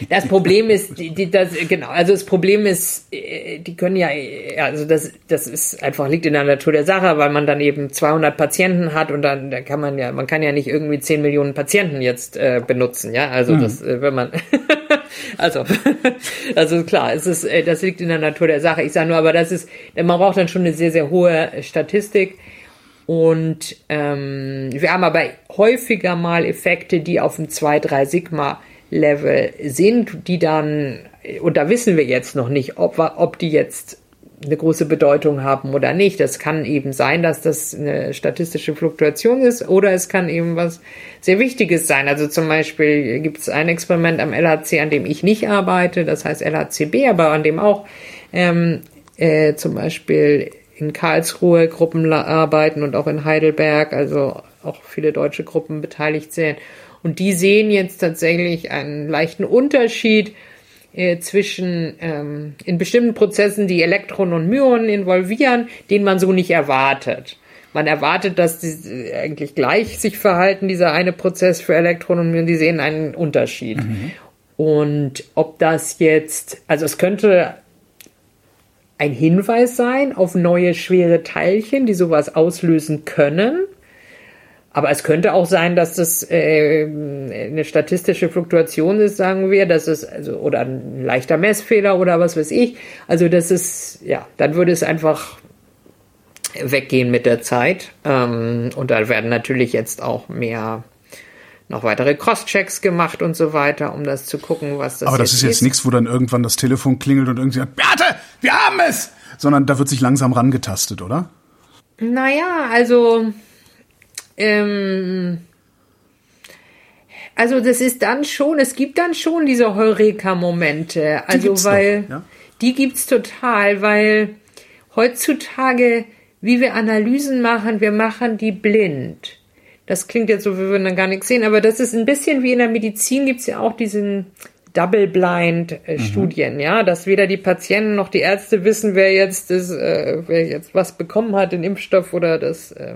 Das Problem ist, die, die, das, genau, also das Problem ist, äh, die können ja, also das, das ist einfach liegt in der Natur der Sache, weil man dann eben 200 Patienten hat und dann, da kann man ja, man kann ja nicht irgendwie 10 Millionen Patienten jetzt äh, benutzen, ja, also mhm. das, äh, wenn man, <laughs> also, <laughs> also klar, es ist, äh, das liegt in der Natur der Sache. Ich sage nur, aber das ist, man braucht dann schon eine sehr, sehr hohe Statistik. Und ähm, wir haben aber häufiger mal Effekte, die auf dem 2-3 Sigma Level sind, die dann, und da wissen wir jetzt noch nicht, ob, ob die jetzt eine große Bedeutung haben oder nicht. Das kann eben sein, dass das eine statistische Fluktuation ist oder es kann eben was sehr Wichtiges sein. Also zum Beispiel gibt es ein Experiment am LHC, an dem ich nicht arbeite, das heißt LHCB, aber an dem auch ähm, äh, zum Beispiel in Karlsruhe Gruppen arbeiten und auch in Heidelberg, also auch viele deutsche Gruppen beteiligt sind. Und die sehen jetzt tatsächlich einen leichten Unterschied äh, zwischen ähm, in bestimmten Prozessen, die Elektronen und Myonen involvieren, den man so nicht erwartet. Man erwartet, dass die eigentlich gleich sich verhalten, dieser eine Prozess für Elektronen und Myonen, die sehen einen Unterschied. Mhm. Und ob das jetzt, also es könnte ein Hinweis sein auf neue schwere Teilchen, die sowas auslösen können. Aber es könnte auch sein, dass das äh, eine statistische Fluktuation ist, sagen wir, dass es also oder ein leichter Messfehler oder was weiß ich. Also das ist ja, dann würde es einfach weggehen mit der Zeit. Ähm, und da werden natürlich jetzt auch mehr noch weitere Cross-Checks gemacht und so weiter, um das zu gucken, was das
Aber das ist jetzt nichts, wo dann irgendwann das Telefon klingelt und irgendwie sagt, Beate, wir haben es! Sondern da wird sich langsam rangetastet, oder?
Naja, also ähm, also das ist dann schon, es gibt dann schon diese Heureka-Momente. Also die weil doch, ja? die gibt's total, weil heutzutage, wie wir Analysen machen, wir machen die blind. Das klingt jetzt so, wir würden dann gar nichts sehen, aber das ist ein bisschen wie in der Medizin gibt's ja auch diesen Double-Blind-Studien, mhm. ja, dass weder die Patienten noch die Ärzte wissen, wer jetzt das, äh, wer jetzt was bekommen hat, den Impfstoff oder das. Äh,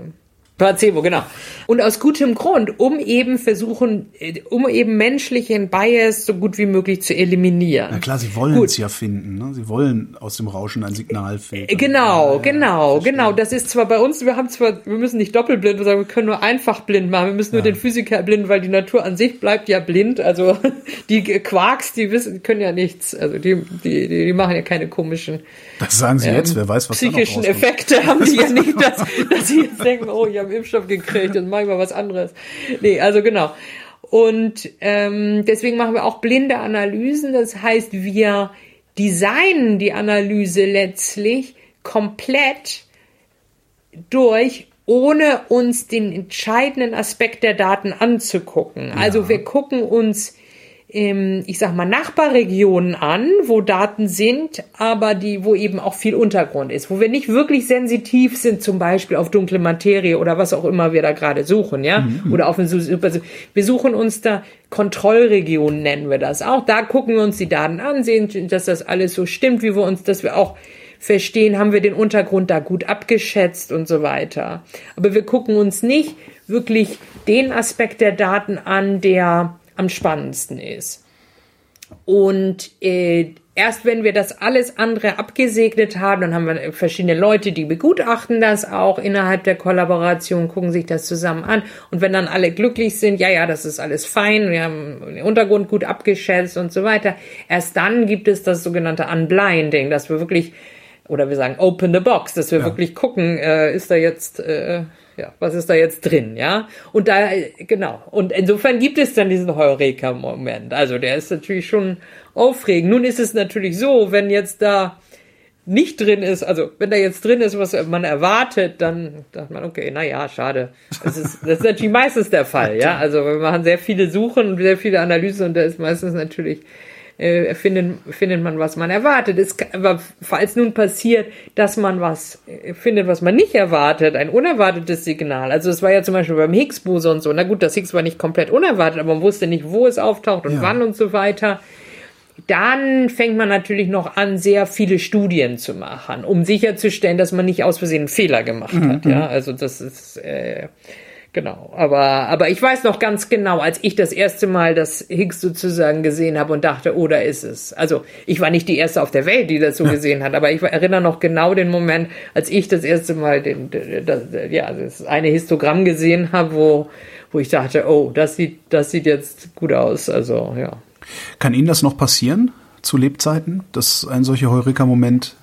Placebo, genau. Und aus gutem Grund, um eben versuchen, äh, um eben menschlichen Bias so gut wie möglich zu eliminieren.
Na klar, sie wollen es ja finden. Ne? Sie wollen aus dem Rauschen ein Signal finden.
Genau, ja, genau, ja, genau. Das ist zwar bei uns, wir haben zwar, wir müssen nicht doppelblind sagen, wir können nur einfach blind machen. Wir müssen nur ja. den Physiker blind, weil die Natur an sich bleibt ja blind. Also <laughs> die Quarks, die wissen, können ja nichts. Also die, die, die machen ja keine komischen.
Das sagen sie ähm, jetzt. Wer weiß, was
psychischen Effekte haben <laughs> die ja nicht, dass, dass sie jetzt denken, oh, ich habe Impfstoff gekriegt und mach ich mal was anderes. Nee, also genau. Und ähm, deswegen machen wir auch blinde Analysen. Das heißt, wir designen die Analyse letztlich komplett durch, ohne uns den entscheidenden Aspekt der Daten anzugucken. Ja. Also wir gucken uns ich sag mal, Nachbarregionen an, wo Daten sind, aber die, wo eben auch viel Untergrund ist, wo wir nicht wirklich sensitiv sind, zum Beispiel auf dunkle Materie oder was auch immer wir da gerade suchen, ja, mhm. oder auf ein, wir suchen uns da Kontrollregionen nennen wir das auch. Da gucken wir uns die Daten an, sehen, dass das alles so stimmt, wie wir uns, dass wir auch verstehen, haben wir den Untergrund da gut abgeschätzt und so weiter. Aber wir gucken uns nicht wirklich den Aspekt der Daten an, der am spannendsten ist. Und äh, erst wenn wir das alles andere abgesegnet haben, dann haben wir verschiedene Leute, die begutachten das auch innerhalb der Kollaboration, gucken sich das zusammen an. Und wenn dann alle glücklich sind, ja, ja, das ist alles fein, wir haben den Untergrund gut abgeschätzt und so weiter, erst dann gibt es das sogenannte Unblinding, dass wir wirklich, oder wir sagen Open the Box, dass wir ja. wirklich gucken, äh, ist da jetzt... Äh, ja, was ist da jetzt drin, ja? Und da, genau. Und insofern gibt es dann diesen Heureka-Moment. Also der ist natürlich schon aufregend. Nun ist es natürlich so, wenn jetzt da nicht drin ist, also wenn da jetzt drin ist, was man erwartet, dann sagt man, okay, naja, schade. Das ist, das ist natürlich meistens der Fall, ja. <laughs> Also wir machen sehr viele Suchen und sehr viele Analysen und da ist meistens natürlich äh, findet, findet man, was man erwartet. Es, aber falls nun passiert, dass man was äh, findet, was man nicht erwartet, ein unerwartetes Signal. Also es war ja zum Beispiel beim Higgs-Boson so. Na gut, das Higgs war nicht komplett unerwartet, aber man wusste nicht, wo es auftaucht und ja. wann und so weiter. Dann fängt man natürlich noch an, sehr viele Studien zu machen, um sicherzustellen, dass man nicht aus Versehen einen Fehler gemacht mhm. hat. Ja, mhm. also das ist äh, Genau, aber, aber ich weiß noch ganz genau, als ich das erste Mal das Higgs sozusagen gesehen habe und dachte, oh, da ist es. Also ich war nicht die erste auf der Welt, die das so <laughs> gesehen hat, aber ich erinnere noch genau den Moment, als ich das erste Mal den, das, ja, das eine Histogramm gesehen habe, wo, wo ich dachte, oh, das sieht, das sieht jetzt gut aus. Also ja.
Kann Ihnen das noch passieren zu Lebzeiten, dass ein solcher Heureka-Moment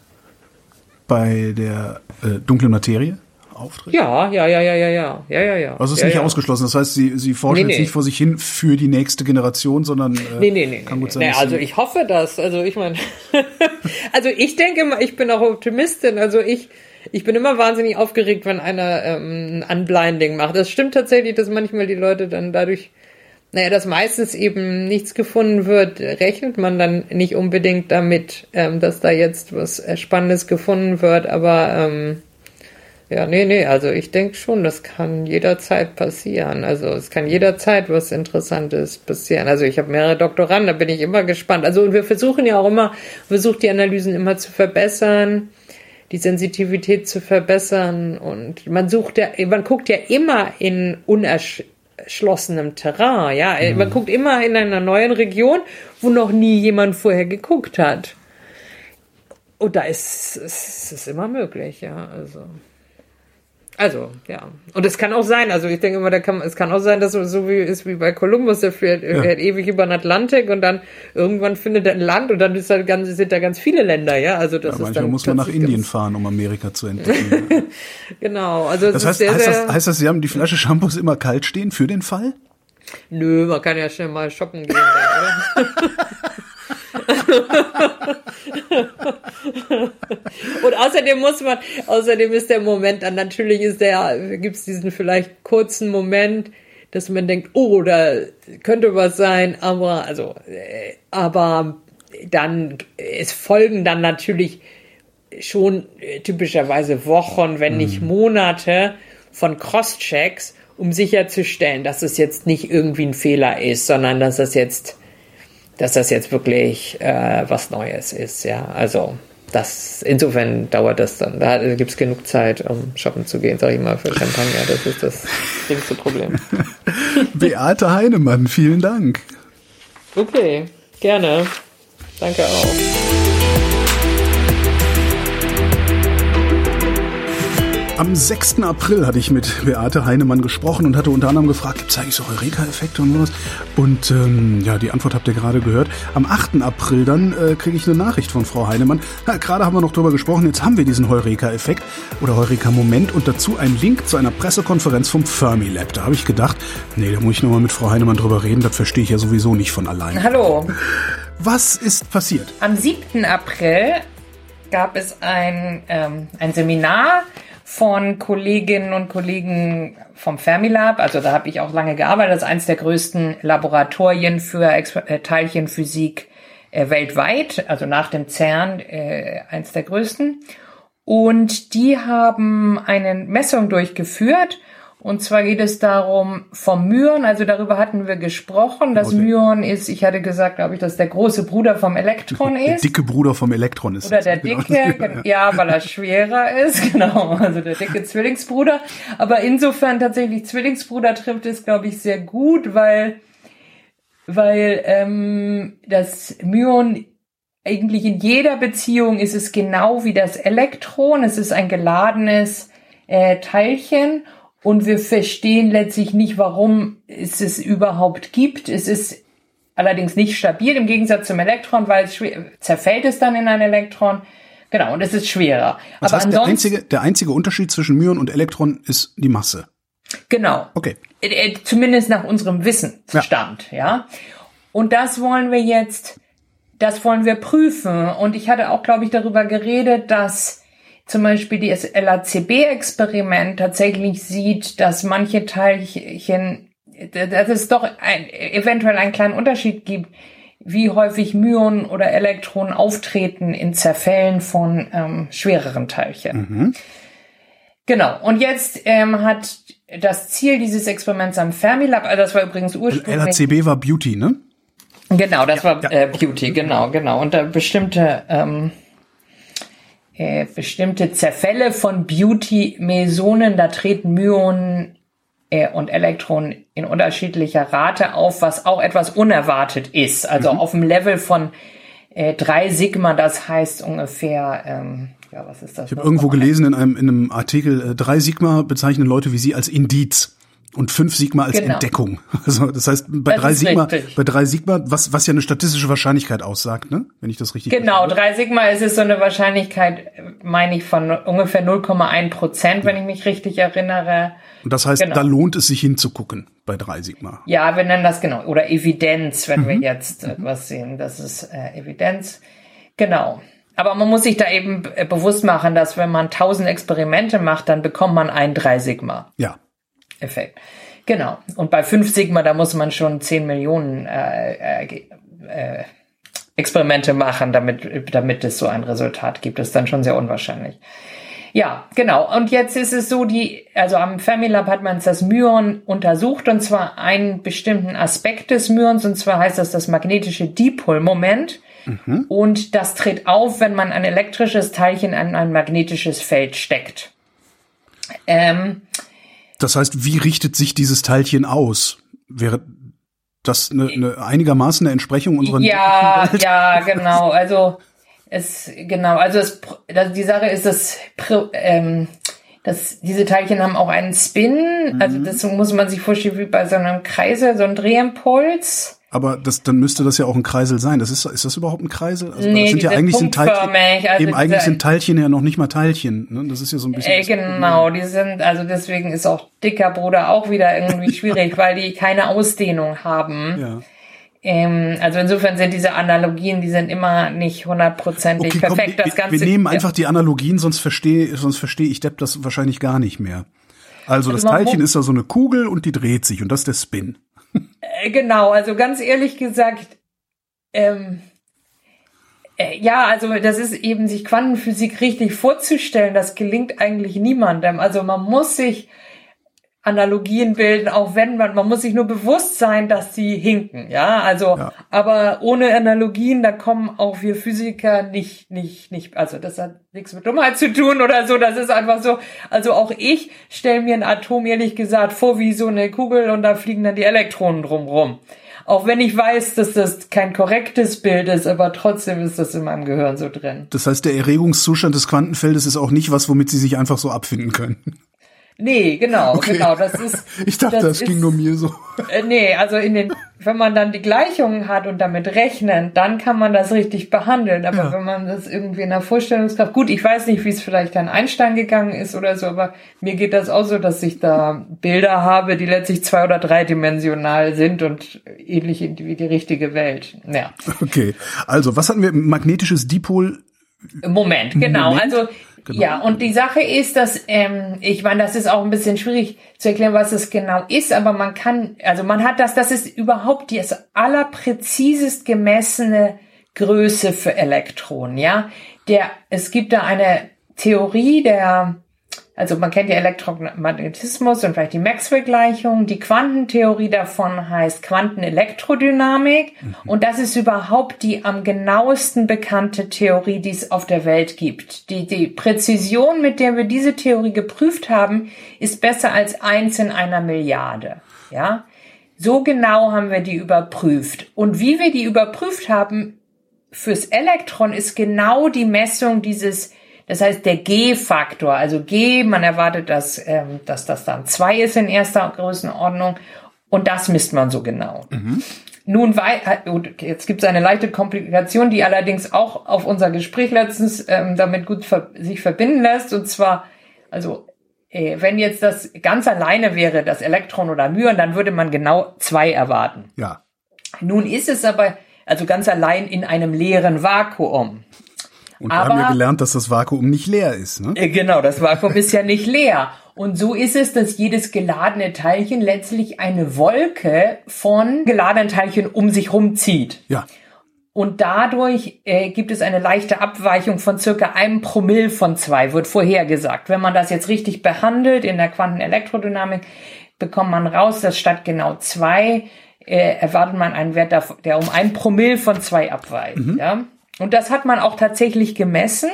bei der äh, dunklen Materie auftritt?
Ja, ja, ja, ja, ja, ja, ja, ja, ja.
Also es ist
ja,
nicht
ja.
ausgeschlossen. Das heißt, Sie, Sie forschen nee, jetzt nee. nicht vor sich hin für die nächste Generation, sondern äh,
nee, nee, nee, kann gut sein. Nee, also ich hoffe das. Also ich meine, <laughs> also ich denke mal, ich bin auch Optimistin. Also ich ich bin immer wahnsinnig aufgeregt, wenn einer ähm, ein Unblinding macht. Das stimmt tatsächlich, dass manchmal die Leute dann dadurch, naja, dass meistens eben nichts gefunden wird, rechnet man dann nicht unbedingt damit, ähm, dass da jetzt was Spannendes gefunden wird, aber ähm, ja, nee, nee, also ich denke schon, das kann jederzeit passieren. Also es kann jederzeit was Interessantes passieren. Also ich habe mehrere Doktoranden, da bin ich immer gespannt. Also und wir versuchen ja auch immer, versucht die Analysen immer zu verbessern, die Sensitivität zu verbessern und man sucht ja, man guckt ja immer in unerschlossenem Terrain, ja. Mhm. Man guckt immer in einer neuen Region, wo noch nie jemand vorher geguckt hat. Und da ist es ist immer möglich, ja. Also. Also, ja. Und es kann auch sein, also ich denke immer, da kann, es kann auch sein, dass es so wie ist wie bei Kolumbus, der fährt, ja. fährt ewig über den Atlantik und dann irgendwann findet er ein Land und dann ist da ganz, sind da ganz viele Länder, ja. Also das ja, ist
manchmal
dann
muss man nach Indien fahren, um Amerika zu entdecken. <laughs>
genau, also
das heißt, sehr, heißt, das, heißt das, Sie haben die Flasche Shampoos immer kalt stehen für den Fall?
Nö, man kann ja schnell mal shoppen gehen, oder? <laughs> <laughs> und außerdem muss man, außerdem ist der Moment dann natürlich ist der, gibt es diesen vielleicht kurzen Moment, dass man denkt, oh, da könnte was sein, aber also, äh, aber dann es folgen dann natürlich schon äh, typischerweise Wochen, wenn nicht mhm. Monate von Crosschecks, um sicherzustellen, dass es jetzt nicht irgendwie ein Fehler ist, sondern dass es jetzt dass das jetzt wirklich äh, was Neues ist, ja. Also das, insofern dauert das dann. Da gibt es genug Zeit, um shoppen zu gehen, sag ich mal, für Champagner. Das ist das <laughs> geringste Problem. <laughs>
Beate Heinemann, vielen Dank.
Okay, gerne. Danke auch.
Am 6. April hatte ich mit Beate Heinemann gesprochen und hatte unter anderem gefragt, gibt es eigentlich so Eureka-Effekte und sowas? Und ähm, ja, die Antwort habt ihr gerade gehört. Am 8. April dann äh, kriege ich eine Nachricht von Frau Heinemann. Gerade haben wir noch drüber gesprochen, jetzt haben wir diesen Heureka-Effekt oder Heureka-Moment und dazu ein Link zu einer Pressekonferenz vom Fermilab. Da habe ich gedacht, nee, da muss ich nochmal mit Frau Heinemann drüber reden, das verstehe ich ja sowieso nicht von allein.
Hallo.
Was ist passiert?
Am 7. April gab es ein, ähm, ein Seminar von Kolleginnen und Kollegen vom Fermilab. Also da habe ich auch lange gearbeitet. Das ist eines der größten Laboratorien für äh, Teilchenphysik äh, weltweit, also nach dem CERN äh, eins der größten. Und die haben eine Messung durchgeführt und zwar geht es darum vom Myon, also darüber hatten wir gesprochen. Das okay. Myon ist, ich hatte gesagt, glaube ich, dass der große Bruder vom Elektron ist.
Der dicke Bruder vom Elektron ist.
Oder der genau. dicke, <laughs> ja, weil er schwerer ist, <laughs> genau. Also der dicke Zwillingsbruder. Aber insofern tatsächlich Zwillingsbruder trifft es, glaube ich, sehr gut, weil, weil ähm, das Myon eigentlich in jeder Beziehung ist es genau wie das Elektron. Es ist ein geladenes äh, Teilchen und wir verstehen letztlich nicht, warum es es überhaupt gibt. Es ist allerdings nicht stabil im Gegensatz zum Elektron, weil es zerfällt es dann in ein Elektron. Genau, und es ist schwerer.
Das Aber heißt, der einzige, der einzige Unterschied zwischen Myon und Elektron ist die Masse.
Genau.
Okay.
Äh, äh, zumindest nach unserem Wissensstand, ja. ja. Und das wollen wir jetzt, das wollen wir prüfen. Und ich hatte auch, glaube ich, darüber geredet, dass zum Beispiel das LACB-Experiment tatsächlich sieht, dass manche Teilchen, dass es doch ein, eventuell einen kleinen Unterschied gibt, wie häufig Myonen oder Elektronen auftreten in Zerfällen von ähm, schwereren Teilchen. Mhm. Genau. Und jetzt ähm, hat das Ziel dieses Experiments am Fermilab, also das war übrigens ursprünglich.
LACB war Beauty, ne?
Genau, das ja, war ja. Äh, Beauty, genau, genau. Und da bestimmte ähm, äh, bestimmte Zerfälle von Beauty-Mesonen, da treten Myonen äh, und Elektronen in unterschiedlicher Rate auf, was auch etwas unerwartet ist. Also mhm. auf dem Level von äh, drei Sigma, das heißt ungefähr, ähm, ja, was ist das?
Ich habe irgendwo gelesen in einem, in einem Artikel, äh, drei Sigma bezeichnen Leute wie Sie als Indiz und fünf Sigma als genau. Entdeckung. <laughs> Also das heißt bei das drei Sigma, richtig. bei drei Sigma, was was ja eine statistische Wahrscheinlichkeit aussagt, ne? Wenn ich das richtig
Genau, verstehe. drei Sigma ist es so eine Wahrscheinlichkeit, meine ich, von ungefähr 0,1 Prozent, wenn ich mich richtig erinnere.
Und das heißt, genau. da lohnt es sich hinzugucken bei drei Sigma.
Ja, wir nennen das genau oder Evidenz, wenn mhm. wir jetzt etwas sehen. Das ist äh, Evidenz. Genau. Aber man muss sich da eben äh, bewusst machen, dass wenn man tausend Experimente macht, dann bekommt man ein drei Sigma.
Ja.
Effekt. Genau. Und bei 5 Sigma, da muss man schon 10 Millionen äh, äh, äh, Experimente machen, damit, damit es so ein Resultat gibt. Das ist dann schon sehr unwahrscheinlich. Ja, genau. Und jetzt ist es so, die, also am Fermilab hat man das Myon untersucht und zwar einen bestimmten Aspekt des Myons und zwar heißt das das magnetische Dipolmoment. Mhm. Und das tritt auf, wenn man ein elektrisches Teilchen an ein magnetisches Feld steckt. Ähm,
das heißt, wie richtet sich dieses Teilchen aus? Wäre das eine, eine einigermaßen eine Entsprechung unserer
Ja, ja, <laughs> genau. Also es genau, also es, die Sache ist, dass, ähm, dass diese Teilchen haben auch einen Spin. Also mhm. das muss man sich vorstellen wie bei so einem Kreisel, so ein Drehimpuls.
Aber das, dann müsste das ja auch ein Kreisel sein. Das ist, ist das überhaupt ein Kreisel?
Also, nee, das sind ja eigentlich sind Teilchen,
also eben eigentlich sind Teilchen ja noch nicht mal Teilchen. Ne? Das ist ja so ein bisschen.
Äh, genau, die sind, also deswegen ist auch dicker Bruder auch wieder irgendwie <laughs> schwierig, weil die keine Ausdehnung haben. Ja. Ähm, also insofern sind diese Analogien, die sind immer nicht hundertprozentig okay, perfekt.
Komm, das Ganze, wir nehmen einfach die Analogien, sonst verstehe, sonst verstehe ich Depp das wahrscheinlich gar nicht mehr. Also, also das Teilchen ist da so eine Kugel und die dreht sich und das ist der Spin.
Äh, genau, also ganz ehrlich gesagt, ähm, äh, ja, also das ist eben sich Quantenphysik richtig vorzustellen, das gelingt eigentlich niemandem. Also man muss sich Analogien bilden, auch wenn man, man muss sich nur bewusst sein, dass sie hinken, ja, also, ja. aber ohne Analogien, da kommen auch wir Physiker nicht, nicht, nicht, also das hat nichts mit Dummheit zu tun oder so, das ist einfach so, also auch ich stelle mir ein Atom ehrlich gesagt vor wie so eine Kugel und da fliegen dann die Elektronen drumrum. Auch wenn ich weiß, dass das kein korrektes Bild ist, aber trotzdem ist das in meinem Gehirn so drin.
Das heißt, der Erregungszustand des Quantenfeldes ist auch nicht was, womit Sie sich einfach so abfinden können.
Nee, genau, okay. genau. Das ist. <laughs>
Ich dachte, das, das ging nur mir so.
Äh, nee, also in den, wenn man dann die Gleichungen hat und damit rechnen, dann kann man das richtig behandeln. Aber ja. wenn man das irgendwie in der Vorstellungskraft, gut, ich weiß nicht, wie es vielleicht an Einstein gegangen ist oder so, aber mir geht das auch so, dass ich da Bilder habe, die letztlich zwei- oder dreidimensional sind und ähnlich wie die richtige Welt. Ja.
Okay. Also, was hatten wir? Magnetisches Dipol
Moment, genau. Moment. Also Genau. Ja, und die Sache ist, dass ähm, ich meine, das ist auch ein bisschen schwierig zu erklären, was es genau ist, aber man kann, also man hat das, das ist überhaupt die allerpräzisest gemessene Größe für Elektronen, ja. Der, es gibt da eine Theorie der also man kennt ja Elektromagnetismus und vielleicht die Maxwell-Gleichung. Die Quantentheorie davon heißt Quantenelektrodynamik. Mhm. Und das ist überhaupt die am genauesten bekannte Theorie, die es auf der Welt gibt. Die, die Präzision, mit der wir diese Theorie geprüft haben, ist besser als eins in einer Milliarde. Ja? So genau haben wir die überprüft. Und wie wir die überprüft haben fürs Elektron ist genau die Messung dieses das heißt, der G-Faktor, also G, man erwartet, dass, ähm, dass das dann zwei ist in erster Größenordnung und das misst man so genau. Mhm. Nun, jetzt gibt es eine leichte Komplikation, die allerdings auch auf unser Gespräch letztens ähm, damit gut ver sich verbinden lässt. Und zwar, also äh, wenn jetzt das ganz alleine wäre, das Elektron oder Myon, dann würde man genau zwei erwarten.
Ja.
Nun ist es aber also ganz allein in einem leeren Vakuum.
Und wir haben ja gelernt, dass das Vakuum nicht leer ist. Ne?
Äh, genau, das Vakuum ist ja nicht leer. Und so ist es, dass jedes geladene Teilchen letztlich eine Wolke von geladenen Teilchen um sich rumzieht.
Ja.
Und dadurch äh, gibt es eine leichte Abweichung von circa einem Promille von zwei, wird vorhergesagt. Wenn man das jetzt richtig behandelt in der Quantenelektrodynamik, bekommt man raus, dass statt genau zwei äh, erwartet man einen Wert, der um ein Promille von zwei abweicht. Mhm. Ja? Und das hat man auch tatsächlich gemessen.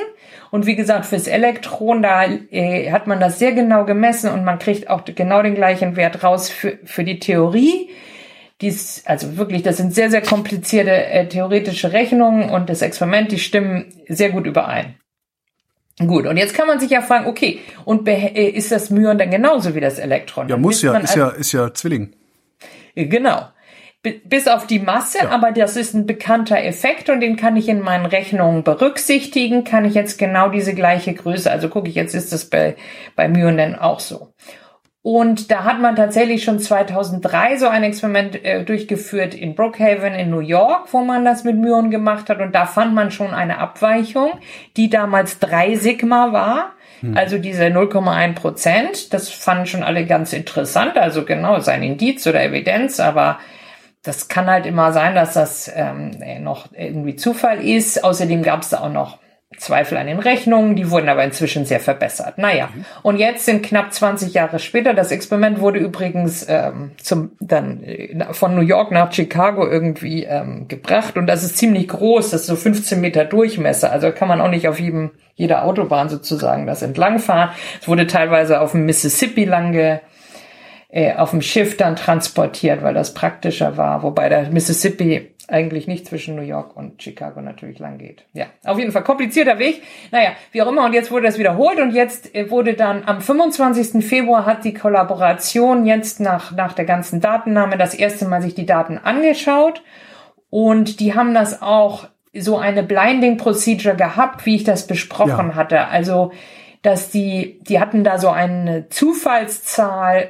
Und wie gesagt, fürs Elektron, da äh, hat man das sehr genau gemessen und man kriegt auch genau den gleichen Wert raus für, für die Theorie. Dies, also wirklich, das sind sehr, sehr komplizierte äh, theoretische Rechnungen und das Experiment, die stimmen sehr gut überein. Gut, und jetzt kann man sich ja fragen, okay, und äh, ist das Myon dann genauso wie das Elektron?
Ja, muss ja, ist ja, ist ja Zwilling.
Genau bis auf die Masse, ja. aber das ist ein bekannter Effekt und den kann ich in meinen Rechnungen berücksichtigen. Kann ich jetzt genau diese gleiche Größe, also gucke ich jetzt, ist das bei, bei Myonen auch so. Und da hat man tatsächlich schon 2003 so ein Experiment äh, durchgeführt in Brookhaven in New York, wo man das mit Myonen gemacht hat. Und da fand man schon eine Abweichung, die damals drei Sigma war. Hm. Also diese 0,1 Prozent. Das fanden schon alle ganz interessant. Also genau, ist ein Indiz oder Evidenz, aber das kann halt immer sein, dass das ähm, noch irgendwie Zufall ist. Außerdem gab es da auch noch Zweifel an den Rechnungen, die wurden aber inzwischen sehr verbessert. Naja, mhm. und jetzt sind knapp 20 Jahre später, das Experiment wurde übrigens ähm, zum, dann äh, von New York nach Chicago irgendwie ähm, gebracht und das ist ziemlich groß, das ist so 15 Meter Durchmesser, also kann man auch nicht auf jedem, jeder Autobahn sozusagen das entlangfahren. Es wurde teilweise auf dem Mississippi lang ge, äh, auf dem Schiff dann transportiert, weil das praktischer war, wobei der Mississippi eigentlich nicht zwischen New York und Chicago natürlich lang geht. Ja, auf jeden Fall komplizierter Weg. Naja, wie auch immer. Und jetzt wurde das wiederholt und jetzt äh, wurde dann am 25. Februar hat die Kollaboration jetzt nach, nach der ganzen Datennahme das erste Mal sich die Daten angeschaut und die haben das auch so eine Blinding Procedure gehabt, wie ich das besprochen ja. hatte. Also, dass die, die hatten da so eine Zufallszahl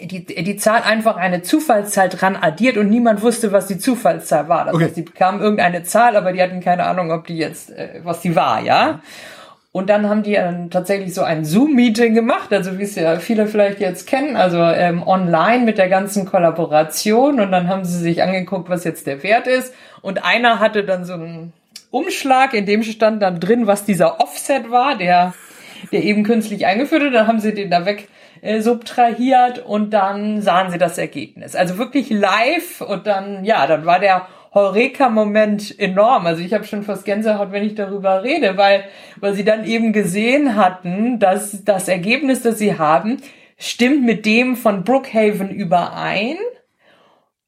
die, die Zahl einfach eine Zufallszahl dran addiert und niemand wusste, was die Zufallszahl war. Das okay. heißt, die bekamen irgendeine Zahl, aber die hatten keine Ahnung, ob die jetzt, äh, was die war, ja. Und dann haben die dann tatsächlich so ein Zoom-Meeting gemacht, also wie es ja viele vielleicht jetzt kennen, also ähm, online mit der ganzen Kollaboration. Und dann haben sie sich angeguckt, was jetzt der Wert ist. Und einer hatte dann so einen Umschlag, in dem stand dann drin, was dieser Offset war, der der eben künstlich eingeführt hat. Dann haben sie den da weg äh, subtrahiert und dann sahen sie das Ergebnis. Also wirklich live und dann, ja, dann war der Heureka-Moment enorm. Also ich habe schon fast Gänsehaut, wenn ich darüber rede, weil, weil sie dann eben gesehen hatten, dass das Ergebnis, das sie haben, stimmt mit dem von Brookhaven überein.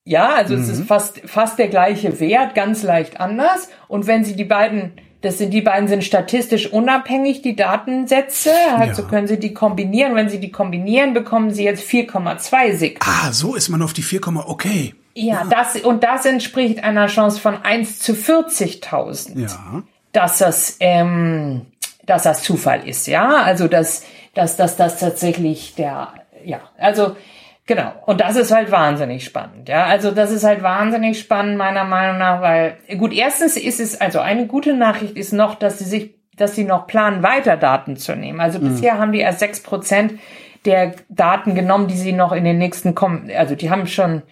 Ja, also mhm. es ist mhm. fast, fast der gleiche Wert, ganz leicht anders. Und wenn Sie die beiden, das sind, die beiden sind statistisch unabhängig, die Datensätze, also ja. können Sie die kombinieren. Wenn Sie die kombinieren, bekommen Sie jetzt 4,2 Sig.
Ah, so ist man auf die 4, okay.
Ja, das, und das entspricht einer Chance von 1 zu 40.000. Ja. Dass das, ähm, dass das Zufall ist, ja. Also, dass, dass, dass das tatsächlich der, ja, also, Genau. Und das ist halt wahnsinnig spannend. Ja, also das ist halt wahnsinnig spannend meiner Meinung nach, weil gut, erstens ist es also eine gute Nachricht ist noch, dass sie sich, dass sie noch planen, weiter Daten zu nehmen. Also mhm. bisher haben die erst sechs Prozent der Daten genommen, die sie noch in den nächsten kommen. Also die haben schon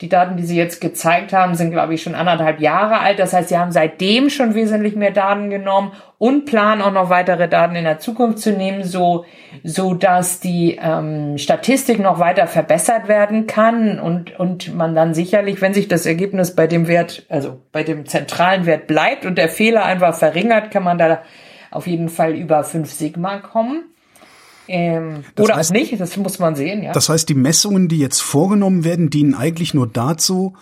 die Daten, die Sie jetzt gezeigt haben, sind, glaube ich, schon anderthalb Jahre alt. Das heißt, Sie haben seitdem schon wesentlich mehr Daten genommen und planen auch noch weitere Daten in der Zukunft zu nehmen, so, so dass die ähm, Statistik noch weiter verbessert werden kann und, und man dann sicherlich, wenn sich das Ergebnis bei dem Wert, also bei dem zentralen Wert bleibt und der Fehler einfach verringert, kann man da auf jeden Fall über 5 Sigma kommen. Ähm, oder heißt, auch nicht, das muss man sehen, ja.
Das heißt, die Messungen, die jetzt vorgenommen werden, dienen eigentlich nur dazu,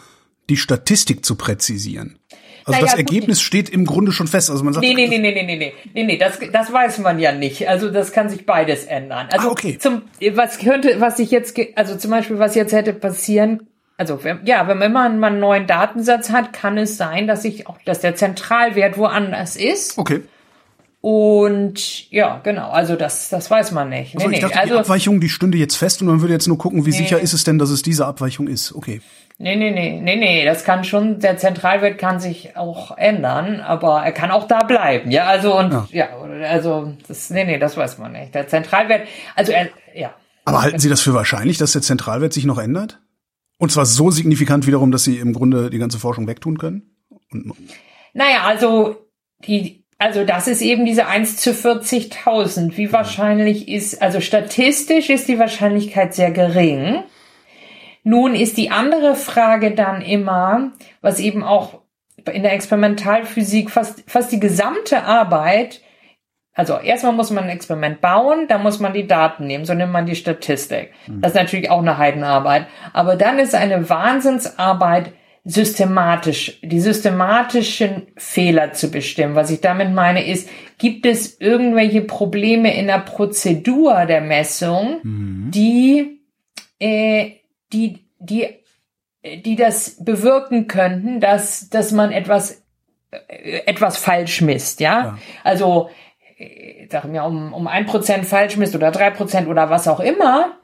die Statistik zu präzisieren. Also naja, das Ergebnis gut. steht im Grunde schon fest. Also man sagt,
nee, nee, nee, nee, nee, nee, nee, nee, nee, das, das weiß man ja nicht. Also das kann sich beides ändern. Also
ah, okay.
zum, was könnte, was ich jetzt, also zum Beispiel, was jetzt hätte passieren, also ja, wenn man immer einen neuen Datensatz hat, kann es sein, dass sich auch, dass der Zentralwert woanders ist.
Okay.
Und ja, genau, also das, das weiß man nicht.
Nee, also ich dachte, nee, also, die Abweichung, die stünde jetzt fest und man würde jetzt nur gucken, wie nee. sicher ist es denn, dass es diese Abweichung ist. Okay.
Nee, nee, nee, nee, nee, das kann schon, der Zentralwert kann sich auch ändern, aber er kann auch da bleiben, ja, also und, ja, ja also, das, nee, nee, das weiß man nicht. Der Zentralwert, also er, ja.
Aber halten Sie das für wahrscheinlich, dass der Zentralwert sich noch ändert? Und zwar so signifikant wiederum, dass Sie im Grunde die ganze Forschung wegtun können? Und
naja, also, die, also das ist eben diese 1 zu 40.000. Wie wahrscheinlich ist, also statistisch ist die Wahrscheinlichkeit sehr gering. Nun ist die andere Frage dann immer, was eben auch in der Experimentalphysik fast, fast die gesamte Arbeit, also erstmal muss man ein Experiment bauen, dann muss man die Daten nehmen, so nimmt man die Statistik. Hm. Das ist natürlich auch eine Heidenarbeit. Aber dann ist eine Wahnsinnsarbeit, systematisch, die systematischen Fehler zu bestimmen. Was ich damit meine ist, gibt es irgendwelche Probleme in der Prozedur der Messung, mhm. die, äh, die, die, die das bewirken könnten, dass, dass man etwas, äh, etwas falsch misst, ja? ja. Also, äh, sagen wir, um, um ein Prozent falsch misst oder drei Prozent oder was auch immer,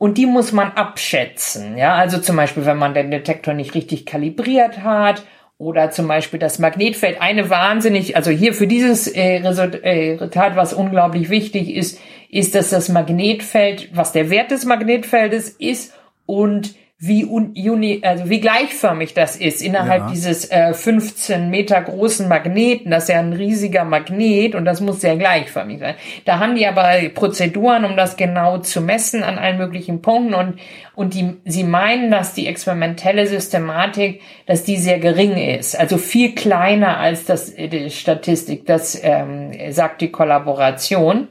und die muss man abschätzen. Ja, also zum Beispiel, wenn man den Detektor nicht richtig kalibriert hat oder zum Beispiel das Magnetfeld. Eine wahnsinnig, also hier für dieses äh, Resultat, was unglaublich wichtig ist, ist, dass das Magnetfeld, was der Wert des Magnetfeldes ist und wie uni, also wie gleichförmig das ist innerhalb ja. dieses äh, 15 Meter großen Magneten. Das ist ja ein riesiger Magnet und das muss sehr gleichförmig sein. Da haben die aber Prozeduren, um das genau zu messen an allen möglichen Punkten und und die sie meinen, dass die experimentelle Systematik, dass die sehr gering ist, also viel kleiner als das die Statistik. Das ähm, sagt die Kollaboration.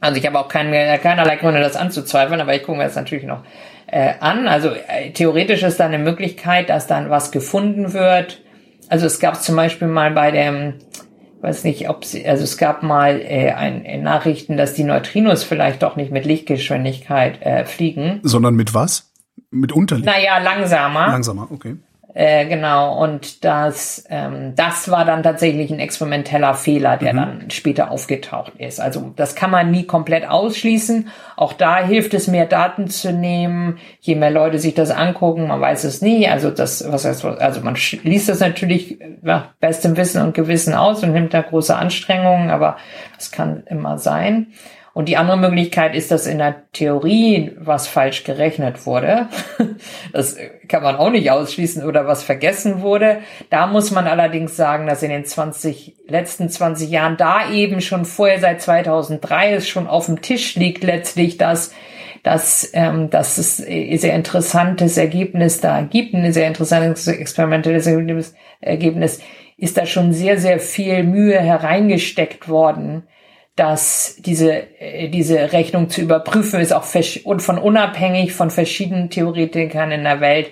Also ich habe auch keine, keinerlei Gründe, das anzuzweifeln, aber ich gucke mir das natürlich noch äh, an. Also äh, theoretisch ist da eine Möglichkeit, dass dann was gefunden wird. Also es gab zum Beispiel mal bei dem, weiß nicht, ob sie, also es gab mal äh, ein, ein Nachrichten, dass die Neutrinos vielleicht doch nicht mit Lichtgeschwindigkeit äh, fliegen.
Sondern mit was? Mit Unterlicht?
Naja, langsamer.
Langsamer, okay.
Äh, genau, und das, ähm, das war dann tatsächlich ein experimenteller Fehler, der mhm. dann später aufgetaucht ist. Also das kann man nie komplett ausschließen. Auch da hilft es, mehr Daten zu nehmen. Je mehr Leute sich das angucken, man weiß es nie. Also das, was heißt, also man liest das natürlich ja, bestem Wissen und Gewissen aus und nimmt da große Anstrengungen, aber das kann immer sein. Und die andere Möglichkeit ist, dass in der Theorie was falsch gerechnet wurde. <laughs> Das kann man auch nicht ausschließen oder was vergessen wurde. Da muss man allerdings sagen, dass in den 20, letzten 20 Jahren da eben schon vorher seit 2003 es schon auf dem Tisch liegt letztlich, dass dass, ähm, dass es sehr interessantes Ergebnis da gibt, ein sehr interessantes experimentelles Ergebnis, ist da schon sehr, sehr viel Mühe hereingesteckt worden dass diese, äh, diese Rechnung zu überprüfen ist, auch und von unabhängig von verschiedenen Theoretikern in der Welt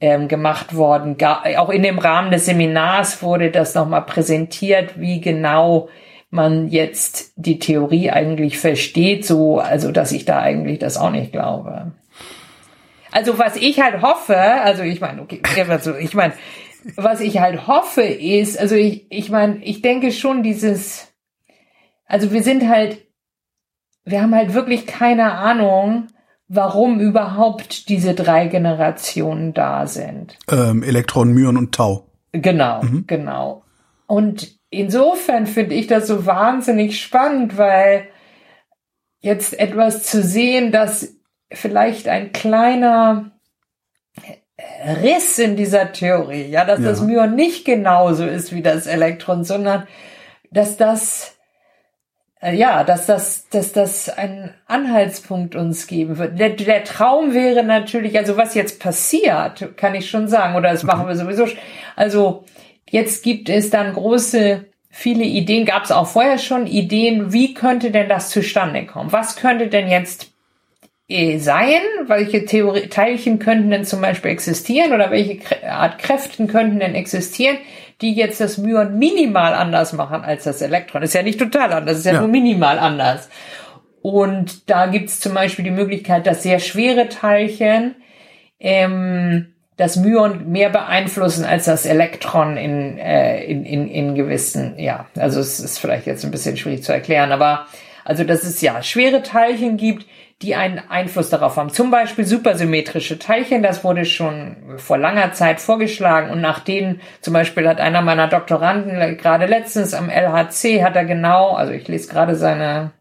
ähm, gemacht worden. Gar, auch in dem Rahmen des Seminars wurde das nochmal präsentiert, wie genau man jetzt die Theorie eigentlich versteht, so, also dass ich da eigentlich das auch nicht glaube. Also was ich halt hoffe, also ich meine, okay, also ich meine, was ich halt hoffe ist, also ich, ich meine, ich denke schon dieses, also wir sind halt, wir haben halt wirklich keine Ahnung, warum überhaupt diese drei Generationen da sind.
Ähm, Elektron, Myon und Tau.
Genau, mhm. genau. Und insofern finde ich das so wahnsinnig spannend, weil jetzt etwas zu sehen, dass vielleicht ein kleiner Riss in dieser Theorie, ja, dass ja. das Myon nicht genauso ist wie das Elektron, sondern dass das ja, dass das, dass das einen Anhaltspunkt uns geben wird. Der, der Traum wäre natürlich, also was jetzt passiert, kann ich schon sagen, oder das machen wir sowieso. Also jetzt gibt es dann große, viele Ideen, gab es auch vorher schon Ideen, wie könnte denn das zustande kommen? Was könnte denn jetzt äh, sein? Welche Theorie, Teilchen könnten denn zum Beispiel existieren oder welche Art Kräften könnten denn existieren? die jetzt das Myon minimal anders machen als das Elektron. Ist ja nicht total anders, ist ja, ja. nur minimal anders. Und da gibt's zum Beispiel die Möglichkeit, dass sehr schwere Teilchen ähm, das Myon mehr beeinflussen als das Elektron in, äh, in, in, in gewissen, ja, also es ist vielleicht jetzt ein bisschen schwierig zu erklären, aber also dass es ja schwere Teilchen gibt, die einen Einfluss darauf haben. Zum Beispiel supersymmetrische Teilchen, das wurde schon vor langer Zeit vorgeschlagen und nach denen, zum Beispiel hat einer meiner Doktoranden gerade letztens am LHC, hat er genau, also ich lese gerade seine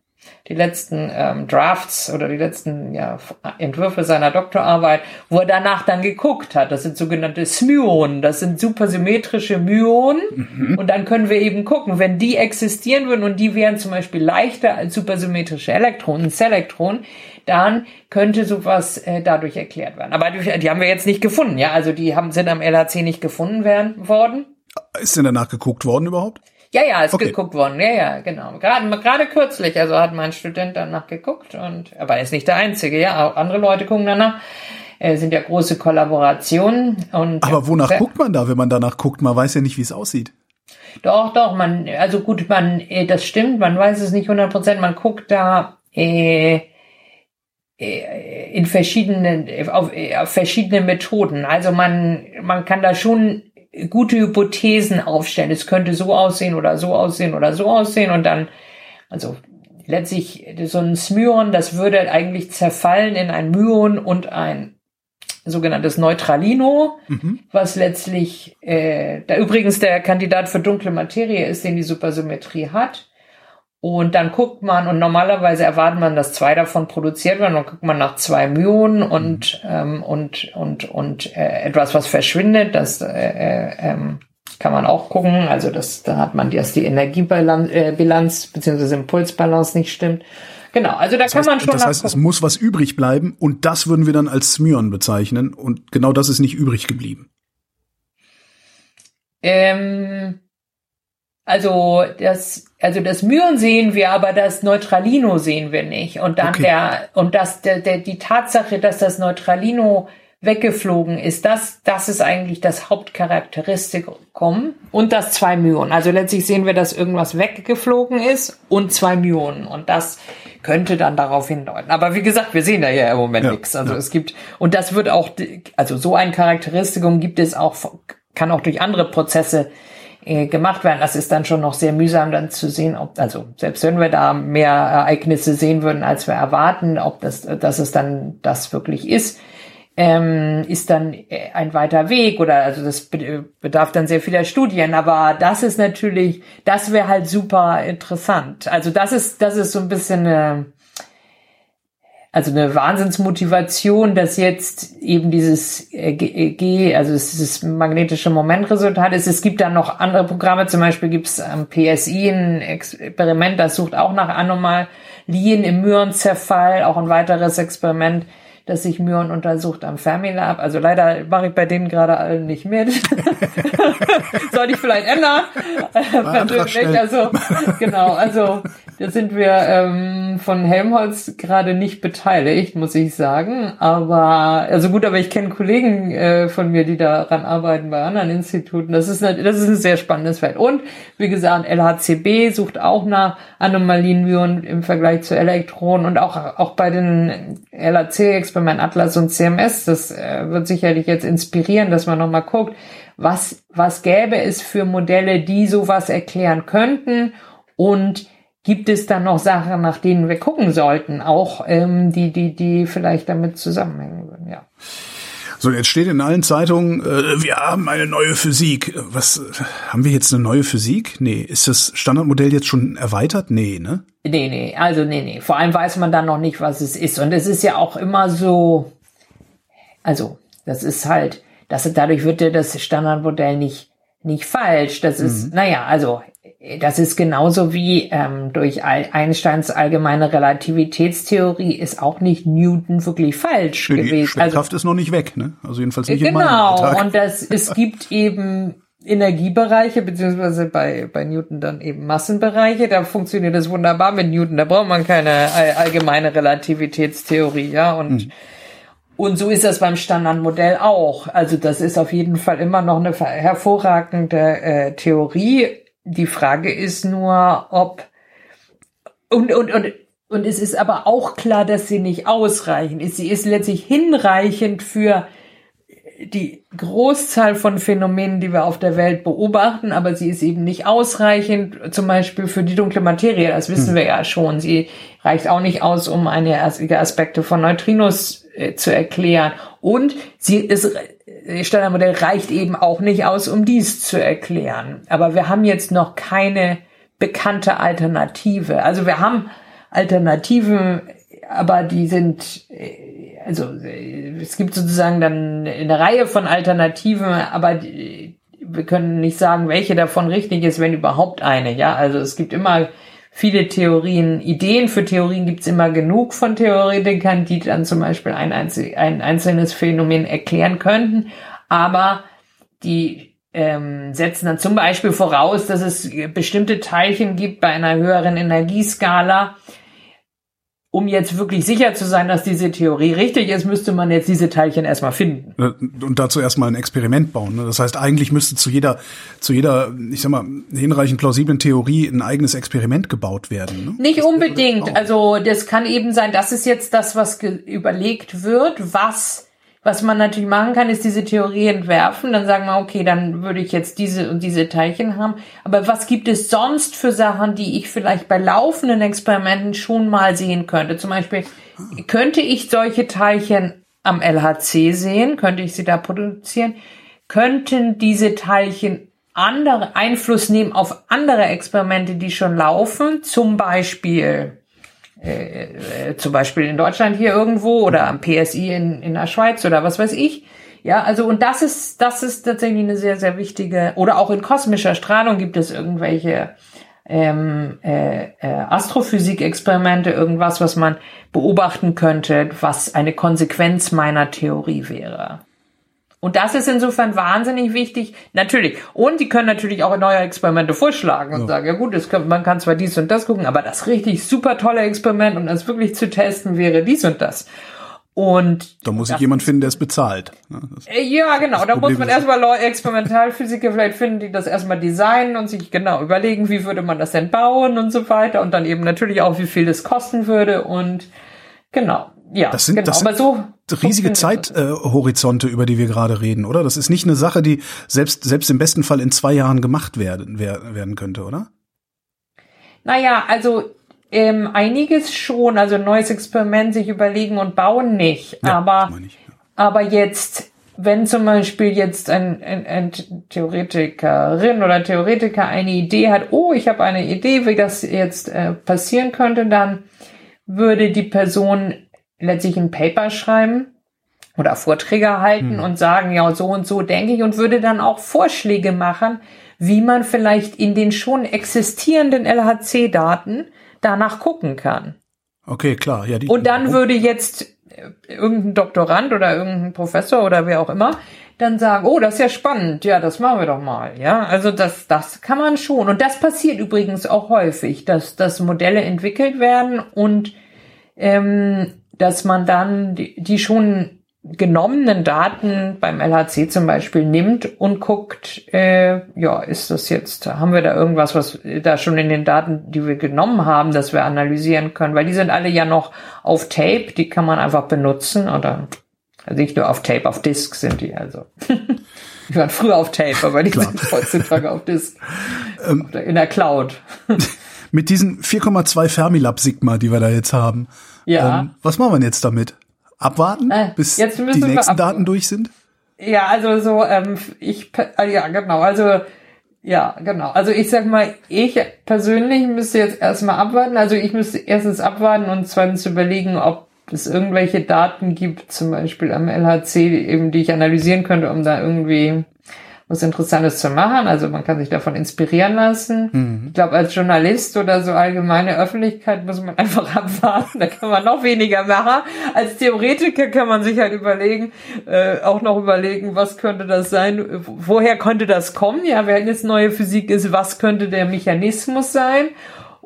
die letzten ähm, Drafts oder die letzten ja, Entwürfe seiner Doktorarbeit, wo er danach dann geguckt hat. Das sind sogenannte Smyonen, das sind supersymmetrische Myonen. Mhm. Und dann können wir eben gucken, wenn die existieren würden und die wären zum Beispiel leichter als supersymmetrische Elektronen, Selektronen, dann könnte sowas äh, dadurch erklärt werden. Aber die, die haben wir jetzt nicht gefunden, ja. Also die haben, sind am LHC nicht gefunden werden, worden.
Ist denn danach geguckt worden überhaupt?
Ja, ja, ist okay. geguckt worden. Ja, ja, genau. Gerade, gerade kürzlich, also hat mein Student danach geguckt und, aber er ist nicht der Einzige, ja, auch andere Leute gucken danach. Äh, sind ja große Kollaborationen und.
Aber wonach ja, guckt man da, wenn man danach guckt? Man weiß ja nicht, wie es aussieht.
Doch, doch, man, also gut, man, äh, das stimmt, man weiß es nicht 100 Prozent, man guckt da, äh, äh in verschiedenen, auf, auf verschiedene Methoden. Also man, man kann da schon gute Hypothesen aufstellen. Es könnte so aussehen oder so aussehen oder so aussehen und dann, also letztlich so ein Smyon, das würde eigentlich zerfallen in ein Myon und ein sogenanntes Neutralino, mhm. was letztlich, äh, da übrigens der Kandidat für dunkle Materie ist, den die Supersymmetrie hat. Und dann guckt man, und normalerweise erwartet man, dass zwei davon produziert werden, dann guckt man nach zwei Myonen und, mhm. ähm, und, und, und äh, etwas, was verschwindet, das äh, äh, ähm, kann man auch gucken. Also das, da hat man, dass die Energiebilanz äh, Bilanz, beziehungsweise Impulsbalance nicht stimmt. Genau, also da
das
kann
heißt,
man schon.
Das heißt, es muss was übrig bleiben und das würden wir dann als Smyon bezeichnen und genau das ist nicht übrig geblieben.
Ähm, also das, also das Myon sehen wir, aber das Neutralino sehen wir nicht. Und dann okay. der, und das, der, der, die Tatsache, dass das Neutralino weggeflogen ist, das, das ist eigentlich das Hauptcharakteristikum. Und das zwei Myonen. Also letztlich sehen wir, dass irgendwas weggeflogen ist und zwei Myonen. Und das könnte dann darauf hindeuten. Aber wie gesagt, wir sehen da ja im Moment ja, nichts. Also ja. es gibt, und das wird auch, also so ein Charakteristikum gibt es auch, kann auch durch andere Prozesse äh, gemacht werden. Das ist dann schon noch sehr mühsam dann zu sehen, ob, also selbst wenn wir da mehr Ereignisse sehen würden, als wir erwarten, ob das, dass es dann das wirklich ist. ähm, ist dann äh, ein weiter Weg oder also das bedarf dann sehr vieler Studien, aber das ist natürlich, das wäre halt super interessant. Also das ist, das ist so ein bisschen eine, also eine Wahnsinnsmotivation, dass jetzt eben dieses äh, G, also dieses magnetische Momentresultat ist. Es gibt dann noch andere Programme, zum Beispiel gibt es am PSI ein Experiment, das sucht auch nach Anomalien im Myrenzerfall, auch ein weiteres Experiment dass sich Myon untersucht am Fermilab. Also leider mache ich bei denen gerade allen nicht mit. <laughs> Sollte ich vielleicht ändern. also genau, also da sind wir ähm, von Helmholtz gerade nicht beteiligt, muss ich sagen. Aber also gut, aber ich kenne Kollegen äh, von mir, die daran arbeiten bei anderen Instituten. Das ist eine, das ist ein sehr spannendes Feld. Und wie gesagt, LHCb sucht auch nach Anomalien im Vergleich zu Elektronen und auch auch bei den LHC-Experimenten für mein Atlas und CMS. Das äh, wird sicherlich jetzt inspirieren, dass man nochmal guckt, was, was gäbe es für Modelle, die sowas erklären könnten und gibt es dann noch Sachen, nach denen wir gucken sollten, auch ähm, die, die, die vielleicht damit zusammenhängen würden, ja.
So, jetzt steht in allen Zeitungen, äh, wir haben eine neue Physik. Was haben wir jetzt eine neue Physik? Nee, ist das Standardmodell jetzt schon erweitert? Nee, ne?
Nee, nee, also nee, nee. Vor allem weiß man dann noch nicht, was es ist. Und es ist ja auch immer so, also, das ist halt, das, dadurch wird ja das Standardmodell nicht, nicht falsch. Das ist, mhm. naja, also das ist genauso wie ähm, durch Einsteins allgemeine Relativitätstheorie ist auch nicht Newton wirklich falsch
nee,
gewesen.
Schwerkraft also, ist noch nicht weg, ne? Also jedenfalls nicht
Genau. Und das es gibt eben Energiebereiche, beziehungsweise bei, bei Newton dann eben Massenbereiche, da funktioniert das wunderbar mit Newton, da braucht man keine allgemeine Relativitätstheorie, ja, und hm. Und so ist das beim Standardmodell auch. Also das ist auf jeden Fall immer noch eine hervorragende äh, Theorie die Frage ist nur, ob und und und und es ist aber auch klar, dass sie nicht ausreichend ist. Sie ist letztlich hinreichend für die Großzahl von Phänomenen, die wir auf der Welt beobachten, aber sie ist eben nicht ausreichend, zum Beispiel für die dunkle Materie. Das wissen hm. wir ja schon. Sie reicht auch nicht aus, um einige Aspekte von Neutrinos äh, zu erklären. Und sie ist Standardmodell reicht eben auch nicht aus, um dies zu erklären. Aber wir haben jetzt noch keine bekannte Alternative. Also wir haben Alternativen, aber die sind, äh, also äh, es gibt sozusagen dann eine Reihe von Alternativen, aber wir können nicht sagen, welche davon richtig ist, wenn überhaupt eine. Ja, also es gibt immer viele Theorien, Ideen für Theorien gibt es immer genug von Theoretikern, die dann zum Beispiel ein, einzel ein einzelnes Phänomen erklären könnten, aber die ähm, setzen dann zum Beispiel voraus, dass es bestimmte Teilchen gibt bei einer höheren Energieskala, um jetzt wirklich sicher zu sein, dass diese Theorie richtig ist, müsste man jetzt diese Teilchen erstmal finden.
Und dazu erstmal ein Experiment bauen. Ne? Das heißt, eigentlich müsste zu jeder, zu jeder, ich sag mal, hinreichend plausiblen Theorie ein eigenes Experiment gebaut werden. Ne?
Nicht das unbedingt. Also das kann eben sein, das ist jetzt das, was überlegt wird, was was man natürlich machen kann, ist diese Theorie entwerfen. Dann sagen wir, okay, dann würde ich jetzt diese und diese Teilchen haben. Aber was gibt es sonst für Sachen, die ich vielleicht bei laufenden Experimenten schon mal sehen könnte? Zum Beispiel, könnte ich solche Teilchen am LHC sehen? Könnte ich sie da produzieren? Könnten diese Teilchen andere Einfluss nehmen auf andere Experimente, die schon laufen? Zum Beispiel äh, äh, zum Beispiel in Deutschland hier irgendwo oder am PSI in, in der Schweiz oder was weiß ich. Ja, also und das ist, das ist tatsächlich eine sehr, sehr wichtige, oder auch in kosmischer Strahlung gibt es irgendwelche ähm, äh, äh, Astrophysik-Experimente, irgendwas, was man beobachten könnte, was eine Konsequenz meiner Theorie wäre. Und das ist insofern wahnsinnig wichtig. Natürlich. Und die können natürlich auch neue Experimente vorschlagen und ja. sagen, ja gut, kann, man kann zwar dies und das gucken, aber das richtig super tolle Experiment und das wirklich zu testen wäre dies und das. Und
da muss ich jemand finden, der es bezahlt.
Das äh, ja, genau. Da muss man erstmal Experimentalphysiker vielleicht finden, die das erstmal designen und sich genau überlegen, wie würde man das denn bauen und so weiter. Und dann eben natürlich auch, wie viel das kosten würde. Und genau ja,
das sind, genau, das sind so riesige Zeithorizonte, äh, über die wir gerade reden, oder? Das ist nicht eine Sache, die selbst, selbst im besten Fall in zwei Jahren gemacht werden, werden könnte, oder?
Naja, also ähm, einiges schon, also ein neues Experiment sich überlegen und bauen nicht. Ja, aber aber jetzt, wenn zum Beispiel jetzt ein, ein, ein Theoretikerin oder Theoretiker eine Idee hat, oh, ich habe eine Idee, wie das jetzt äh, passieren könnte, dann würde die Person letztlich ein Paper schreiben oder Vorträge halten hm. und sagen, ja, so und so denke ich und würde dann auch Vorschläge machen, wie man vielleicht in den schon existierenden LHC-Daten danach gucken kann.
Okay, klar. Ja,
die, und dann würde jetzt äh, irgendein Doktorand oder irgendein Professor oder wer auch immer dann sagen, oh, das ist ja spannend, ja, das machen wir doch mal, ja. Also das, das kann man schon. Und das passiert übrigens auch häufig, dass, dass Modelle entwickelt werden und ähm, dass man dann die, die schon genommenen Daten beim LHC zum Beispiel nimmt und guckt, äh, ja, ist das jetzt, haben wir da irgendwas, was da schon in den Daten, die wir genommen haben, dass wir analysieren können, weil die sind alle ja noch auf Tape, die kann man einfach benutzen oder also nicht nur auf Tape, auf Disk sind die also. <laughs> die waren früher auf Tape, aber die Klar. sind heutzutage auf Disk. Ähm, in der Cloud. <laughs>
mit diesen 4,2 Fermilab Sigma, die wir da jetzt haben. Ja. Ähm, was machen wir jetzt damit? abwarten, äh, bis die nächsten Daten durch sind?
Ja, also so, ähm, ich, äh, ja, genau, also, ja, genau. Also ich sag mal, ich persönlich müsste jetzt erstmal abwarten. Also ich müsste erstens abwarten und zweitens überlegen, ob es irgendwelche Daten gibt, zum Beispiel am LHC, eben, die ich analysieren könnte, um da irgendwie was Interessantes zu machen. Also man kann sich davon inspirieren lassen. Mhm. Ich glaube, als Journalist oder so allgemeine Öffentlichkeit muss man <laughs> einfach abwarten. Da kann man noch weniger machen. Als Theoretiker kann man sich halt überlegen, äh, auch noch überlegen, was könnte das sein? Woher könnte das kommen? Ja, wenn jetzt neue Physik ist, was könnte der Mechanismus sein?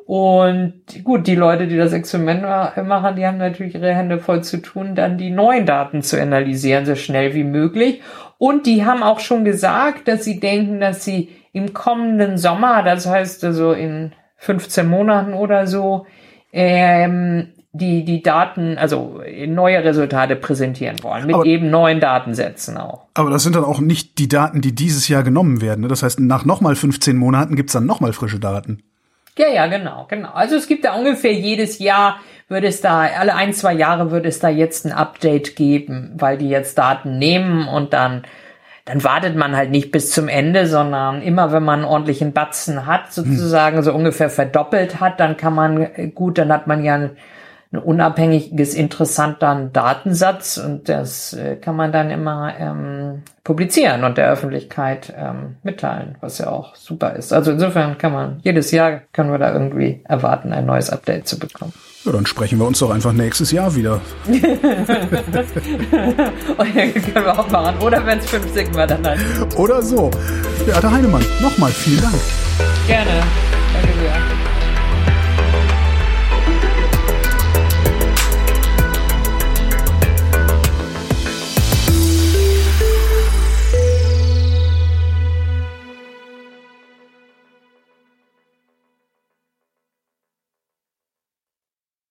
Und gut, die Leute, die das Experiment machen, die haben natürlich ihre Hände voll zu tun, dann die neuen Daten zu analysieren, so schnell wie möglich. Und die haben auch schon gesagt, dass sie denken, dass sie im kommenden Sommer, das heißt also in 15 Monaten oder so, ähm, die, die Daten, also neue Resultate präsentieren wollen, mit aber, eben neuen Datensätzen auch.
Aber das sind dann auch nicht die Daten, die dieses Jahr genommen werden. Ne? Das heißt, nach nochmal 15 Monaten gibt's dann nochmal frische Daten.
Ja, ja, genau, genau. Also es gibt da ungefähr jedes Jahr würde es da, alle ein, zwei Jahre würde es da jetzt ein Update geben, weil die jetzt Daten nehmen und dann, dann wartet man halt nicht bis zum Ende, sondern immer wenn man einen ordentlichen Batzen hat, sozusagen hm. so ungefähr verdoppelt hat, dann kann man, gut, dann hat man ja ein unabhängiges, interessanter Datensatz und das äh, kann man dann immer ähm, publizieren und der Öffentlichkeit ähm, mitteilen, was ja auch super ist. Also insofern kann man jedes Jahr können wir da irgendwie erwarten, ein neues Update zu bekommen.
Ja, dann sprechen wir uns doch einfach nächstes Jahr wieder. <laughs> und
ja, können wir auch machen. Oder wenn es fünf Sigma dann halt.
Oder so. Beate Heinemann, nochmal vielen Dank.
Gerne.